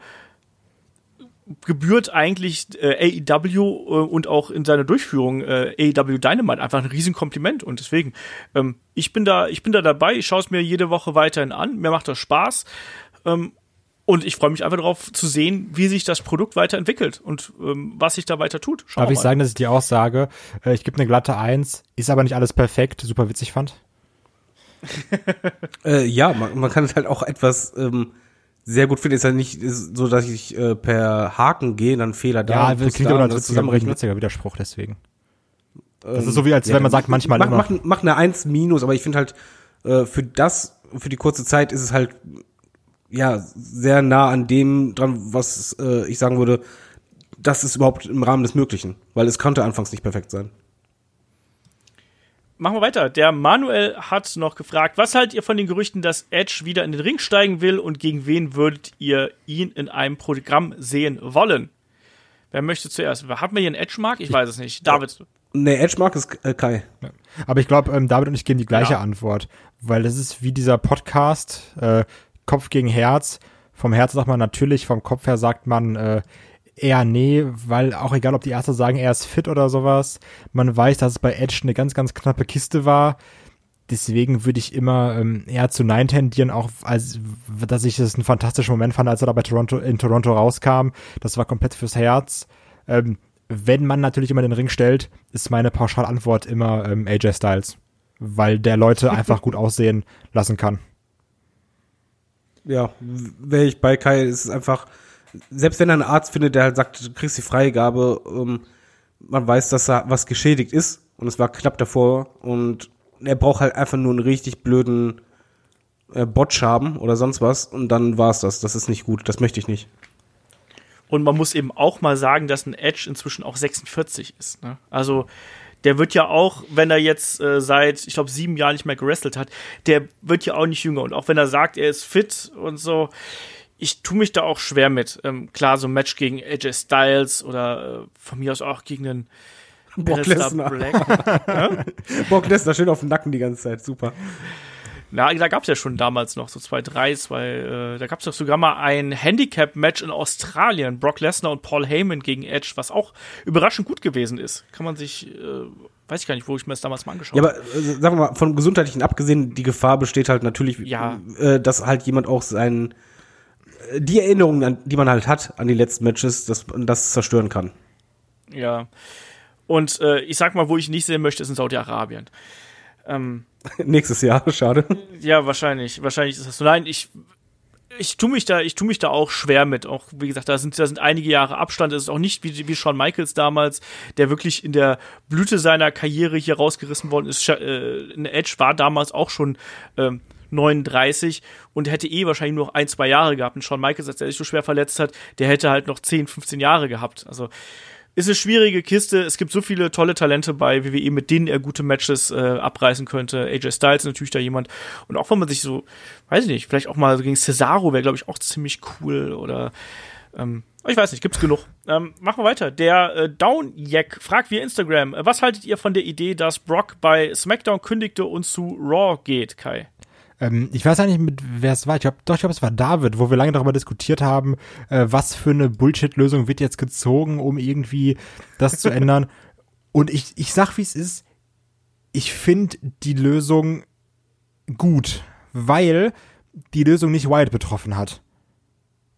gebührt eigentlich äh, AEW äh, und auch in seiner Durchführung äh, AEW Dynamite einfach ein Riesenkompliment und deswegen ähm, ich bin da ich bin da dabei ich schaue es mir jede Woche weiterhin an mir macht das Spaß ähm, und ich freue mich einfach darauf zu sehen, wie sich das Produkt weiterentwickelt und ähm, was sich da weiter tut. Schauen Darf ich sagen, dass ich die Aussage, äh, ich gebe eine glatte Eins, ist aber nicht alles perfekt, super witzig fand? [laughs] äh, ja, man, man kann es halt auch etwas ähm, sehr gut finden. Ist ja nicht so, dass ich äh, per Haken gehe, dann Fehler da. Ja, das klingt aber als zusammenrechnen. witziger Widerspruch, deswegen. Das ähm, ist so wie, als ja, wenn man sagt, manchmal mach, mach, mach eine Eins minus, aber ich finde halt, äh, für das, für die kurze Zeit ist es halt ja sehr nah an dem dran, was äh, ich sagen würde, das ist überhaupt im Rahmen des Möglichen, weil es konnte anfangs nicht perfekt sein. Machen wir weiter. Der Manuel hat noch gefragt, was haltet ihr von den Gerüchten, dass Edge wieder in den Ring steigen will und gegen wen würdet ihr ihn in einem Programm sehen wollen? Wer möchte zuerst? Hat man hier einen Edge-Mark? Ich weiß es nicht. David. Nee, Edge-Mark ist äh, Kai. Ja. Aber ich glaube, ähm, David und ich geben die gleiche ja. Antwort, weil das ist wie dieser Podcast, äh, Kopf gegen Herz. Vom Herz sagt man natürlich, vom Kopf her sagt man äh, eher nee, weil auch egal, ob die Ärzte sagen, er ist fit oder sowas, man weiß, dass es bei Edge eine ganz, ganz knappe Kiste war. Deswegen würde ich immer ähm, eher zu Nein tendieren, auch als dass ich es einen fantastischen Moment fand, als er da bei Toronto in Toronto rauskam. Das war komplett fürs Herz. Ähm, wenn man natürlich immer den Ring stellt, ist meine Pauschalantwort immer ähm, AJ Styles, weil der Leute [laughs] einfach gut aussehen lassen kann ja, wäre ich bei Kai, ist es einfach, selbst wenn er einen Arzt findet, der halt sagt, du kriegst die Freigabe, ähm, man weiß, dass da was geschädigt ist und es war knapp davor und er braucht halt einfach nur einen richtig blöden äh, Botch haben oder sonst was und dann war's das. Das ist nicht gut, das möchte ich nicht. Und man muss eben auch mal sagen, dass ein Edge inzwischen auch 46 ist. Ne? Also der wird ja auch, wenn er jetzt äh, seit, ich glaube, sieben Jahren nicht mehr gerestelt hat, der wird ja auch nicht jünger. Und auch wenn er sagt, er ist fit und so, ich tue mich da auch schwer mit. Ähm, klar, so ein Match gegen AJ Styles oder äh, von mir aus auch gegen einen Brock Lesnar. [laughs] Brock Lesnar schön auf dem Nacken die ganze Zeit, super. Na, da gab es ja schon damals noch so zwei, drei, zwei, äh, da gab es doch sogar mal ein Handicap-Match in Australien, Brock Lesnar und Paul Heyman gegen Edge, was auch überraschend gut gewesen ist. Kann man sich, äh, weiß ich gar nicht, wo ich mir das damals mal angeschaut habe. Ja, aber äh, sagen wir mal, von gesundheitlichen abgesehen, die Gefahr besteht halt natürlich, ja. äh, dass halt jemand auch seinen, äh, die Erinnerungen, an, die man halt hat an die letzten Matches, das, das zerstören kann. Ja. Und äh, ich sag mal, wo ich nicht sehen möchte, ist in Saudi-Arabien. Ähm, [laughs] Nächstes Jahr, [laughs] schade. Ja, wahrscheinlich. Wahrscheinlich ist das so. Nein, ich, ich tue mich da, ich tue mich da auch schwer mit. Auch wie gesagt, da sind, da sind einige Jahre Abstand. Es ist auch nicht wie, wie Shawn Michaels damals, der wirklich in der Blüte seiner Karriere hier rausgerissen worden ist. Äh, Edge war damals auch schon ähm, 39 und hätte eh wahrscheinlich nur noch ein, zwei Jahre gehabt. Und Shawn Michaels, als er sich so schwer verletzt hat, der hätte halt noch 10, 15 Jahre gehabt. Also ist eine schwierige Kiste. Es gibt so viele tolle Talente bei WWE, mit denen er gute Matches äh, abreißen könnte. AJ Styles ist natürlich da jemand. Und auch wenn man sich so, weiß ich nicht, vielleicht auch mal gegen Cesaro wäre, glaube ich, auch ziemlich cool. Oder ähm, ich weiß nicht, gibt's genug. Ähm, machen wir weiter. Der äh, Downjack fragt via Instagram, äh, was haltet ihr von der Idee, dass Brock bei SmackDown kündigte und zu Raw geht, Kai? Ähm, ich weiß ja nicht, mit wer es war. Ich glaube, doch, ich glaube, es war David, wo wir lange darüber diskutiert haben, äh, was für eine Bullshit-Lösung wird jetzt gezogen, um irgendwie das zu [laughs] ändern. Und ich, ich sag, wie es ist. Ich finde die Lösung gut, weil die Lösung nicht Wyatt betroffen hat.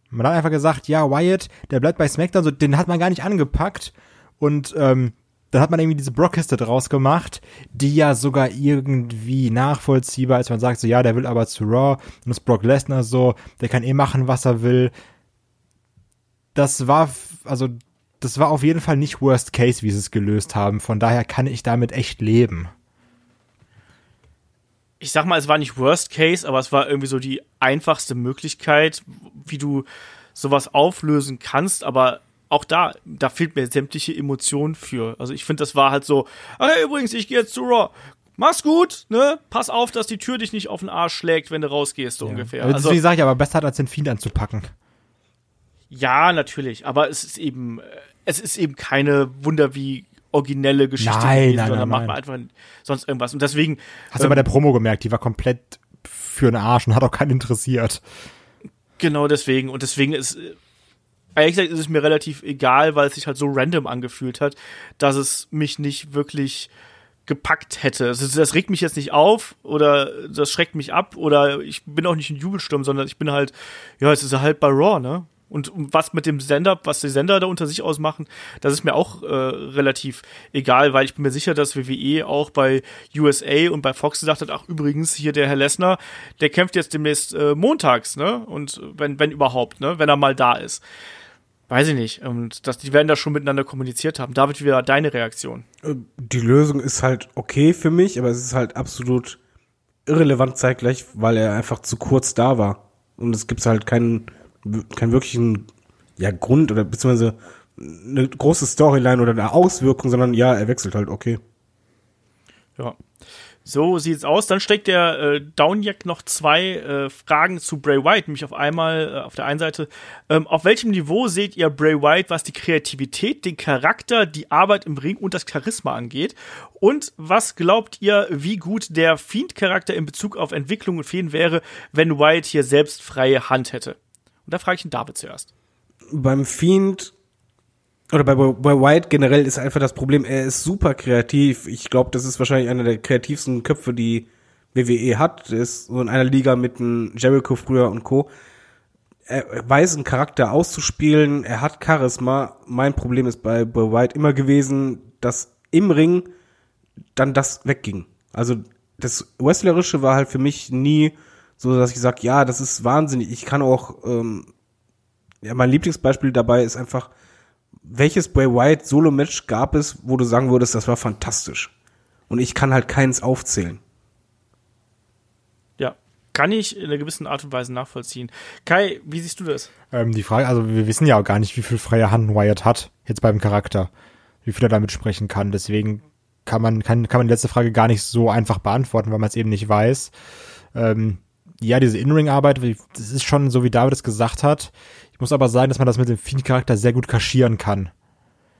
Man hat einfach gesagt, ja, Wyatt, der bleibt bei SmackDown, so, den hat man gar nicht angepackt. Und ähm, dann hat man irgendwie diese Brockkiste draus gemacht, die ja sogar irgendwie nachvollziehbar ist. Man sagt so, ja, der will aber zu Raw und ist Brock Lesnar so, der kann eh machen, was er will. Das war, also, das war auf jeden Fall nicht Worst Case, wie sie es gelöst haben. Von daher kann ich damit echt leben. Ich sag mal, es war nicht Worst Case, aber es war irgendwie so die einfachste Möglichkeit, wie du sowas auflösen kannst, aber auch da, da fehlt mir sämtliche Emotionen für. Also ich finde, das war halt so, hey, übrigens, ich gehe jetzt zu Raw. Mach's gut, ne? Pass auf, dass die Tür dich nicht auf den Arsch schlägt, wenn du rausgehst, so ja. ungefähr. Also, wie sage ich, aber besser als den Fiend anzupacken. Ja, natürlich, aber es ist eben, es ist eben keine Wunder wie originelle Geschichte nein, nein, sondern nein, macht man einfach sonst irgendwas. Und deswegen. Hast du ähm, bei der Promo gemerkt, die war komplett für den Arsch und hat auch keinen interessiert. Genau deswegen. Und deswegen ist Ehrlich gesagt ist es mir relativ egal, weil es sich halt so random angefühlt hat, dass es mich nicht wirklich gepackt hätte. Also das regt mich jetzt nicht auf oder das schreckt mich ab oder ich bin auch nicht in Jubelsturm, sondern ich bin halt, ja, es ist halt bei Raw, ne? Und was mit dem Sender, was die Sender da unter sich ausmachen, das ist mir auch äh, relativ egal, weil ich bin mir sicher, dass WWE auch bei USA und bei Fox gesagt hat, ach übrigens, hier der Herr Lessner, der kämpft jetzt demnächst äh, montags, ne? Und wenn, wenn überhaupt, ne? Wenn er mal da ist. Weiß ich nicht. Und das, die werden da schon miteinander kommuniziert haben. David, wie war deine Reaktion? Äh, Die Lösung ist halt okay für mich, aber es ist halt absolut irrelevant zeitgleich, weil er einfach zu kurz da war. Und es gibt halt keinen, keinen wirklichen ja, Grund oder beziehungsweise eine große Storyline oder eine Auswirkung, sondern ja, er wechselt halt, okay. Ja. So sieht's aus. Dann steckt der äh, Downjack noch zwei äh, Fragen zu Bray White, nämlich auf einmal äh, auf der einen Seite, ähm, auf welchem Niveau seht ihr Bray White, was die Kreativität, den Charakter, die Arbeit im Ring und das Charisma angeht? Und was glaubt ihr, wie gut der Fiend-Charakter in Bezug auf Entwicklung und Fäden wäre, wenn White hier selbst freie Hand hätte? Und da frage ich den David zuerst. beim Fiend oder bei, bei White generell ist einfach das Problem, er ist super kreativ. Ich glaube, das ist wahrscheinlich einer der kreativsten Köpfe, die WWE hat. Er ist so in einer Liga mit einem Jericho früher und Co. Er weiß einen Charakter auszuspielen, er hat Charisma. Mein Problem ist bei, bei White immer gewesen, dass im Ring dann das wegging. Also das Wrestlerische war halt für mich nie so, dass ich sage, ja, das ist wahnsinnig. Ich kann auch, ähm, ja, mein Lieblingsbeispiel dabei ist einfach, welches Bray Wyatt Solo-Match gab es, wo du sagen würdest, das war fantastisch? Und ich kann halt keins aufzählen. Ja, kann ich in einer gewissen Art und Weise nachvollziehen. Kai, wie siehst du das? Ähm, die Frage, also wir wissen ja auch gar nicht, wie viel freie Hand Wyatt hat, jetzt beim Charakter, wie viel er damit sprechen kann. Deswegen kann man, kann, kann man die letzte Frage gar nicht so einfach beantworten, weil man es eben nicht weiß. Ähm, ja, diese In-Ring-Arbeit, das ist schon so, wie David es gesagt hat. Ich muss aber sagen, dass man das mit dem Fiend-Charakter sehr gut kaschieren kann.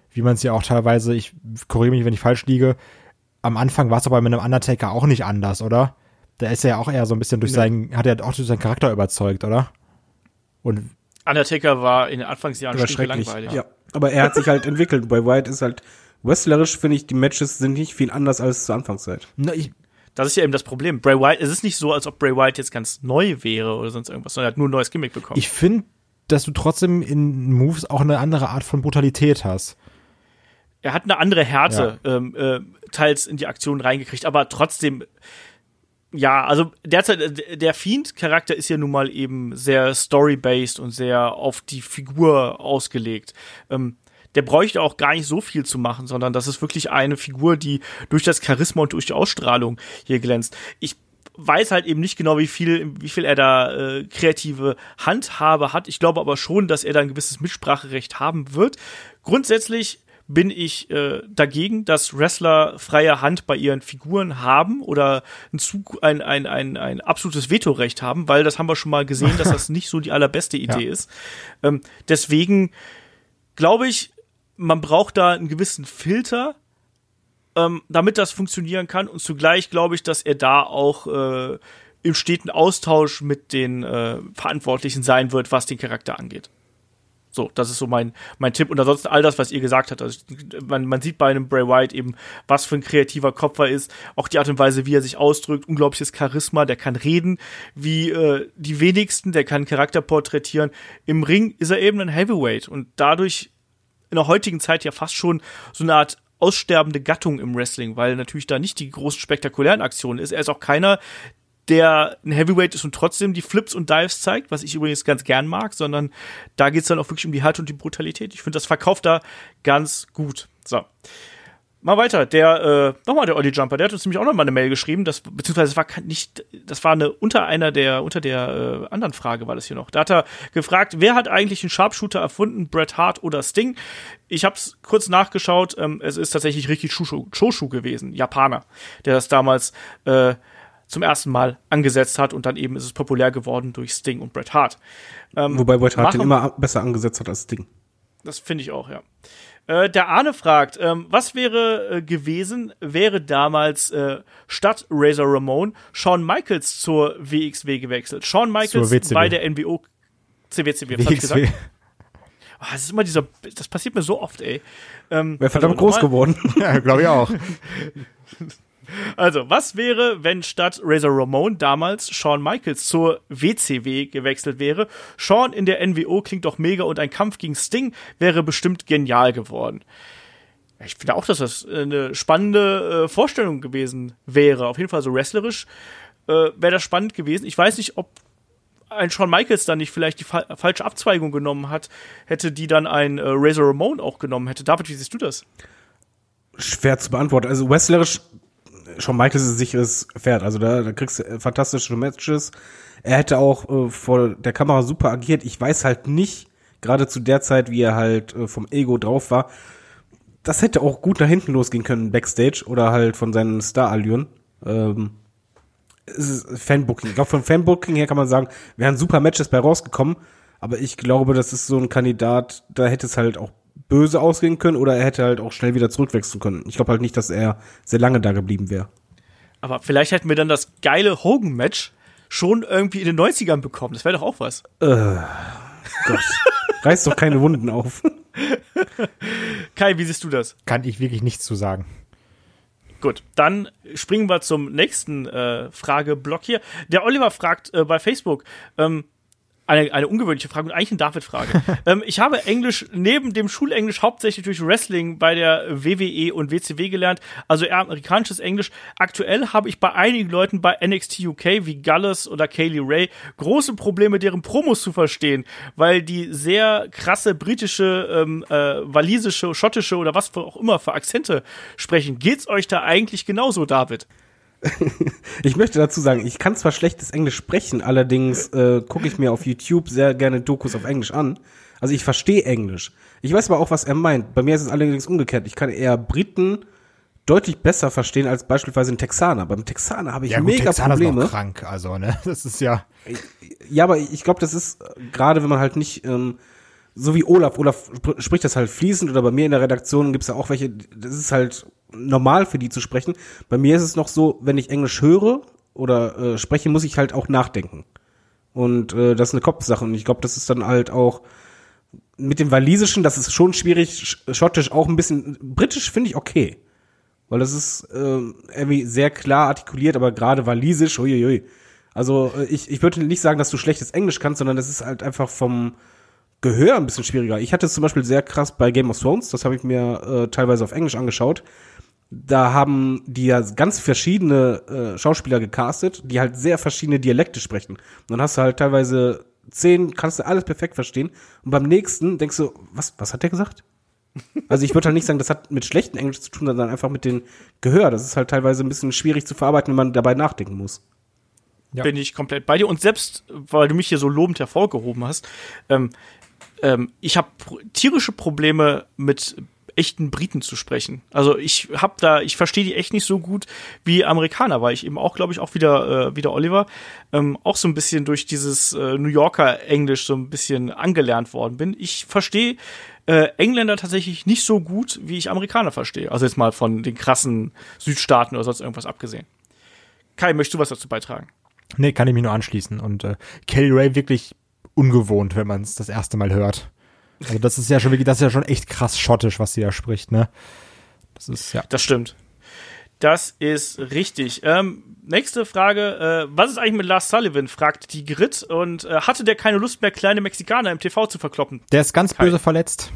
Wie man es ja auch teilweise, ich korrigiere mich, wenn ich falsch liege, am Anfang war es aber mit einem Undertaker auch nicht anders, oder? Da ist er ja auch eher so ein bisschen durch seinen, hat er auch durch seinen Charakter überzeugt, oder? Und Undertaker war in den Anfangsjahren schrecklich. schrecklich. Ja. Aber er hat sich halt entwickelt. Bei Wyatt ist halt, wrestlerisch finde ich, die Matches sind nicht viel anders als zur Anfangszeit. na, ich, Das ist ja eben das Problem. Bray Wyatt, es ist nicht so, als ob Bray Wyatt jetzt ganz neu wäre oder sonst irgendwas, sondern er hat nur ein neues Gimmick bekommen. ich finde, dass du trotzdem in Moves auch eine andere Art von Brutalität hast. er hat eine andere Härte ähm, äh, teils in die Aktion reingekriegt, aber trotzdem, ja, also derzeit, äh, der Fiend-Charakter ist ja nun mal eben sehr story-based und sehr auf die Figur ausgelegt. Ähm, der bräuchte auch gar nicht so viel zu machen, sondern das ist wirklich eine Figur, die durch das Charisma und durch die Ausstrahlung hier glänzt. Ich weiß halt eben nicht genau, wie viel, wie viel er da äh, kreative Handhabe hat. Ich glaube aber schon, dass er da ein gewisses Mitspracherecht haben wird. Grundsätzlich bin ich äh, dagegen, dass Wrestler freie Hand bei ihren Figuren haben oder ein, Zug, ein, ein, ein, ein absolutes Vetorecht haben, weil das haben wir schon mal gesehen, dass das [laughs] nicht so die allerbeste Idee Ja. ist. Ähm, deswegen glaube ich, man braucht da einen gewissen Filter, ähm, damit das funktionieren kann. Und zugleich glaube ich, dass er da auch äh, im steten Austausch mit den äh, Verantwortlichen sein wird, was den Charakter angeht. So, das ist so mein, mein Tipp. Und ansonsten all das, was ihr gesagt habt. Also, man, man sieht bei einem Bray Wyatt eben, was für ein kreativer Kopf er ist. Auch die Art und Weise, wie er sich ausdrückt. Unglaubliches Charisma. Der kann reden wie äh, die wenigsten. Der kann Charakter porträtieren. Im Ring ist er eben ein Heavyweight. Und dadurch in der heutigen Zeit ja fast schon so eine Art aussterbende Gattung im Wrestling, weil natürlich da nicht die großen spektakulären Aktionen ist. Er ist auch keiner, der ein Heavyweight ist und trotzdem die Flips und Dives zeigt, was ich übrigens ganz gern mag, sondern da geht's dann auch wirklich um die Härte und die Brutalität. Ich finde, das verkauft da ganz gut. So. Mal weiter. Der, äh, nochmal der Olli Jumper, der hat uns nämlich auch nochmal eine Mail geschrieben, das, beziehungsweise das war nicht, das war eine unter einer der, unter der äh, anderen Frage war das hier noch. Da hat er gefragt, wer hat eigentlich den Sharpshooter erfunden, Bret Hart oder Sting? Ich hab's kurz nachgeschaut, ähm, es ist tatsächlich Riki Choshu, Choshu gewesen, Japaner, der das damals äh, zum ersten Mal angesetzt hat und dann eben ist es populär geworden durch Sting und Bret Hart. Ähm, Wobei Bret Hart den immer besser angesetzt hat als Ding. das finde ich auch, ja. Äh, der Arne fragt, ähm, was wäre äh, gewesen, wäre damals äh, statt Razor Ramon Shawn Michaels zur WXW gewechselt? Shawn Michaels bei der NWO CWCW, was hab ich gesagt? Ah, das ist immer dieser, das passiert mir so oft, ey. Ähm, Wäre verdammt also groß geworden. Ja, glaube ich auch. [laughs] Also, was wäre, wenn statt Razor Ramon damals Shawn Michaels zur WCW gewechselt wäre? Shawn in der NWO klingt doch mega und ein Kampf gegen Sting wäre bestimmt genial geworden. Ich finde auch, dass das eine spannende äh, Vorstellung gewesen wäre. Auf jeden Fall so wrestlerisch äh, wäre das spannend gewesen. Ich weiß nicht, ob ein Shawn Michaels dann nicht vielleicht die fa falsche Abzweigung genommen hat, hätte die dann ein äh, Razor Ramon auch genommen hätte. David, wie siehst du das? Schwer zu beantworten. Also wrestlerisch, Shawn Michaels ist ein sicheres Pferd. Also da, da kriegst du äh, fantastische Matches. Er hätte auch äh, vor der Kamera super agiert. Ich weiß halt nicht, gerade zu der Zeit, wie er halt äh, vom Ego drauf war, das hätte auch gut nach hinten losgehen können, Backstage oder halt von seinen Star-Allüren. Ähm, Fanbooking. Ich glaube, von Fanbooking her kann man sagen, wären super Matches bei rausgekommen, aber ich glaube, das ist so ein Kandidat, da hätte es halt auch böse ausgehen können oder er hätte halt auch schnell wieder zurückwechseln können. Ich glaube halt nicht, dass er sehr lange da geblieben wäre. Aber vielleicht hätten wir dann das geile Hogan-Match schon irgendwie in den 90ern bekommen. Das wäre doch auch was. Gott, [laughs] reißt doch keine Wunden auf. Kai, wie siehst du das? Kann ich wirklich nichts zu sagen. Gut, dann springen wir zum nächsten äh, Frageblock hier. Der Oliver fragt äh, bei Facebook, ähm, eine, eine ungewöhnliche Frage und eigentlich eine David-Frage. [laughs] ähm, ich habe Englisch neben dem Schulenglisch hauptsächlich durch Wrestling bei der WWE und WCW gelernt, also eher amerikanisches Englisch. Aktuell habe ich bei einigen Leuten bei NXT UK wie Gallus oder Kaylee Ray große Probleme, deren Promos zu verstehen, weil die sehr krasse britische, ähm, äh, walisische, schottische oder was auch immer für Akzente sprechen. Geht's euch da eigentlich genauso, David? [laughs] Ich möchte dazu sagen, ich kann zwar schlechtes Englisch sprechen, allerdings äh, gucke ich mir auf YouTube sehr gerne Dokus auf Englisch an. Also ich verstehe Englisch. Ich weiß aber auch, was er meint. Bei mir ist es allerdings umgekehrt. Ich kann eher Briten deutlich besser verstehen als beispielsweise einen Texaner. Beim Texaner habe ich mega Texaner ist Probleme. noch krank, also, ne? [laughs] Das ist ja. Ja, aber ich glaube, das ist äh, gerade, wenn man halt nicht, ähm, so wie Olaf, Olaf sp- spricht das halt fließend oder bei mir in der Redaktion gibt's ja auch welche, das ist halt normal für die zu sprechen. Bei mir ist es noch so, wenn ich Englisch höre oder äh, spreche, muss ich halt auch nachdenken. Und äh, das ist eine Kopfsache und ich glaube, das ist dann halt auch mit dem Walisischen, das ist schon schwierig, Sch- Schottisch auch ein bisschen, Britisch finde ich okay. Weil das ist ähm, irgendwie sehr klar artikuliert, aber gerade Walisisch, uiuiui. Also äh, ich, ich würde nicht sagen, dass du schlechtes Englisch kannst, sondern das ist halt einfach vom Gehör ein bisschen schwieriger. Ich hatte es zum Beispiel sehr krass bei Game of Thrones, das habe ich mir äh, teilweise auf Englisch angeschaut. Da haben die ja ganz verschiedene äh, Schauspieler gecastet, die halt sehr verschiedene Dialekte sprechen. Und dann hast du halt teilweise zehn, kannst du alles perfekt verstehen. Und beim nächsten denkst du, was, was hat der gesagt? [laughs] Also ich würde halt nicht sagen, das hat mit schlechtem Englisch zu tun, sondern einfach mit dem Gehör. Das ist halt teilweise ein bisschen schwierig zu verarbeiten, wenn man dabei nachdenken muss. Ja. bin ich komplett bei dir. Und selbst, weil du mich hier so lobend hervorgehoben hast, ähm, ähm, ich habe tierische Probleme mit echten Briten zu sprechen. Also ich habe da, ich verstehe die echt nicht so gut wie Amerikaner, weil ich eben auch, glaube ich, auch wieder, äh, wieder Oliver, ähm, auch so ein bisschen durch dieses äh, New Yorker Englisch so ein bisschen angelernt worden bin. Ich verstehe äh, Engländer tatsächlich nicht so gut, wie ich Amerikaner verstehe. Also jetzt mal von den krassen Südstaaten oder sonst irgendwas abgesehen. Kai, möchtest du was dazu beitragen? Nee, kann ich mich nur anschließen. Und äh, Kelly Ray wirklich ungewohnt, wenn man es das erste Mal hört. Also das ist ja schon wirklich, das ist ja schon echt krass schottisch, was sie da spricht, ne? Das ist, ja. Das stimmt. Das ist richtig. Ähm, nächste Frage. Äh, was ist eigentlich mit Lars Sullivan? fragt die Grit. Und äh, hatte der keine Lust mehr, kleine Mexikaner im TV zu verkloppen? Der ist ganz Kai. böse verletzt.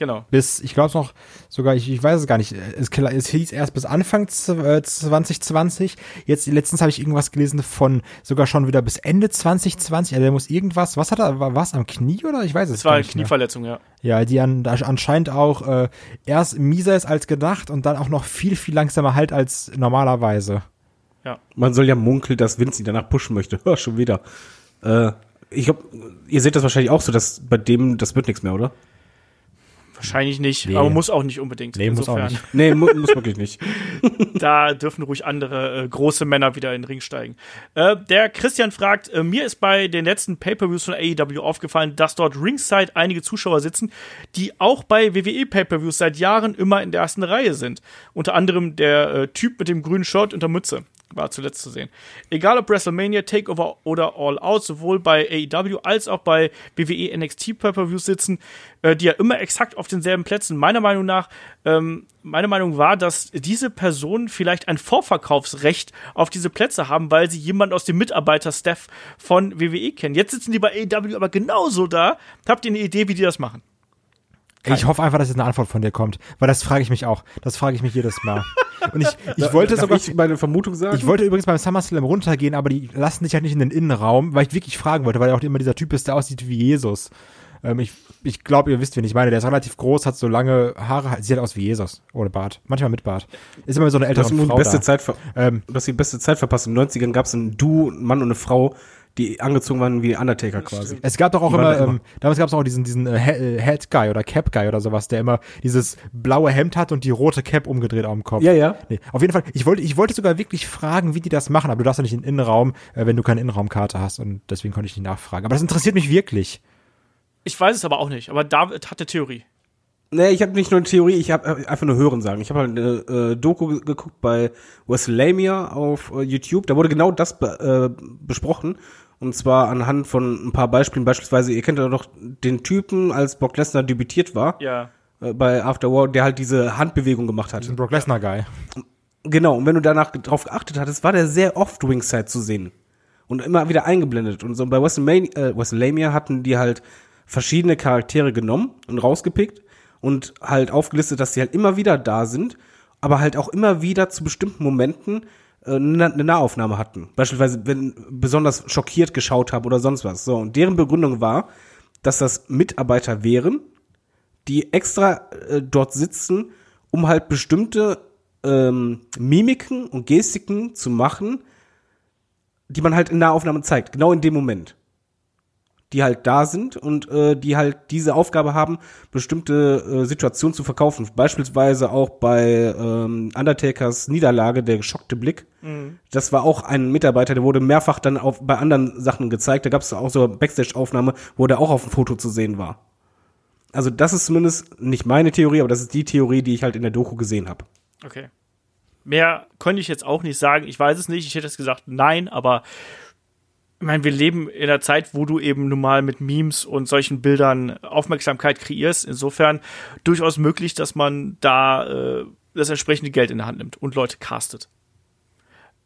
Genau. Bis, ich glaube noch, sogar, ich, ich weiß es gar nicht, es, es hieß erst bis Anfang z- äh, 2020. Jetzt, letztens habe ich irgendwas gelesen von sogar schon wieder bis Ende 2020. Also der muss irgendwas, was hat er, war was am Knie oder? Ich weiß es Das war gar eine nicht mehr. Knieverletzung, ja. Ja, die an, da anscheinend auch äh, erst mieser ist als gedacht und dann auch noch viel, viel langsamer halt als normalerweise. Man soll ja munkeln, dass Vince ihn danach pushen möchte. Hör, [laughs] schon wieder. Äh, ich glaube, ihr seht das wahrscheinlich auch so, dass bei dem, das wird nichts mehr, oder? Wahrscheinlich nicht, Nee. aber muss auch nicht unbedingt. Nee, muss auch nicht. Nee, mu muss wirklich nicht. [laughs] da dürfen ruhig andere äh, große Männer wieder in den Ring steigen. Äh, der Christian fragt, äh, mir ist bei den letzten Pay-Per-Views von AEW aufgefallen, dass dort ringside einige Zuschauer sitzen, die auch bei WWE Pay-Per-Views seit Jahren immer in der ersten Reihe sind. Unter anderem der äh, Typ mit dem grünen Shirt und der Mütze. War zuletzt zu sehen. Egal ob WrestleMania, Takeover oder All Out, sowohl bei AEW als auch bei WWE NXT Pay-Per-Views sitzen, äh, die ja immer exakt auf denselben Plätzen. Meiner Meinung nach, ähm, meine Meinung war, dass diese Personen vielleicht ein Vorverkaufsrecht auf diese Plätze haben, weil sie jemand aus dem Mitarbeiterstaff von WWE kennen. Jetzt sitzen die bei AEW aber genauso da. Habt ihr eine Idee, wie die das machen? Ich hoffe einfach, dass jetzt eine Antwort von dir kommt, weil das frage ich mich auch. Das frage ich mich jedes Mal. Und ich, ich [laughs] wollte Darf sogar, ich meine Vermutung sagen? ich wollte übrigens beim SummerSlam runtergehen, aber die lassen dich halt nicht in den Innenraum, weil ich wirklich fragen wollte, weil er auch immer dieser Typ ist, der aussieht wie Jesus. Ähm, ich ich glaube, ihr wisst, wen ich meine. Der ist relativ groß, hat so lange Haare, sieht halt aus wie Jesus, ohne Bart. Manchmal mit Bart. Ist immer so eine du ältere die Frau beste da. Zeit ver Ähm, du hast die beste Zeit verpasst. In den 90ern gab es ein Duo, ein Mann und eine Frau, die angezogen waren wie Undertaker quasi. Es gab doch auch Die immer, immer. ähm, damals gab es auch diesen, diesen äh, äh, Head Guy oder Cap Guy oder sowas, der immer dieses blaue Hemd hat und die rote Cap umgedreht auf dem Kopf. Ja, ja. Nee, auf jeden Fall, ich wollte, ich wollte sogar wirklich fragen, wie die das machen, aber du darfst ja nicht in den Innenraum, äh, wenn du keine Innenraumkarte hast und deswegen konnte ich nicht nachfragen. Aber das interessiert mich wirklich. Ich weiß es aber auch nicht, aber David hat eine Theorie. Nee, ich habe nicht nur eine Theorie, ich habe einfach nur Hören sagen. Ich habe halt eine äh, Doku ge- geguckt bei Weslamia auf äh, YouTube. Da wurde genau das be äh, besprochen. Und zwar anhand von ein paar Beispielen. Beispielsweise, ihr kennt ja doch den Typen, als Brock Lesnar debütiert war Ja. äh, bei After War, der halt diese Handbewegung gemacht hat. Diesen Brock Lesnar Guy. Genau, und wenn du danach drauf geachtet hattest, war der sehr oft Ringside zu sehen. Und immer wieder eingeblendet. Und so bei WrestleMania, äh, WrestleMania hatten die halt verschiedene Charaktere genommen und rausgepickt und halt aufgelistet, dass sie halt immer wieder da sind, aber halt auch immer wieder zu bestimmten Momenten äh, eine Nahaufnahme hatten. Beispielsweise, wenn besonders schockiert geschaut haben oder sonst was. So, und deren Begründung war, dass das Mitarbeiter wären, die extra äh, dort sitzen, um halt bestimmte ähm, Mimiken und Gestiken zu machen, die man halt in Nahaufnahme zeigt, genau in dem Moment. Die halt da sind und äh, die halt diese Aufgabe haben, bestimmte äh, Situationen zu verkaufen. Beispielsweise auch bei ähm, Undertakers Niederlage, der geschockte Blick. Das war auch ein Mitarbeiter, der wurde mehrfach dann auf, bei anderen Sachen gezeigt. Da gab es auch so Backstage-Aufnahme, wo der auch auf dem Foto zu sehen war. Also das ist zumindest nicht meine Theorie, aber das ist die Theorie, die ich halt in der Doku gesehen habe. Okay. Mehr könnte ich jetzt auch nicht sagen. Ich weiß es nicht. Ich hätte jetzt gesagt, nein, aber ich meine, wir leben in einer Zeit, wo du eben nun mal mit Memes und solchen Bildern Aufmerksamkeit kreierst. Insofern durchaus möglich, dass man da äh, das entsprechende Geld in der Hand nimmt und Leute castet.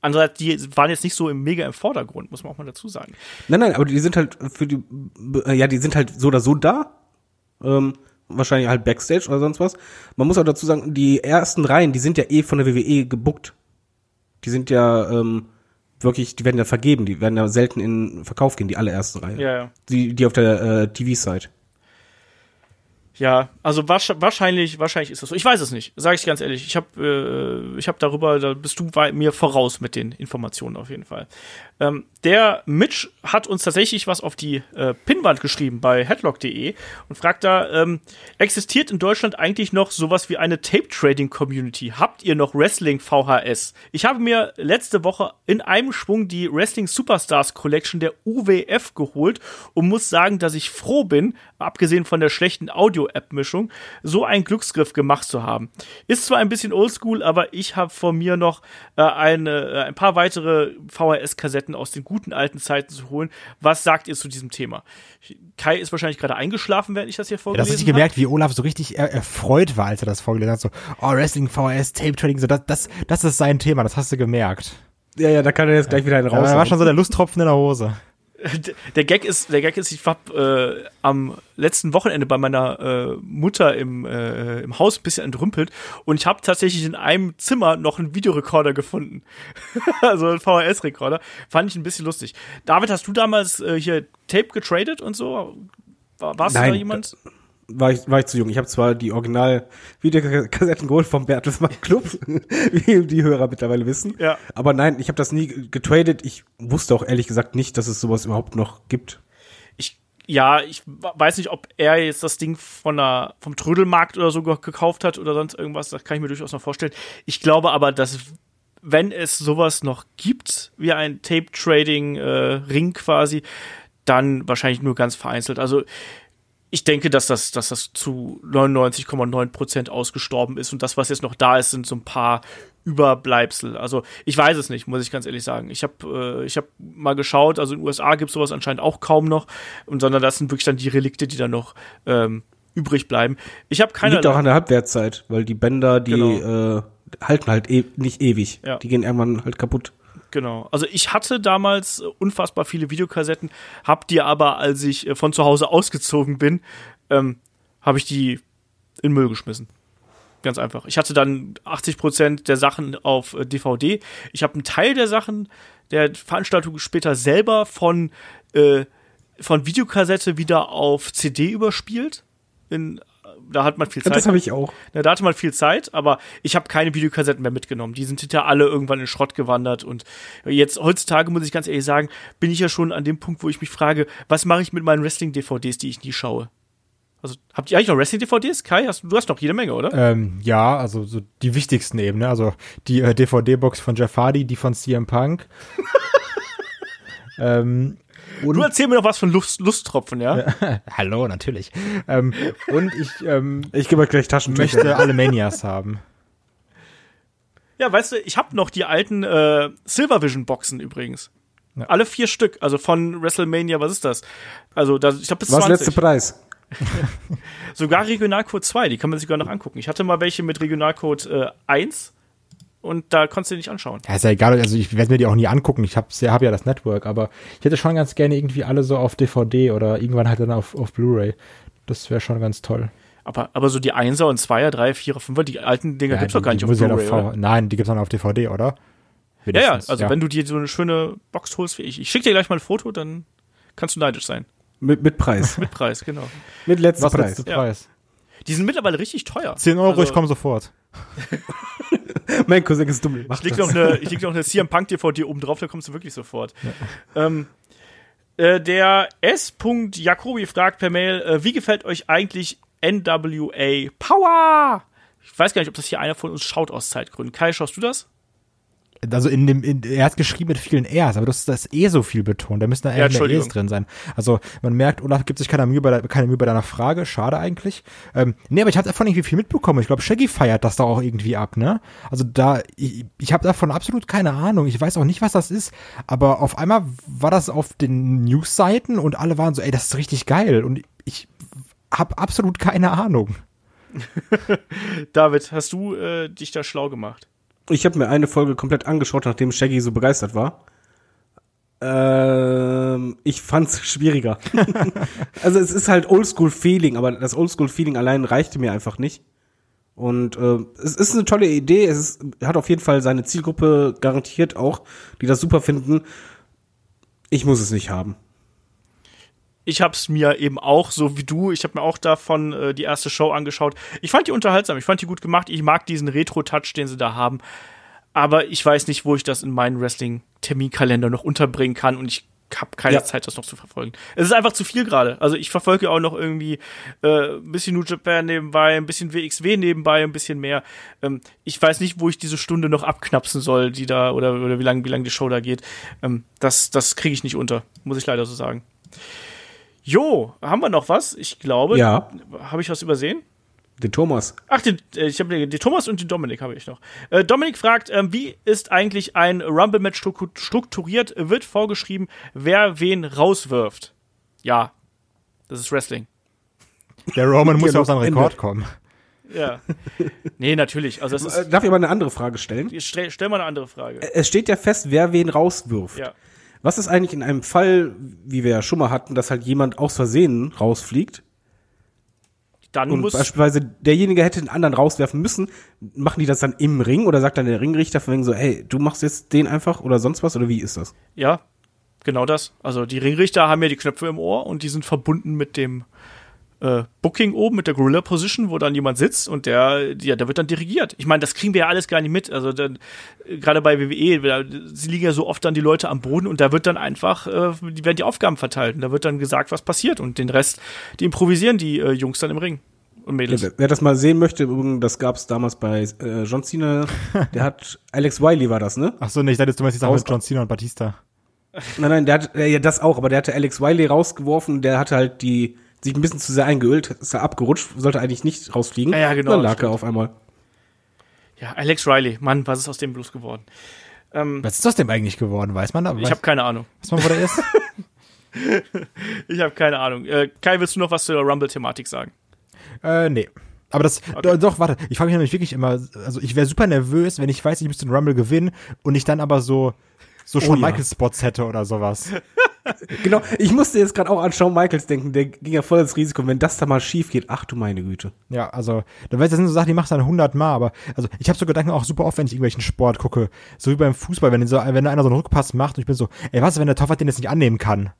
Andererseits, die waren jetzt nicht so im mega im Vordergrund, muss man auch mal dazu sagen. Nein, nein, aber die sind halt für die, äh, ja, die sind halt so oder so da. Ähm, wahrscheinlich halt Backstage oder sonst was. Man muss auch dazu sagen, die ersten Reihen, die sind ja eh von der WWE gebuckt. Die sind ja ähm, wirklich, die werden ja vergeben, die werden ja selten in Verkauf gehen, die allerersten Reihen. Ja, ja. Die, die auf der äh, TV-Side. Ja, also wahrsch- wahrscheinlich, wahrscheinlich ist das so. Ich weiß es nicht, sage ich ganz ehrlich. Ich habe, äh, ich darüber, da bist du wei- mir voraus mit den Informationen auf jeden Fall. Ähm, der Mitch hat uns tatsächlich was auf die äh, Pinnwand geschrieben bei headlock.de und fragt da, ähm, existiert in Deutschland eigentlich noch sowas wie eine Tape-Trading-Community? Habt ihr noch Wrestling VHS? Ich habe mir letzte Woche in einem Schwung die Wrestling Superstars Collection der UWF geholt und muss sagen, dass ich froh bin, abgesehen von der schlechten Audio-App-Mischung, so einen Glücksgriff gemacht zu haben. Ist zwar ein bisschen oldschool, aber ich habe vor mir noch äh, eine, äh, ein paar weitere VHS-Kassetten aus den guten alten Zeiten zu holen. Was sagt ihr zu diesem Thema? Kai ist wahrscheinlich gerade eingeschlafen, während ich das hier Ja, vorgelesen das hast du gemerkt, wie Olaf so richtig er erfreut war, als er das vorgelesen hat. So, oh, Wrestling, VHS, Tape Trading, so, das, das, das ist sein Thema, das hast du gemerkt. Ja, ja, da kann er jetzt gleich wieder einen Ja, raus. da war schon so der Lusttropfen in der Hose. [laughs] Der Gag ist, der Gag ist, ich war äh, am letzten Wochenende bei meiner äh, Mutter im, äh, im Haus ein bisschen entrümpelt und ich habe tatsächlich in einem Zimmer noch einen Videorekorder gefunden. [laughs] also einen VHS-Rekorder. Fand ich ein bisschen lustig. David, hast du damals äh, hier Tape getradet und so? War, warst du Nein, da jemand? War ich, war ich zu jung. Ich habe zwar die original Videokassetten geholt vom Bertelsmann Club, [laughs] wie die Hörer mittlerweile wissen. Ja. Aber nein, ich habe das nie getradet. Ich wusste auch ehrlich gesagt nicht, dass es sowas überhaupt noch gibt. ich, ja, ich weiß nicht, ob er jetzt das Ding von der, vom Trödelmarkt oder so ge- gekauft hat oder sonst irgendwas. Das kann ich mir durchaus noch vorstellen. Ich glaube aber, dass wenn es sowas noch gibt, wie ein Tape-Trading-Ring quasi, dann wahrscheinlich nur ganz vereinzelt. Also ich denke, dass das, dass das zu 99,9 Prozent ausgestorben ist und das, was jetzt noch da ist, sind so ein paar Überbleibsel. Also ich weiß es nicht, muss ich ganz ehrlich sagen. Ich habe äh, ich habe mal geschaut, also in den USA gibt es sowas anscheinend auch kaum noch, und sondern das sind wirklich dann die Relikte, die dann noch ähm, übrig bleiben. Ich habe keine. Liegt auch an der Halbwertszeit, weil die Bänder, die Genau. äh, halten halt e nicht ewig. Ja. Die gehen irgendwann halt kaputt. Genau. Also ich hatte damals äh, unfassbar viele Videokassetten, hab die aber, als ich äh, von zu Hause ausgezogen bin, ähm, habe ich die in Müll geschmissen. Ganz einfach. Ich hatte dann 80% der Sachen auf äh, DVD. Ich habe einen Teil der Sachen der Veranstaltung später selber von, äh, von Videokassette wieder auf CD überspielt. In, da hat man viel Zeit. Das habe ich auch. Na, da hatte man viel Zeit, aber ich habe keine Videokassetten mehr mitgenommen. Die sind hinterher alle irgendwann in den Schrott gewandert. Und jetzt heutzutage, muss ich ganz ehrlich sagen, bin ich ja schon an dem Punkt, wo ich mich frage, was mache ich mit meinen Wrestling-DVDs, die ich nie schaue? Also, habt ihr eigentlich noch Wrestling-DVDs? Kai, hast, du hast noch jede Menge, oder? Ähm, ja, also so die wichtigsten eben, ne? Also die äh, DVD-Box von Jeff Hardy, die von CM Punk. [laughs] ähm, du erzähl mir noch was von Lust, Lusttropfen, ja? [laughs] hallo, natürlich. Ähm, und ich ähm, Ich gebe euch gleich Taschentücher. möchte alle Manias haben. Ja, weißt du, ich habe noch die alten äh, Silvervision-Boxen übrigens. Ja. Alle vier Stück, also von WrestleMania, was ist das? Also, da, ich glaube, bis Was 20. letzte Preis? [laughs] Sogar Regionalcode 2, die kann man sich sogar noch angucken. Ich hatte mal welche mit Regionalcode äh, 1 und da konntest du die nicht anschauen. Ja, ist ja egal, also ich werde mir die auch nie angucken. Ich habe hab ja das Network, aber ich hätte schon ganz gerne irgendwie alle so auf DVD oder irgendwann halt dann auf, auf Blu-ray. Das wäre schon ganz toll. Aber, aber so die 1er und 2er, 3er, 4er, 5er, die alten Dinger gibt's doch gar nicht die auf ja Blu-ray, Nein, die gibt's dann auf DVD, oder? Ja, ja, also wenn du dir so eine schöne Box holst wie ich. Ich schicke dir gleich mal ein Foto, dann kannst du neidisch sein. Mit, mit Preis. [laughs] Mit Preis, genau. mit letzter Was Preis. letzte Ja. Preis? Die sind mittlerweile richtig teuer. 10 Euro, Also, ich komme sofort. [laughs] [laughs] Mein Cousin ist dumm. Ich leg noch eine, ich leg noch eine CM Punk DVD oben drauf, da kommst du wirklich sofort. Ähm, äh, der S. Jacobi fragt per Mail, äh, wie gefällt euch eigentlich NWA Power? Ich weiß gar nicht, ob das hier einer von uns schaut aus Zeitgründen. Kai, schaust du das? Also in dem, in, er hat geschrieben mit vielen R's, aber das eh so viel betont. Da müssen da Ja, mehr. E's drin sein. Also man merkt, Olaf gibt sich keine Mühe bei, der, keine Mühe bei deiner Frage. Schade eigentlich. Ähm, nee, aber ich habe davon irgendwie viel mitbekommen. Ich glaube, Shaggy feiert das da auch irgendwie ab, ne? Also da, ich, ich habe davon absolut keine Ahnung. Ich weiß auch nicht, was das ist. Aber auf einmal war das auf den News-Seiten und alle waren so, ey, das ist richtig geil. Und ich habe absolut keine Ahnung. [laughs] David, hast du äh, dich da schlau gemacht? Ich habe mir eine Folge komplett angeschaut, nachdem Shaggy so begeistert war. Ähm, ich fand's [laughs] schwieriger. [laughs] also es ist halt Oldschool-Feeling, aber das Oldschool-Feeling allein reichte mir einfach nicht. Und äh, es ist eine tolle Idee. Es ist, hat auf jeden Fall seine Zielgruppe garantiert auch, die das super finden. Ich muss es nicht haben. Ich hab's mir eben auch, so wie du, ich habe mir auch davon äh, die erste Show angeschaut. Ich fand die unterhaltsam, ich fand die gut gemacht, ich mag diesen Retro-Touch, den sie da haben. Aber ich weiß nicht, wo ich das in meinen Wrestling-Terminkalender noch unterbringen kann und ich habe keine Ja. Zeit, das noch zu verfolgen. Es ist einfach zu viel gerade. Also ich verfolge auch noch irgendwie äh, ein bisschen New Japan nebenbei, ein bisschen WXW nebenbei, ein bisschen mehr. Ähm, ich weiß nicht, wo ich diese Stunde noch abknapsen soll, die da, oder, oder wie lange wie lang die Show da geht. Ähm, das das kriege ich nicht unter, muss ich leider so sagen. Jo, haben wir noch was? Ich glaube, Ja. habe ich was übersehen? Den Thomas. Ach, den, äh, ich habe den, den Thomas und den Dominik habe ich noch. Äh, Dominik fragt, ähm, wie ist eigentlich ein Rumble-Match struktu- strukturiert? Wird vorgeschrieben, wer wen rauswirft? Ja, das ist Wrestling. Der Roman muss ja auf seinen Ende. Rekord kommen. Ja. nee, natürlich. Also es Äh, ist. Darf ich aber eine andere Frage stellen? Stell, stell mal eine andere Frage. Es steht ja fest, wer wen rauswirft. Ja. Was ist eigentlich in einem Fall, wie wir ja schon mal hatten, dass halt jemand aus Versehen rausfliegt Dann und muss. beispielsweise derjenige hätte den anderen rauswerfen müssen, machen die das dann im Ring oder sagt dann der Ringrichter von wegen so, hey, du machst jetzt den einfach oder sonst was oder wie ist das? Ja, genau das. Also die Ringrichter haben ja die Knöpfe im Ohr und die sind verbunden mit dem äh, Booking oben, mit der Gorilla Position, wo dann jemand sitzt und der, ja, der wird dann dirigiert. Ich meine, das kriegen wir ja alles gar nicht mit. Also dann, äh, gerade bei WWE, da, sie liegen ja so oft dann die Leute am Boden und da wird dann einfach, äh, die werden die Aufgaben verteilt und da wird dann gesagt, was passiert und den Rest, die improvisieren die äh, Jungs dann im Ring und Mädels. Wer, wer das mal sehen möchte, übrigens, das gab's damals bei äh, John Cena, der hat, [laughs] Alex Wiley war das, ne? Ach so, nee, ich dachte, du meinst die Sache Aus- mit John Cena und Batista. Nein, nein, der hat, äh, ja, das auch, aber der hatte Alex Wiley rausgeworfen, der hatte halt die sich ein bisschen zu sehr eingeölt, ist er abgerutscht, sollte eigentlich nicht rausfliegen. Ja, ja, genau, Dann lag er auf einmal. Ja, Alex Riley, Mann, was ist aus dem bloß geworden? Was ist aus dem eigentlich geworden? Weiß man da? Ich habe keine Ahnung. weiß man, wo der ist? [laughs] Ich habe keine Ahnung. Äh, Kai, willst du noch was zur Rumble-Thematik sagen? äh, nee. Aber das, doch, doch, warte, ich frage mich nämlich wirklich immer, also ich wäre super nervös, wenn ich weiß, ich müsste den Rumble gewinnen und ich dann aber so, so schon ja. Michael Spots hätte oder sowas. [laughs] Genau, ich musste jetzt gerade auch an Shawn Michaels denken, der ging ja voll ins Risiko, wenn das da mal schief geht, ach du meine Güte. Ja, also, da weißt du, das sind so Sachen, die machst du dann 100 Mal, aber, also, ich habe so Gedanken auch super oft, wenn ich irgendwelchen Sport gucke, so wie beim Fußball, wenn, so, wenn einer so einen Rückpass macht und ich bin so, ey, was, ist, wenn der Torwart den jetzt nicht annehmen kann?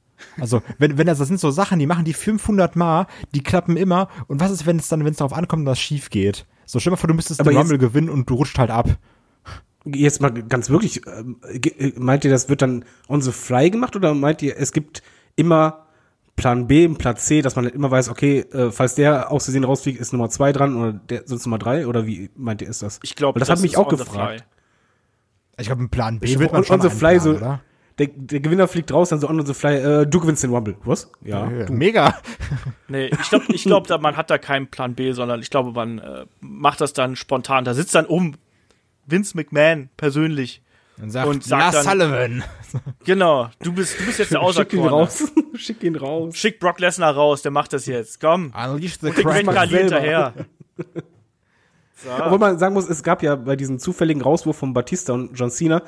Also, wenn, wenn das, das sind so Sachen, die machen die 500 Mal, die klappen immer, und was ist, wenn es dann, wenn es darauf ankommt und das schief geht? So, stell dir mal vor, du müsstest Aber den Rumble gewinnen und du rutscht halt ab. Jetzt mal ganz wirklich, ähm, äh, meint ihr, das wird dann on the fly gemacht oder meint ihr, es gibt immer Plan B und Plan C, dass man halt immer weiß, okay, äh, falls der aus Versehen rausfliegt, ist Nummer zwei dran oder der sonst Nummer drei oder wie meint ihr, ist das? Ich glaube, das, hat mich ist auch on the gefragt. fly. Ich glaube, einen Plan B Ich- wird man on- schon on the fly so- oder? Der, der Gewinner fliegt raus, dann so on the fly, äh, du gewinnst den Rumble. Was? Ja. Ja, Mega. Nee, ich glaube, ich glaub, da, man hat da keinen Plan B, sondern ich glaube, man äh, macht das dann spontan. Da sitzt dann um Vince McMahon persönlich. Und sagt, Und sagt Lars dann- Sullivan. [laughs] Genau, du bist, du bist jetzt der [laughs] Schick ihn Auserkorene. raus. [laughs] Schick ihn raus. Schick Brock Lesnar raus, der macht das jetzt. Komm, Unleash the den Great selber. hinterher. Obwohl man sagen muss, es gab ja bei diesem zufälligen Rauswurf von Batista und John Cena,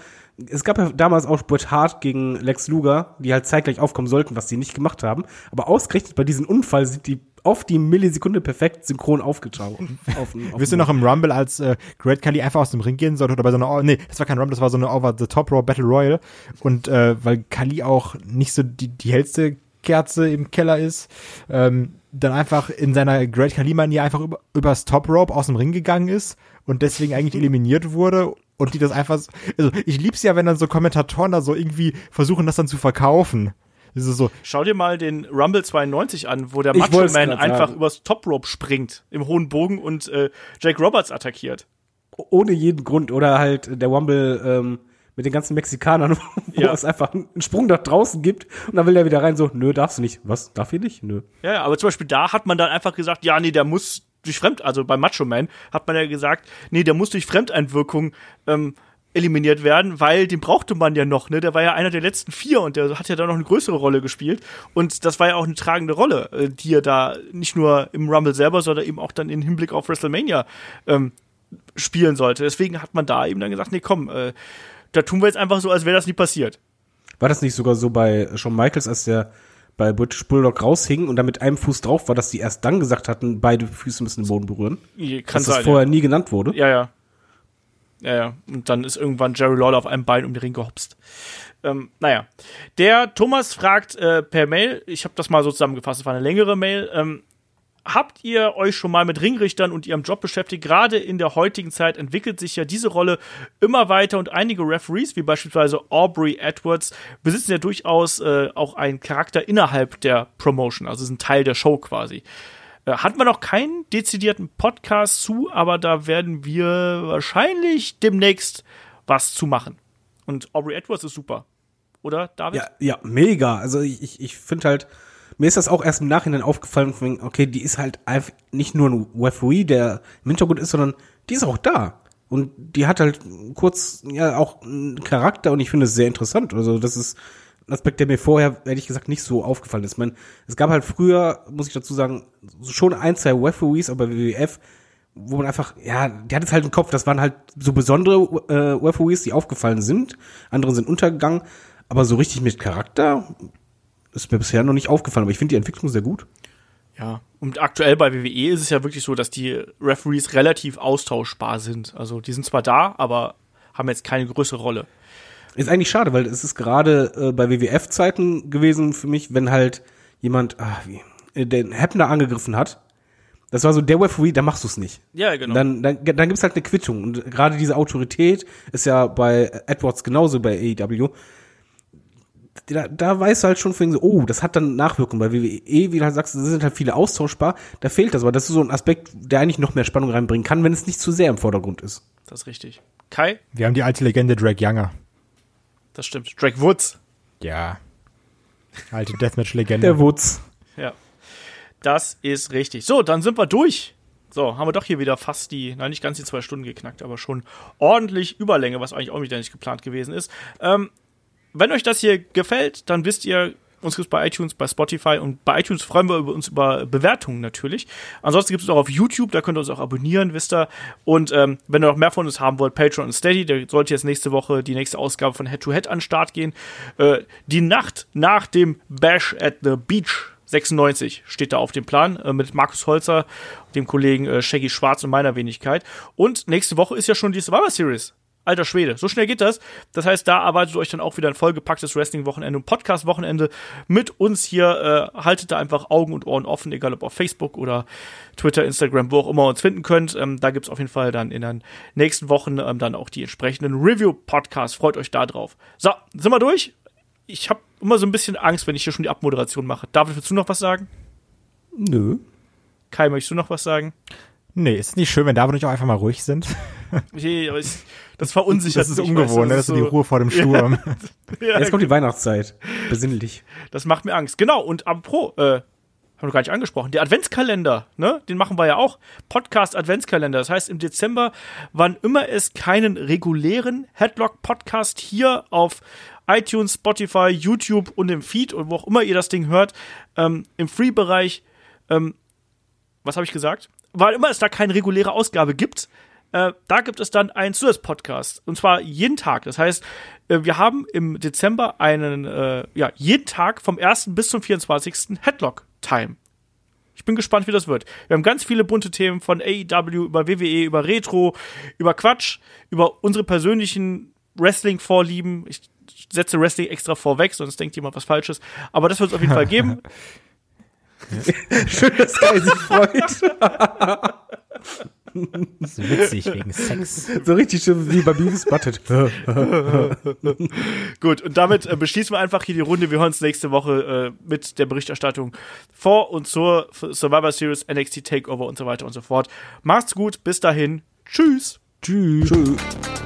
es gab ja damals auch Bret Hart gegen Lex Luger, die halt zeitgleich aufkommen sollten, was sie nicht gemacht haben. Aber ausgerechnet bei diesem Unfall sind die auf die Millisekunde perfekt synchron aufgetaucht. [laughs] Auf, auf Wisst ihr noch im Rumble, als äh, Great Khali einfach aus dem Ring gehen sollte oder bei so einer, nee, das war kein Rumble, das war so eine Over the Top Raw Battle Royal und äh, weil Khali auch nicht so die, die hellste Kerze im Keller ist, ähm, dann einfach in seiner Great Khali Manier einfach über, übers Top Rope aus dem Ring gegangen ist und deswegen eigentlich [laughs] eliminiert wurde und die das einfach, so- also ich lieb's ja, wenn dann so Kommentatoren da so irgendwie versuchen, das dann zu verkaufen. Das ist so, Schau dir mal den Rumble 92 an, wo der Macho Man einfach sagen. übers Top Rope springt im hohen Bogen und äh, Jake Roberts attackiert. ohne jeden Grund oder halt der Rumble ähm, mit den ganzen Mexikanern, [laughs] wo Ja. es einfach einen Sprung nach draußen gibt und dann will er wieder rein so, nö, darfst du nicht. Was? Darf ich nicht? Nö. Ja, ja, aber zum Beispiel da hat man dann einfach gesagt, ja, nee, der muss durch Fremd, also bei Macho Man hat man ja gesagt, nee, der muss durch Fremdeinwirkung ähm, eliminiert werden, weil den brauchte man ja noch, ne? Der war ja einer der letzten vier und der hat ja da noch eine größere Rolle gespielt. Und das war ja auch eine tragende Rolle, äh, die er da nicht nur im Rumble selber, sondern eben auch dann im Hinblick auf WrestleMania ähm, spielen sollte. Deswegen hat man da eben dann gesagt, nee, komm, äh, da tun wir jetzt einfach so, als wäre das nie passiert. War das nicht sogar so bei Shawn Michaels, als der bei British Bulldog raushing und da mit einem Fuß drauf war, dass die erst dann gesagt hatten, beide Füße müssen den Boden berühren? Kann dass sein. das vorher nie genannt wurde? Ja, ja. Ja, ja. Und dann ist irgendwann Jerry Lawler auf einem Bein um den Ring gehopst. Ähm, naja. Der Thomas fragt äh, per Mail, ich habe das mal so zusammengefasst, es war eine längere Mail. Ähm, habt ihr euch schon mal mit Ringrichtern und ihrem Job beschäftigt? Gerade in der heutigen Zeit entwickelt sich ja diese Rolle immer weiter und einige Referees, wie beispielsweise Aubrey Edwards, besitzen ja durchaus äh, auch einen Charakter innerhalb der Promotion, also sind Teil der Show quasi. Äh, Hat man noch keinen dezidierten Podcast zu, aber da werden wir wahrscheinlich demnächst was zu machen. Und Aubrey Edwards ist super. Oder, David? Ja, ja, mega. Also ich, ich, ich finde halt, mir ist das auch erst im Nachhinein aufgefallen, okay, die ist halt einfach nicht nur ein Referee, der im Hintergrund ist, sondern die ist auch da. Und die hat halt kurz, ja, auch einen Charakter und ich finde es sehr interessant. Also das ist Aspekt, der mir vorher, ehrlich gesagt, nicht so aufgefallen ist. Meine, es gab halt früher, muss ich dazu sagen, schon ein, zwei Referees, aber WWF, wo man einfach, ja, die hat es halt im Kopf, das waren halt so besondere äh, Referees, die aufgefallen sind, andere sind untergegangen, aber so richtig mit Charakter ist mir bisher noch nicht aufgefallen, aber ich finde die Entwicklung sehr gut. Ja, und aktuell bei WWE ist es ja wirklich so, dass die Referees relativ austauschbar sind. Also die sind zwar da, aber haben jetzt keine größere Rolle. Ist eigentlich schade, weil es ist gerade äh, bei WWF-Zeiten gewesen für mich, wenn halt jemand, ah, wie, äh, den Heppner angegriffen hat. Das war so der Referee, da machst du es nicht. Ja, genau. Dann, dann, dann gibt's halt eine Quittung. Und gerade diese Autorität ist ja bei Edwards genauso bei AEW. Da, da weißt du halt schon vorhin so, oh, das hat dann Nachwirkungen. Bei WWE, wie du halt sagst, da sind halt viele austauschbar. Da fehlt das, aber das ist so ein Aspekt, der eigentlich noch mehr Spannung reinbringen kann, wenn es nicht zu sehr im Vordergrund ist. das ist richtig. Kai, wir haben die alte Legende Drake Younger. Das stimmt. Drake Woods. Ja. Alte Deathmatch-Legende. Der Wutz. Ja. Das ist richtig. So, dann sind wir durch. So, haben wir doch hier wieder fast die, nein, nicht ganz die zwei Stunden geknackt, aber schon ordentlich Überlänge, was eigentlich auch wieder nicht geplant gewesen ist. Ähm, wenn euch das hier gefällt, dann wisst ihr, uns gibt es bei iTunes, bei Spotify und bei iTunes freuen wir uns über Bewertungen natürlich. Ansonsten gibt es auch auf YouTube, da könnt ihr uns auch abonnieren, wisst ihr. Und ähm, wenn ihr noch mehr von uns haben wollt, Patreon und Steady, da sollte jetzt nächste Woche die nächste Ausgabe von Head to Head an den Start gehen. Äh, die Nacht nach dem Bash at the Beach 96 steht da auf dem Plan äh, mit Markus Holzer, dem Kollegen äh, Shaggy Schwarz und meiner Wenigkeit. Und nächste Woche ist ja schon die Survivor Series. Alter Schwede, so schnell geht das. Das heißt, da erwartet euch dann auch wieder ein vollgepacktes Wrestling-Wochenende und Podcast-Wochenende mit uns hier. Äh, haltet da einfach Augen und Ohren offen, egal ob auf Facebook oder Twitter, Instagram, wo auch immer ihr uns finden könnt. Ähm, da gibt's auf jeden Fall dann in den nächsten Wochen ähm, dann auch die entsprechenden Review-Podcasts. Freut euch da drauf. So, sind wir durch? Ich habe immer so ein bisschen Angst, wenn ich hier schon die Abmoderation mache. David, willst du noch was sagen? Nö. Kai, möchtest du noch was sagen? Nee, ist es nicht schön, wenn David und ich auch einfach mal ruhig sind? [laughs] Nee, aber ich, das verunsichert Das ist mich, ungewohnt, weißt das du, ist die Ruhe vor dem [laughs] Sturm. [laughs] Ja, Jetzt kommt die Weihnachtszeit. Besinnlich. Das macht mir Angst. Genau, und apropos, äh, haben wir gar nicht angesprochen, der Adventskalender, ne, den machen wir ja auch. Podcast Adventskalender. Das heißt, im Dezember, wann immer es keinen regulären Headlock-Podcast hier auf iTunes, Spotify, YouTube und im Feed und wo auch immer ihr das Ding hört, ähm, im Free-Bereich, ähm, was habe ich gesagt? Weil immer es da keine reguläre Ausgabe gibt, äh, da gibt es dann einen Zusatzpodcast. Und zwar jeden Tag. Das heißt, äh, wir haben im Dezember einen, äh, ja, jeden Tag vom 1. bis zum 24. Headlock-Time. Ich bin gespannt, wie das wird. Wir haben ganz viele bunte Themen von AEW über WWE, über Retro, über Quatsch, über unsere persönlichen Wrestling-Vorlieben. Ich setze Wrestling extra vorweg, sonst denkt jemand was Falsches. Aber das wird es auf jeden Fall geben. [laughs] [laughs] Schön, dass Kai sich freut. Das ist witzig wegen Sex. So richtig schön wie bei Beavis Butted. [laughs] Gut, und damit äh, beschließen wir einfach hier die Runde. Wir hören uns nächste Woche äh, mit der Berichterstattung vor und zur Survivor Series, NXT Takeover und so weiter und so fort. Macht's gut, bis dahin. Tschüss. Tschüss. Tschüss.